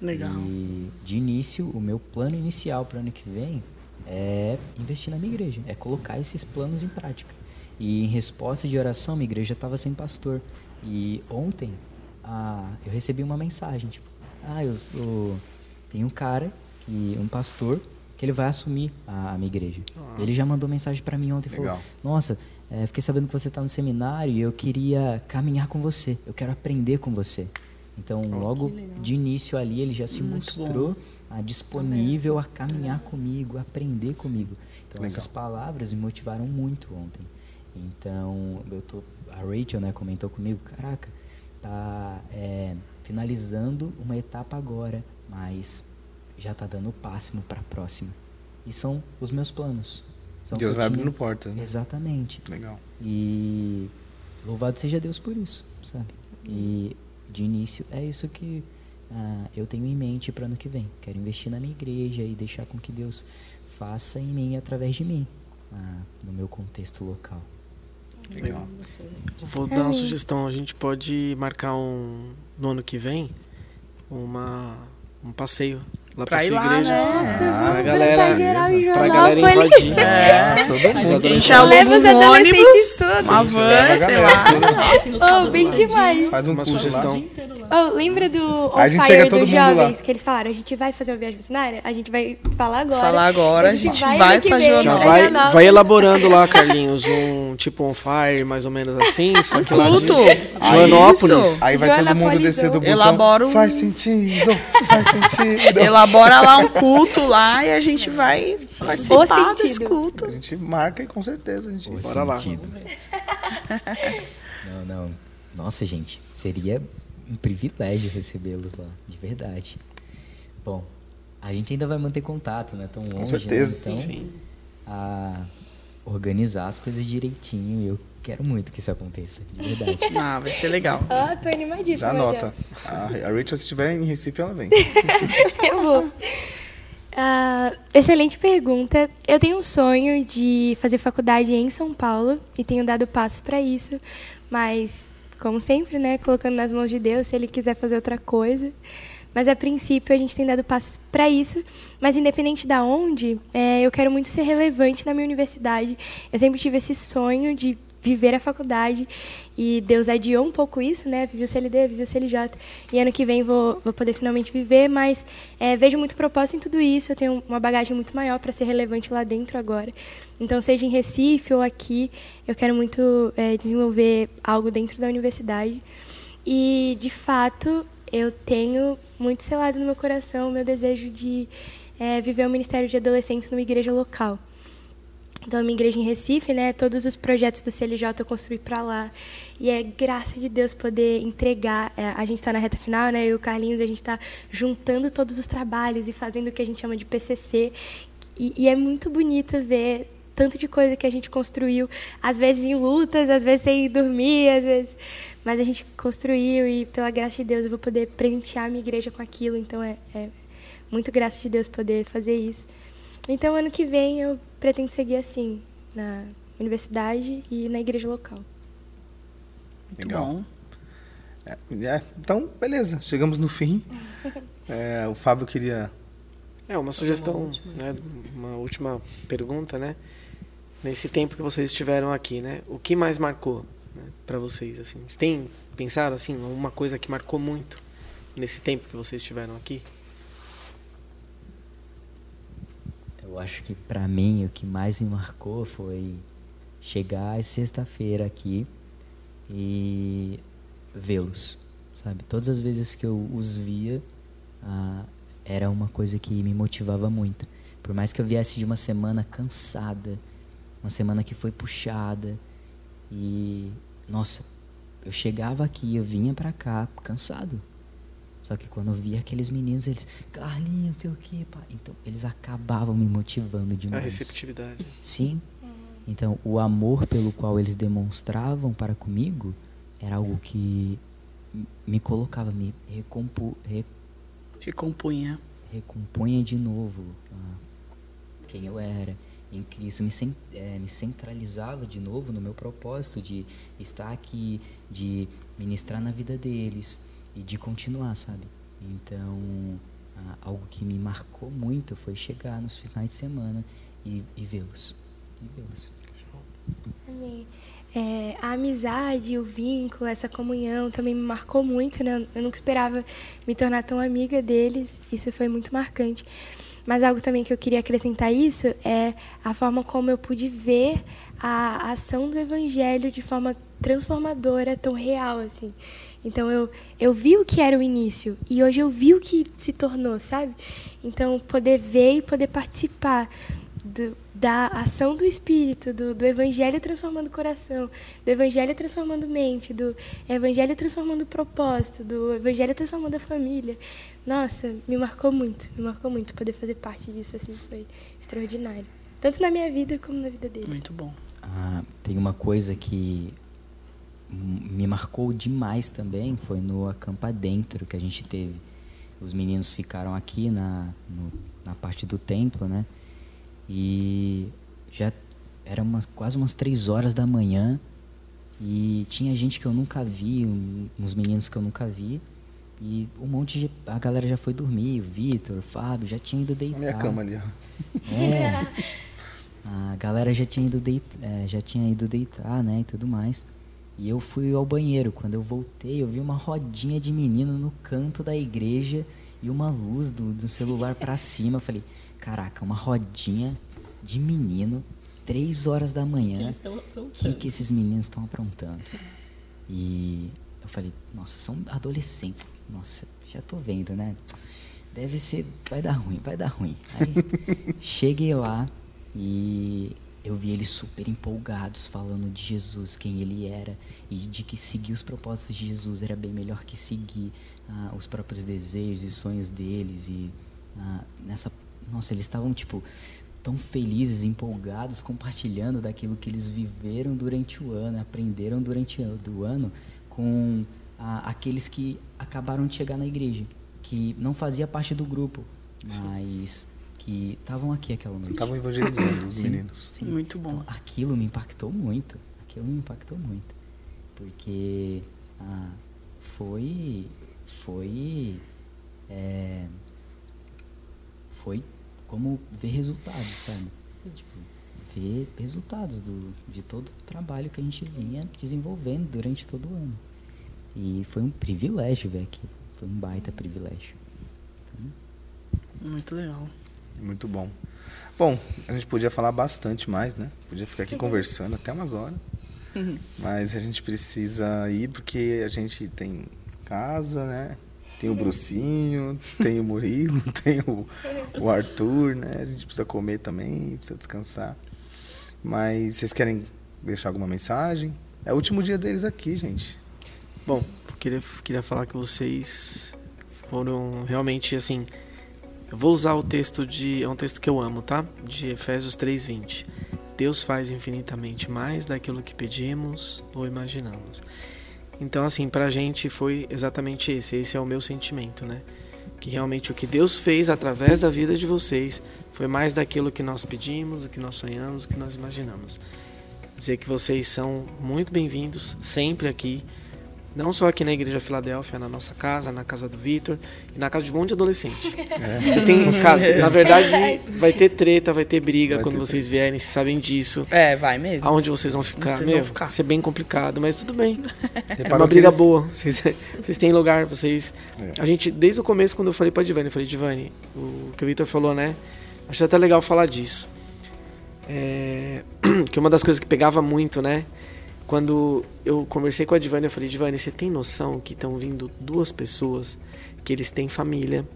Legal. E de início, o meu plano inicial para o ano que vem é investir na minha igreja, é colocar esses planos em prática. E em resposta de oração, minha igreja estava sem pastor. E ontem ah, eu recebi uma mensagem, tipo, ah, eu, eu tem um cara, que, um pastor, que ele vai assumir a, a minha igreja. Ele já mandou mensagem para mim ontem e falou, Legal. nossa, é, fiquei sabendo que você está no seminário e eu queria caminhar com você, eu quero aprender com você. Então, logo de início ali, ele já se Muito mostrou ah, disponível a caminhar comigo, a aprender comigo. Então, Legal. essas palavras me motivaram muito ontem. Então, eu tô, a Rachel né, comentou comigo, caraca, tá é, finalizando uma etapa agora, mas já tá dando o passo para a próxima. E são os meus planos. São Deus vai abrindo portas, né? Exatamente. Legal. E louvado seja Deus por isso, sabe? E de início é isso que ah, eu tenho em mente para ano que vem. Quero investir na minha igreja e deixar com que Deus faça em mim através de mim, ah, no meu contexto local. Legal. Vou dar uma sugestão. A gente pode marcar um no ano que vem uma um passeio lá pra, Pra sua igreja. né? Nossa, Ah, vamos galera- geral Pra galera invadir. É, todo mundo. a Leva os um adolescentes ônibus, todos. uma van, sei lá. Oh, bem demais. Faz um Uma sugestão. Lá. Oh, lembra do On A gente Fire chega todo dos mundo lá. jovens? Que eles falaram, a gente vai fazer uma viagem missionária? A gente vai falar agora. Falar agora, a gente vai pra vem Joanópolis. Já pra vai, Joanópolis. vai elaborando lá, Carlinhos, um tipo um fire, mais ou menos assim, só que lá de Culto. Joanópolis. Aí vai todo mundo descer do busão. Elabora um- Faz sentido, faz sentido. Elabora lá um culto lá e a gente vai participar O desse sentido. culto. A gente marca e com certeza a gente... O Bora lá. sentido. não, não. Nossa, gente, seria um privilégio recebê-los lá, de verdade. Bom, a gente ainda vai manter contato, né? Tão longe, certeza. né? Então, Sim. a organizar as coisas direitinho. Eu quero muito que isso aconteça, de verdade. Ah, vai ser legal. Ó, tô animadíssima. Já anota. A, a Rachel, se estiver em Recife, ela vem. Eu vou. Ah, excelente pergunta. Eu tenho um sonho de fazer faculdade em São Paulo e tenho dado passos para isso, mas, como sempre, né, colocando nas mãos de Deus, se Ele quiser fazer outra coisa. Mas, a princípio, a gente tem dado passos para isso. Mas, independente da onde, é, eu quero muito ser relevante na minha universidade. Eu sempre tive esse sonho de viver a faculdade e Deus adiou um pouco isso, né? Vivi o CLD, vivi o CLJ e ano que vem vou, vou poder finalmente viver, mas é, vejo muito propósito em tudo isso. Eu tenho uma bagagem muito maior para ser relevante lá dentro agora. Então, seja em Recife ou aqui, eu quero muito é, desenvolver algo dentro da universidade. E, de fato, eu tenho muito selado no meu coração o meu desejo de é, viver o Ministério de Adolescentes numa igreja local. Então, minha igreja em Recife, né, todos os projetos do CLJ eu construí para lá. E é graça de Deus poder entregar. É, a gente está na reta final, né, eu e o Carlinhos, a gente está juntando todos os trabalhos e fazendo o que a gente chama de PCC. E, e é muito bonito ver tanto de coisa que a gente construiu, às vezes em lutas, às vezes sem dormir, às vezes. Mas a gente construiu e, pela graça de Deus, eu vou poder presentear a minha igreja com aquilo. Então, é, é muito graça de Deus poder fazer isso. Então, ano que vem, eu pretendo seguir assim, na universidade e na igreja local. Muito Legal. bom. É, é, então, beleza. Chegamos no fim. É, o Fábio queria... É, uma sugestão, né, uma última pergunta, né? Nesse tempo que vocês estiveram aqui, né? O que mais marcou né, para vocês, assim? Vocês têm pensado, assim, uma coisa que marcou muito nesse tempo que vocês estiveram aqui? Eu acho que pra mim o que mais me marcou foi chegar sexta-feira aqui e vê-los, sabe? Todas as vezes que eu os via, ah, era uma coisa que me motivava muito. Por mais que eu viesse de uma semana cansada, uma semana que foi puxada e nossa, eu chegava aqui, eu vinha pra cá cansado. Só que quando eu via aqueles meninos, eles, Carlinhos, não sei o que, pá. Então, eles acabavam me motivando A demais. receptividade. Sim. Então, o amor pelo qual eles demonstravam para comigo era algo que me colocava, me recompu, re- Recompunha. recompunha de novo ah, quem eu era em Cristo, me, eh, me centralizava de novo no meu propósito de estar aqui, de ministrar na vida deles e de continuar, sabe? Então, algo que me marcou muito foi chegar nos finais de semana e, e vê-los. E vê-los. Amém. É, a amizade, o vínculo, essa comunhão também me marcou muito, né? Eu nunca esperava me tornar tão amiga deles. Isso foi muito marcante. Mas algo também que eu queria acrescentar a isso é a forma como eu pude ver a ação do evangelho de forma transformadora, tão real assim. Então eu eu vi o que era o início e hoje eu vi o que se tornou, sabe? Então poder ver e poder participar do, da ação do Espírito, do, do Evangelho transformando o coração, do Evangelho transformando mente, do Evangelho transformando o propósito, do Evangelho transformando a família. Nossa, me marcou muito, me marcou muito poder fazer parte disso, assim, foi extraordinário. Tanto na minha vida como na vida deles. Muito bom. Ah, tem uma coisa que me marcou demais também, foi no acampa dentro que a gente teve. Os meninos ficaram aqui na, no- na parte do templo, né? E já era umas, quase umas três horas da manhã e tinha gente que eu nunca vi, um- uns meninos que eu nunca vi. E um monte de. A galera já foi dormir, o Vitor, o Fábio, já tinha ido deitar. minha cama ali, ó. É. A galera já tinha ido deitar, já tinha ido deitar, né, e tudo mais. E eu fui ao banheiro. Quando eu voltei, eu vi uma rodinha de menino no canto da igreja e uma luz do, do celular pra cima. Eu falei, caraca, uma rodinha de menino, três horas da manhã. O que, que esses meninos estão aprontando? E eu falei, nossa, são adolescentes. Nossa, já tô vendo, né? Deve ser, vai dar ruim, vai dar ruim. Aí cheguei lá e eu vi eles super empolgados falando de Jesus, quem ele era e de que seguir os propósitos de Jesus era bem melhor que seguir ah, os próprios desejos e sonhos deles e ah, nessa, nossa, eles estavam tipo tão felizes, empolgados, compartilhando daquilo que eles viveram durante o ano, aprenderam durante o ano com a, aqueles que acabaram de chegar na igreja, que não fazia parte do grupo, mas que estavam aqui aquela noite. Estavam evangelizando os Sim, meninos. sim. Muito bom. Então, aquilo me impactou muito. Aquilo me impactou muito. Porque ah, foi. Foi. é, foi como ver resultados, sabe? Tipo, ver resultados do, de todo o trabalho que a gente vinha desenvolvendo durante todo o ano. E foi um privilégio ver aqui. Foi um baita privilégio. Muito legal. Muito bom. Bom, a gente podia falar bastante mais, né? Podia ficar aqui conversando até umas horas. Mas a gente precisa ir porque a gente tem casa, né? Tem o Brucinho, tem o Murilo, tem o, o Arthur, né? A gente precisa comer também, precisa descansar. Mas vocês querem deixar alguma mensagem? É o último dia deles aqui, gente. Bom, queria, queria falar que vocês foram realmente assim. Eu vou usar o texto de. É um texto que eu amo, tá? De Efésios 3,20. Deus faz infinitamente mais daquilo que pedimos ou imaginamos. Então, assim, pra gente foi exatamente esse. Esse é o meu sentimento, né? Que realmente o que Deus fez através da vida de vocês foi mais daquilo que nós pedimos, o que nós sonhamos, o que nós imaginamos. Dizer que vocês são muito bem-vindos sempre aqui. Não só aqui na Igreja Filadélfia, na nossa casa, na casa do Vitor e na casa de um monte de adolescente. Vocês têm casa. Na verdade, vai ter treta, vai ter briga Vai quando ter vocês vierem, vocês sabem disso. É, vai mesmo. Aonde vocês vão ficar? Vocês Meu, vão ficar. Isso é bem complicado, mas tudo bem. É uma briga ele- boa. Vocês, vocês têm lugar, vocês. É. A gente, desde o começo, quando eu falei pra Divani, eu falei, Divani, o que o Vitor falou, né? Acho até legal falar disso. É, que uma das coisas que pegava muito, né? Quando eu conversei com a Divani, eu falei, Divani, você tem noção que estão vindo duas pessoas que eles têm família?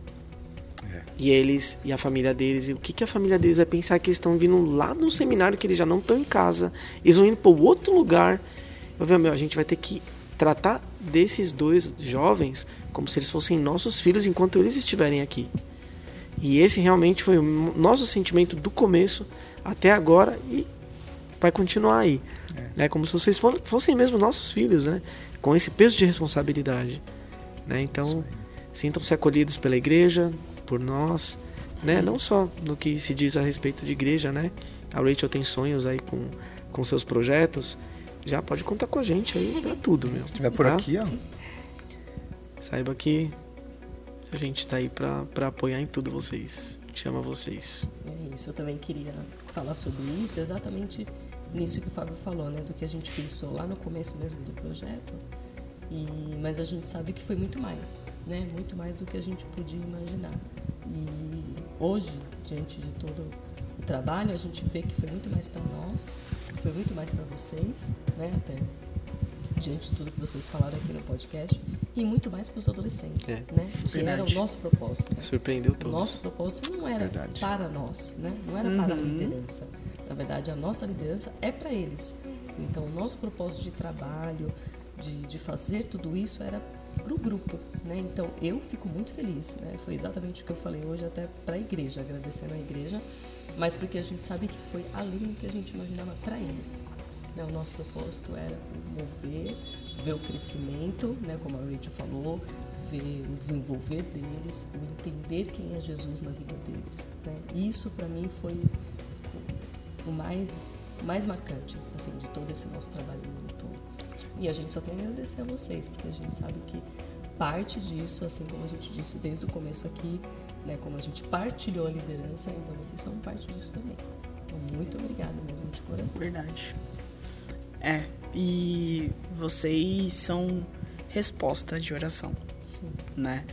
É. E eles e a família deles, e o que, que a família deles vai pensar que eles estão vindo lá no seminário que eles já não estão em casa, eles vão indo para outro lugar. Eu falei, meu, a gente vai ter que tratar desses dois jovens como se eles fossem nossos filhos enquanto eles estiverem aqui. E esse realmente foi o nosso sentimento do começo até agora e vai continuar aí. Né? Como se vocês for- fossem mesmo nossos filhos, né? Com esse peso de responsabilidade. Né? Então, sintam-se acolhidos pela igreja, por nós, né? Não só no que se diz a respeito de igreja, né? A Rachel tem sonhos aí com, com seus projetos. Já pode contar com a gente aí pra tudo, meu. Se tiver por tá? aqui, ó. Saiba que a gente tá aí pra apoiar em tudo vocês. Chama vocês. É isso, eu também queria falar sobre isso, exatamente nisso que o Fábio falou, né? Do que a gente pensou lá no começo mesmo do projeto. E, mas a gente sabe que foi muito mais, né? Muito mais do que a gente podia imaginar. E hoje, diante de todo o trabalho, a gente vê que foi muito mais para nós, foi muito mais para vocês, né? Até diante de tudo que vocês falaram aqui no podcast, e muito mais para os adolescentes, É, né? Que era o nosso propósito. né? Surpreendeu O todos. nosso propósito não era Verdade. para nós, né? Não era para a liderança. Na verdade, a nossa liderança é para eles. Então, o nosso propósito de trabalho, de, de fazer tudo isso, era para o grupo, né? Então, eu fico muito feliz, né? Foi exatamente o que eu falei hoje até para a igreja, agradecendo a igreja, mas porque a gente sabe que foi além do que a gente imaginava para eles. Né? O nosso propósito era mover, ver o crescimento, né? como a Rachel falou, ver o desenvolver deles, entender quem é Jesus na vida deles. Né? Isso para mim foi o mais, mais marcante assim, de todo esse nosso trabalho no ano todo. E a gente só tem a agradecer a vocês, porque a gente sabe que parte disso, assim como a gente disse desde o começo aqui, né, como a gente partilhou a liderança, então vocês são parte disso também. Então, muito obrigada mesmo de coração. Verdade. É, e vocês são resposta de oração, Sim. né?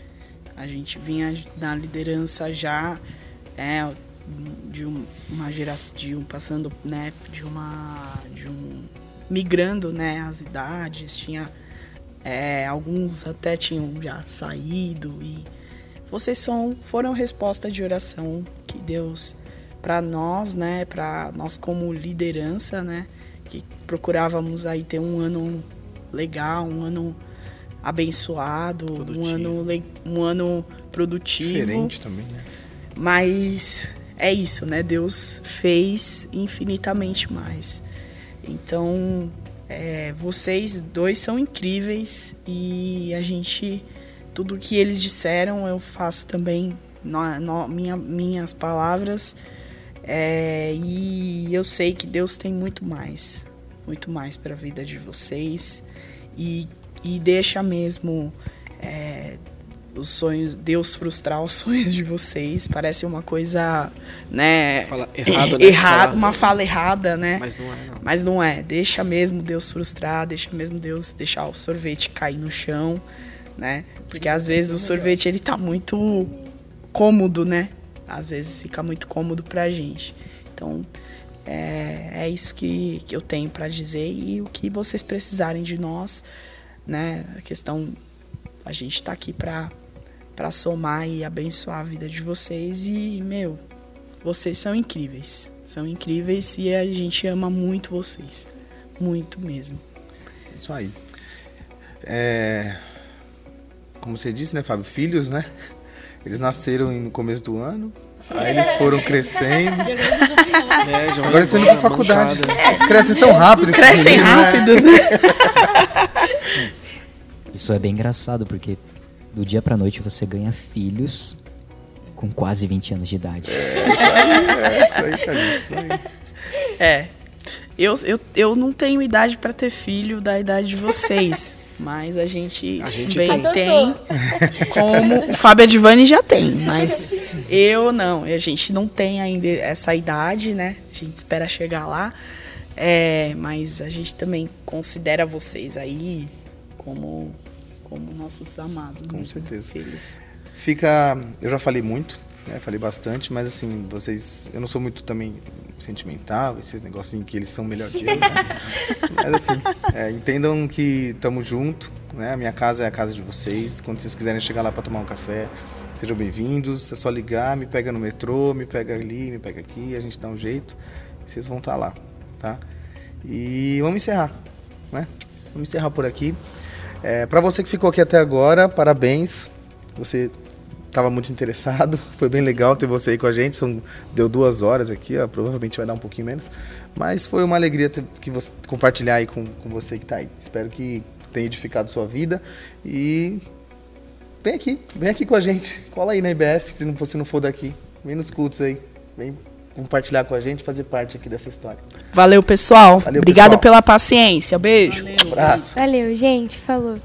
A gente vinha na liderança já é, de um- uma geração, de um passando, né, de uma de um migrando, né, as idades, tinha é, alguns até tinham já saído e vocês são foram resposta de oração que Deus para nós, né, para nós como liderança, né, que procurávamos aí ter um ano legal, um ano abençoado, um Produtivo. ano le- um ano produtivo. Diferente também, né? Mas é isso, né? Deus fez infinitamente mais. Então, é, vocês dois são incríveis e a gente, tudo que eles disseram, eu faço também no, minha, minhas palavras. É, e eu sei que Deus tem muito mais, muito mais para a vida de vocês e, e deixa mesmo é, os sonhos, Deus frustrar os sonhos de vocês. Parece uma coisa, né? Fala errado, né? Errado, uma fala errada, né? Mas não é, não. Mas não é. Deixa mesmo Deus frustrar, deixa mesmo Deus deixar o sorvete cair no chão, né? Porque às vezes o sorvete ele tá muito cômodo, né? Às vezes fica muito cômodo pra gente. Então, é, é isso que, que eu tenho pra dizer e o que vocês precisarem de nós, né? A questão a gente tá aqui pra para somar e abençoar a vida de vocês e, meu, vocês são incríveis. São incríveis e a gente ama muito vocês. Muito mesmo. Isso aí. É, como você disse, né, Fábio? Filhos, né? Eles nasceram no começo do ano, aí eles foram crescendo. É, Agora eles estão indo pra na faculdade. Eles crescem tão rápido. Crescem meninos, né? rápidos, né? Isso é bem engraçado, porque do dia pra noite você ganha filhos com quase 20 anos de idade. É, isso aí, cara. Isso aí. É. Eu, eu, eu não tenho idade para ter filho da idade de vocês. Mas a gente, A gente bem tem. tem. Como o Fábio Advani já tem, mas eu não. A gente não tem ainda essa idade, né? A gente espera chegar lá. É, mas a gente também considera vocês aí como, como nossos amados. Com mesmo, certeza. Filhos. Fica. Eu já falei muito, né? Falei bastante, mas assim, vocês. Eu não sou muito também sentimental, esses negocinhos que eles são melhor que eu. né? Mas assim, é, entendam que estamos junto, né? A minha casa é a casa de vocês. Quando vocês quiserem chegar lá para tomar um café, sejam bem-vindos. É só ligar, me pega no metrô, me pega ali, me pega aqui, a gente dá um jeito. Vocês vão estar lá, tá? E vamos encerrar, né? Vamos encerrar por aqui. É, para você que ficou aqui até agora, parabéns. Você estava muito interessado. Foi bem legal ter você aí com a gente. São, deu duas horas aqui, ó, provavelmente vai dar um pouquinho menos. Mas foi uma alegria ter, que você, compartilhar aí com, com você que está aí. Espero que tenha edificado sua vida. E vem aqui, vem aqui com a gente. Cola aí na IBF, se você não for daqui. Vem nos cultos aí. Vem compartilhar com a gente, fazer parte aqui dessa história. Valeu, pessoal. Valeu, Obrigada pessoal. pela paciência. Beijo. Abraço. Valeu, gente. Falou.